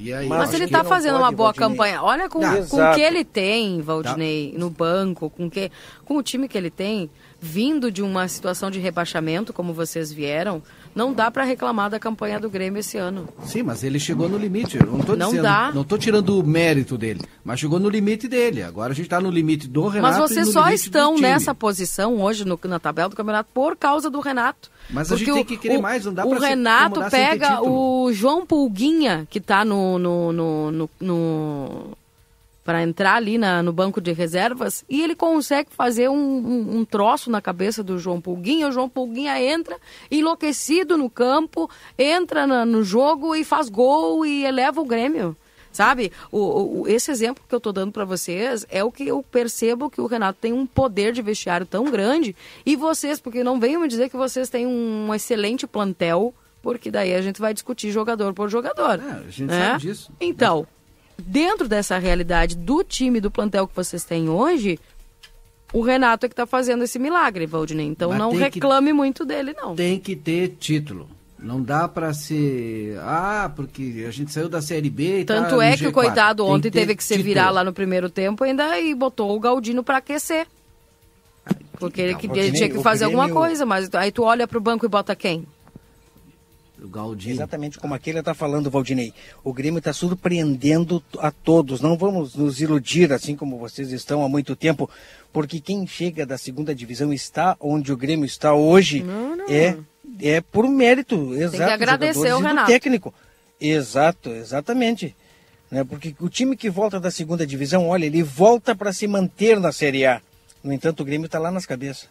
E aí, Mas ele tá não fazendo uma boa Valdinei. campanha. Olha com, Tá. com o que ele tem, Valdinei, no banco, com, que, com o time que ele tem, vindo de uma situação de rebaixamento, como vocês vieram, não dá pra reclamar da campanha do Grêmio esse ano. Sim, mas ele chegou no limite. Não tô Não dizendo, dá. não tô tirando o mérito dele, mas chegou no limite dele. Agora a gente tá no limite do Renato. Mas vocês só estão nessa posição hoje no- na tabela do campeonato por causa do Renato. Mas a Porque gente tem que querer o- mais, não dá O Renato pega o João Pulguinha, que tá no. no, no, no, no para entrar ali na- no banco de reservas, e ele consegue fazer um, um, um troço na cabeça do João Pulguinha. O João Pulguinha entra enlouquecido no campo, entra na- no jogo e faz gol e eleva o Grêmio. Sabe? O, o- esse exemplo que eu tô dando para vocês é o que eu percebo que o Renato tem um poder de vestiário tão grande. E vocês, porque não venham me dizer que vocês têm um excelente plantel, porque daí a gente vai discutir jogador por jogador. É, a gente né? sabe disso. Então, dentro dessa realidade do time, do plantel que vocês têm hoje, o Renato é que tá fazendo esse milagre, Valdinei. Então Mas não tem que- reclame muito dele, não. Tem que ter título. Não dá pra ser. Ah, porque a gente saiu da Série B e Tanto tá é que o G4. coitado Tem ontem que teve que se título. virar lá no primeiro tempo ainda e botou o Galdino para aquecer. Porque ele, que- o ele tinha que o fazer alguma coisa, mas aí tu olha pro banco e bota quem? O Galdino. Exatamente como aquele está falando, Valdinei. O Grêmio está surpreendendo a todos. Não vamos nos iludir, assim como vocês estão há muito tempo, porque quem chega da segunda divisão está onde o Grêmio está hoje é é por mérito, exato. dos agradecer jogadores o e do Renato. técnico. Exato, exatamente. Né? Porque o time que volta da segunda divisão, olha, ele volta para se manter na Série A. No entanto, o Grêmio está lá nas cabeças.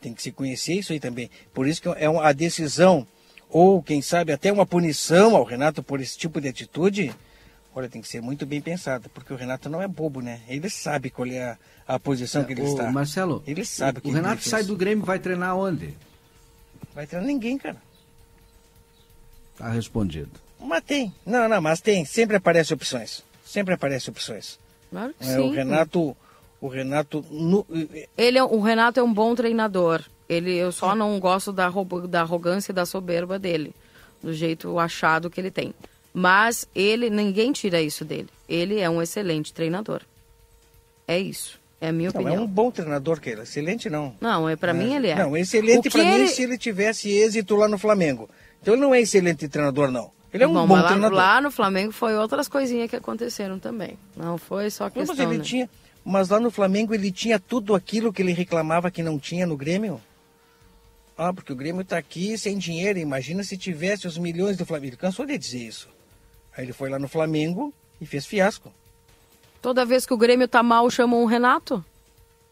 Tem que se conhecer isso aí também. Por isso que é uma- a decisão, ou quem sabe até uma punição ao Renato por esse tipo de atitude, olha, tem que ser muito bem pensada, porque o Renato não é bobo, né? Ele sabe qual é a, a posição que ele Ô, está. Marcelo, ele sabe o que Renato sai do Grêmio e vai treinar onde? Vai treinar ninguém, cara. Tá respondido. Mas tem. Não, não, mas tem. Sempre aparecem opções. Sempre aparecem opções. Claro que É, sim. o Renato. O Renato. no- Ele é, o Renato é um bom treinador. Ele, eu só não gosto da, da arrogância e da soberba dele, do jeito achado que ele tem. Mas ele, ninguém tira isso dele. Ele é um excelente treinador. É isso. É a minha Não, é opinião. um bom treinador, Keila. Excelente não. Não, é para mim ele é. Não, excelente para mim ele- se ele tivesse êxito lá no Flamengo. Então ele não é excelente treinador, não. Ele é um bom, mas lá, treinador. lá no Flamengo foi outras coisinhas que aconteceram também. Não foi só Não, questão. mas ele né? tinha. Mas lá no Flamengo ele tinha tudo aquilo que ele reclamava que não tinha no Grêmio. Ah, porque o Grêmio está aqui sem dinheiro. Imagina se tivesse os milhões do Flamengo. Ele cansou de dizer isso. Aí ele foi lá no Flamengo e fez fiasco. Toda vez que o Grêmio tá mal, chamam o Renato.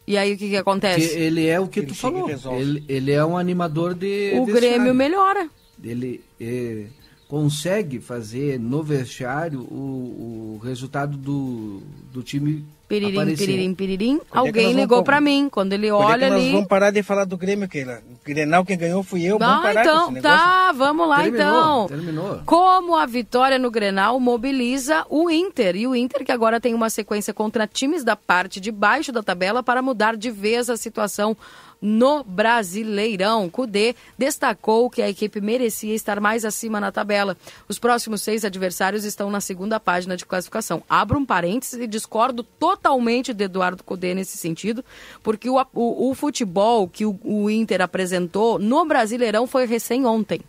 E aí o que, que Que acontece? ele é o que Ele tu falou. resolve. Ele, ele é um animador de. O. Grêmio melhora. Ele eh, consegue fazer no vestiário o, o resultado do, do time Piririm, aparecer. piririm, piririm. é que Alguém nós vamos ligou pra mim. Quando ele Quando é que olha nós ali. vamos parar de falar do Grêmio, Keila? O Grenal quem ganhou fui eu. vamos Ah, parar com então, tá, vamos lá Terminou, então. terminou. Como a vitória no Grenal mobiliza o Inter. E o Inter que agora tem uma sequência contra times da parte de baixo da tabela para mudar de vez a situação no Brasileirão. Cudê destacou que a equipe merecia estar mais acima na tabela. Os próximos seis adversários estão na segunda página de classificação. Abro um parênteses e discordo totalmente de Eduardo Cudê nesse sentido, porque o, o- o futebol que o, o Inter apresentou no Brasileirão foi recém ontem.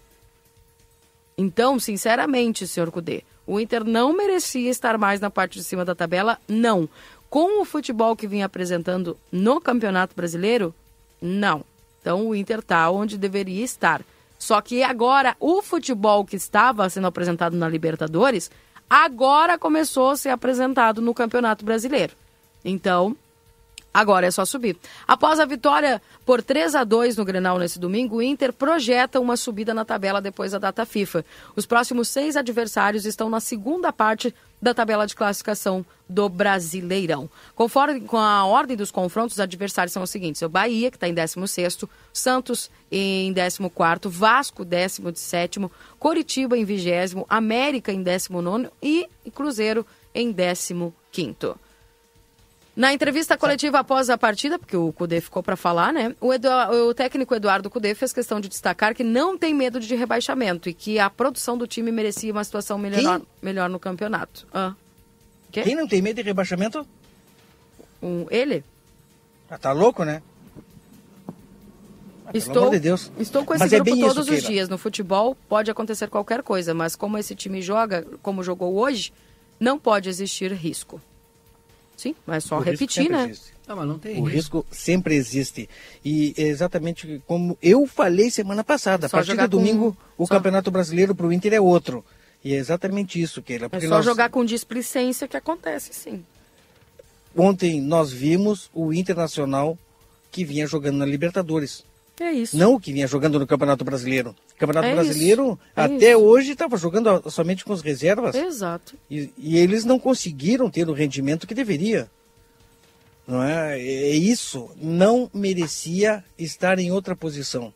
Então, sinceramente, senhor Cudê, o Inter não merecia estar mais na parte de cima da tabela, não. Com o futebol que vinha apresentando no Campeonato Brasileiro, não. Então o Inter está onde deveria estar. Só que agora o futebol que estava sendo apresentado na Libertadores, agora começou a ser apresentado no Campeonato Brasileiro. Então, Agora é só subir. Após a vitória por 3 a 2 no Grenal nesse domingo, o Inter projeta uma subida na tabela depois da data FIFA. Os próximos seis adversários estão na segunda parte da tabela de classificação do Brasileirão. Conforme com a ordem dos confrontos, os adversários são os seguintes: o Bahia, que está em 16º, Santos em 14º, Vasco 17º, Coritiba em 20º, América em 19º e Cruzeiro em 15º. Na entrevista coletiva após a partida, porque o Cudê ficou para falar, né? O, Edu- o técnico Eduardo Cudê fez questão de destacar que não tem medo de rebaixamento e que a produção do time merecia uma situação melhor, melhor no campeonato. Ah. Quê? Quem não tem medo de rebaixamento? Um, ele? Ah, tá louco, né? Ah, Estou, de Deus. estou com esse Mas é grupo bem todos isso, os dias. No futebol pode acontecer qualquer coisa, mas como esse time joga, como jogou hoje, não pode existir risco. Sim, mas só O risco repetir, sempre né? existe. Ah, mas não tem O risco sempre existe. E é exatamente como eu falei semana passada. Só a partir jogar do domingo, com- o só- Campeonato Brasileiro para o Inter é outro. E é exatamente isso, Keila. É só nós- jogar com displicência que acontece, sim. Ontem nós vimos o Internacional que vinha jogando na Libertadores. É isso. Não o que vinha jogando no Campeonato Brasileiro. O Campeonato É Brasileiro, é até isso. hoje, estava jogando somente com as reservas. Exato. E, e eles não conseguiram ter o rendimento que deveria. Não é? É isso. Não merecia estar em outra posição.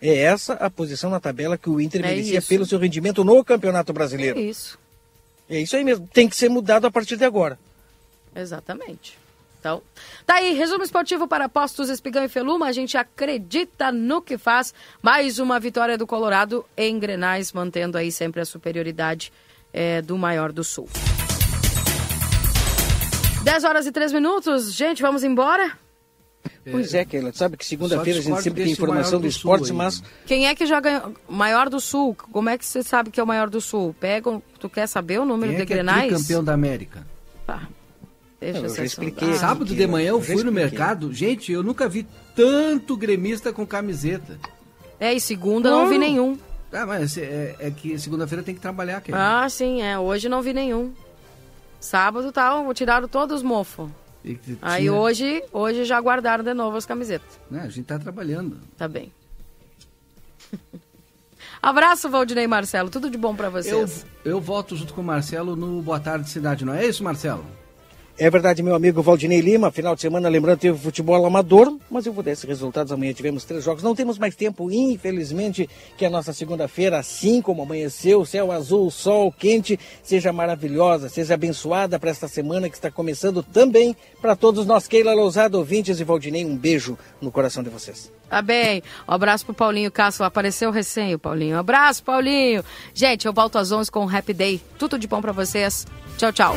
É essa a posição na tabela que o Inter É merecia isso. pelo seu rendimento no Campeonato Brasileiro. É isso. É isso aí mesmo. Tem que ser mudado a partir de agora. Exatamente. Então, tá aí, resumo esportivo para Postos Espigão e Feluma. A gente acredita no que faz. Mais uma vitória do Colorado em Grenais, mantendo aí sempre a superioridade eh, do maior do Sul. 10 horas e 3 minutos. Gente, vamos embora? Pois é, Keila. Sabe que segunda-feira a gente sempre tem informação do do esporte, aí. mas Quem é que já ganhou? Maior do Sul. Como é que você sabe que é o maior do Sul? Pega, tu quer saber o número Quem é de que é Grenais? campeão da América? Tá. Deixa Eu assunto. expliquei. Ah, Sábado de manhã eu já fui no mercado. Gente, eu nunca vi tanto gremista com camiseta. É, e segunda não vi nenhum. Ah, mas é, é que segunda-feira tem que trabalhar. Ah, sim, é. Hoje não vi nenhum. Sábado tá, tiraram todos os mofos. Que Aí tinha- hoje, hoje já guardaram de novo as camisetas. Né, a gente tá trabalhando. Tá bem. Abraço, Valdinei e Marcelo. Tudo de bom para Eu, vocês. eu volto junto com o Marcelo no Boa Tarde Cidade, não é isso, Marcelo? É verdade, meu amigo Valdinei Lima. Final de semana, lembrando, teve futebol amador, mas eu vou dar esses resultados. Amanhã tivemos três jogos. Não temos mais tempo, infelizmente, que a nossa segunda-feira, assim como amanheceu, céu azul, sol quente, seja maravilhosa, seja abençoada para esta semana que está começando também para todos nós. Keila Lousada, ouvintes e Valdinei, um beijo no coração de vocês. Tá bem. Um abraço pro Paulinho Castro. Apareceu recém o Paulinho. Um abraço, Paulinho. Gente, eu volto às 11 com o Happy Day. Tudo de bom para vocês. Tchau, tchau.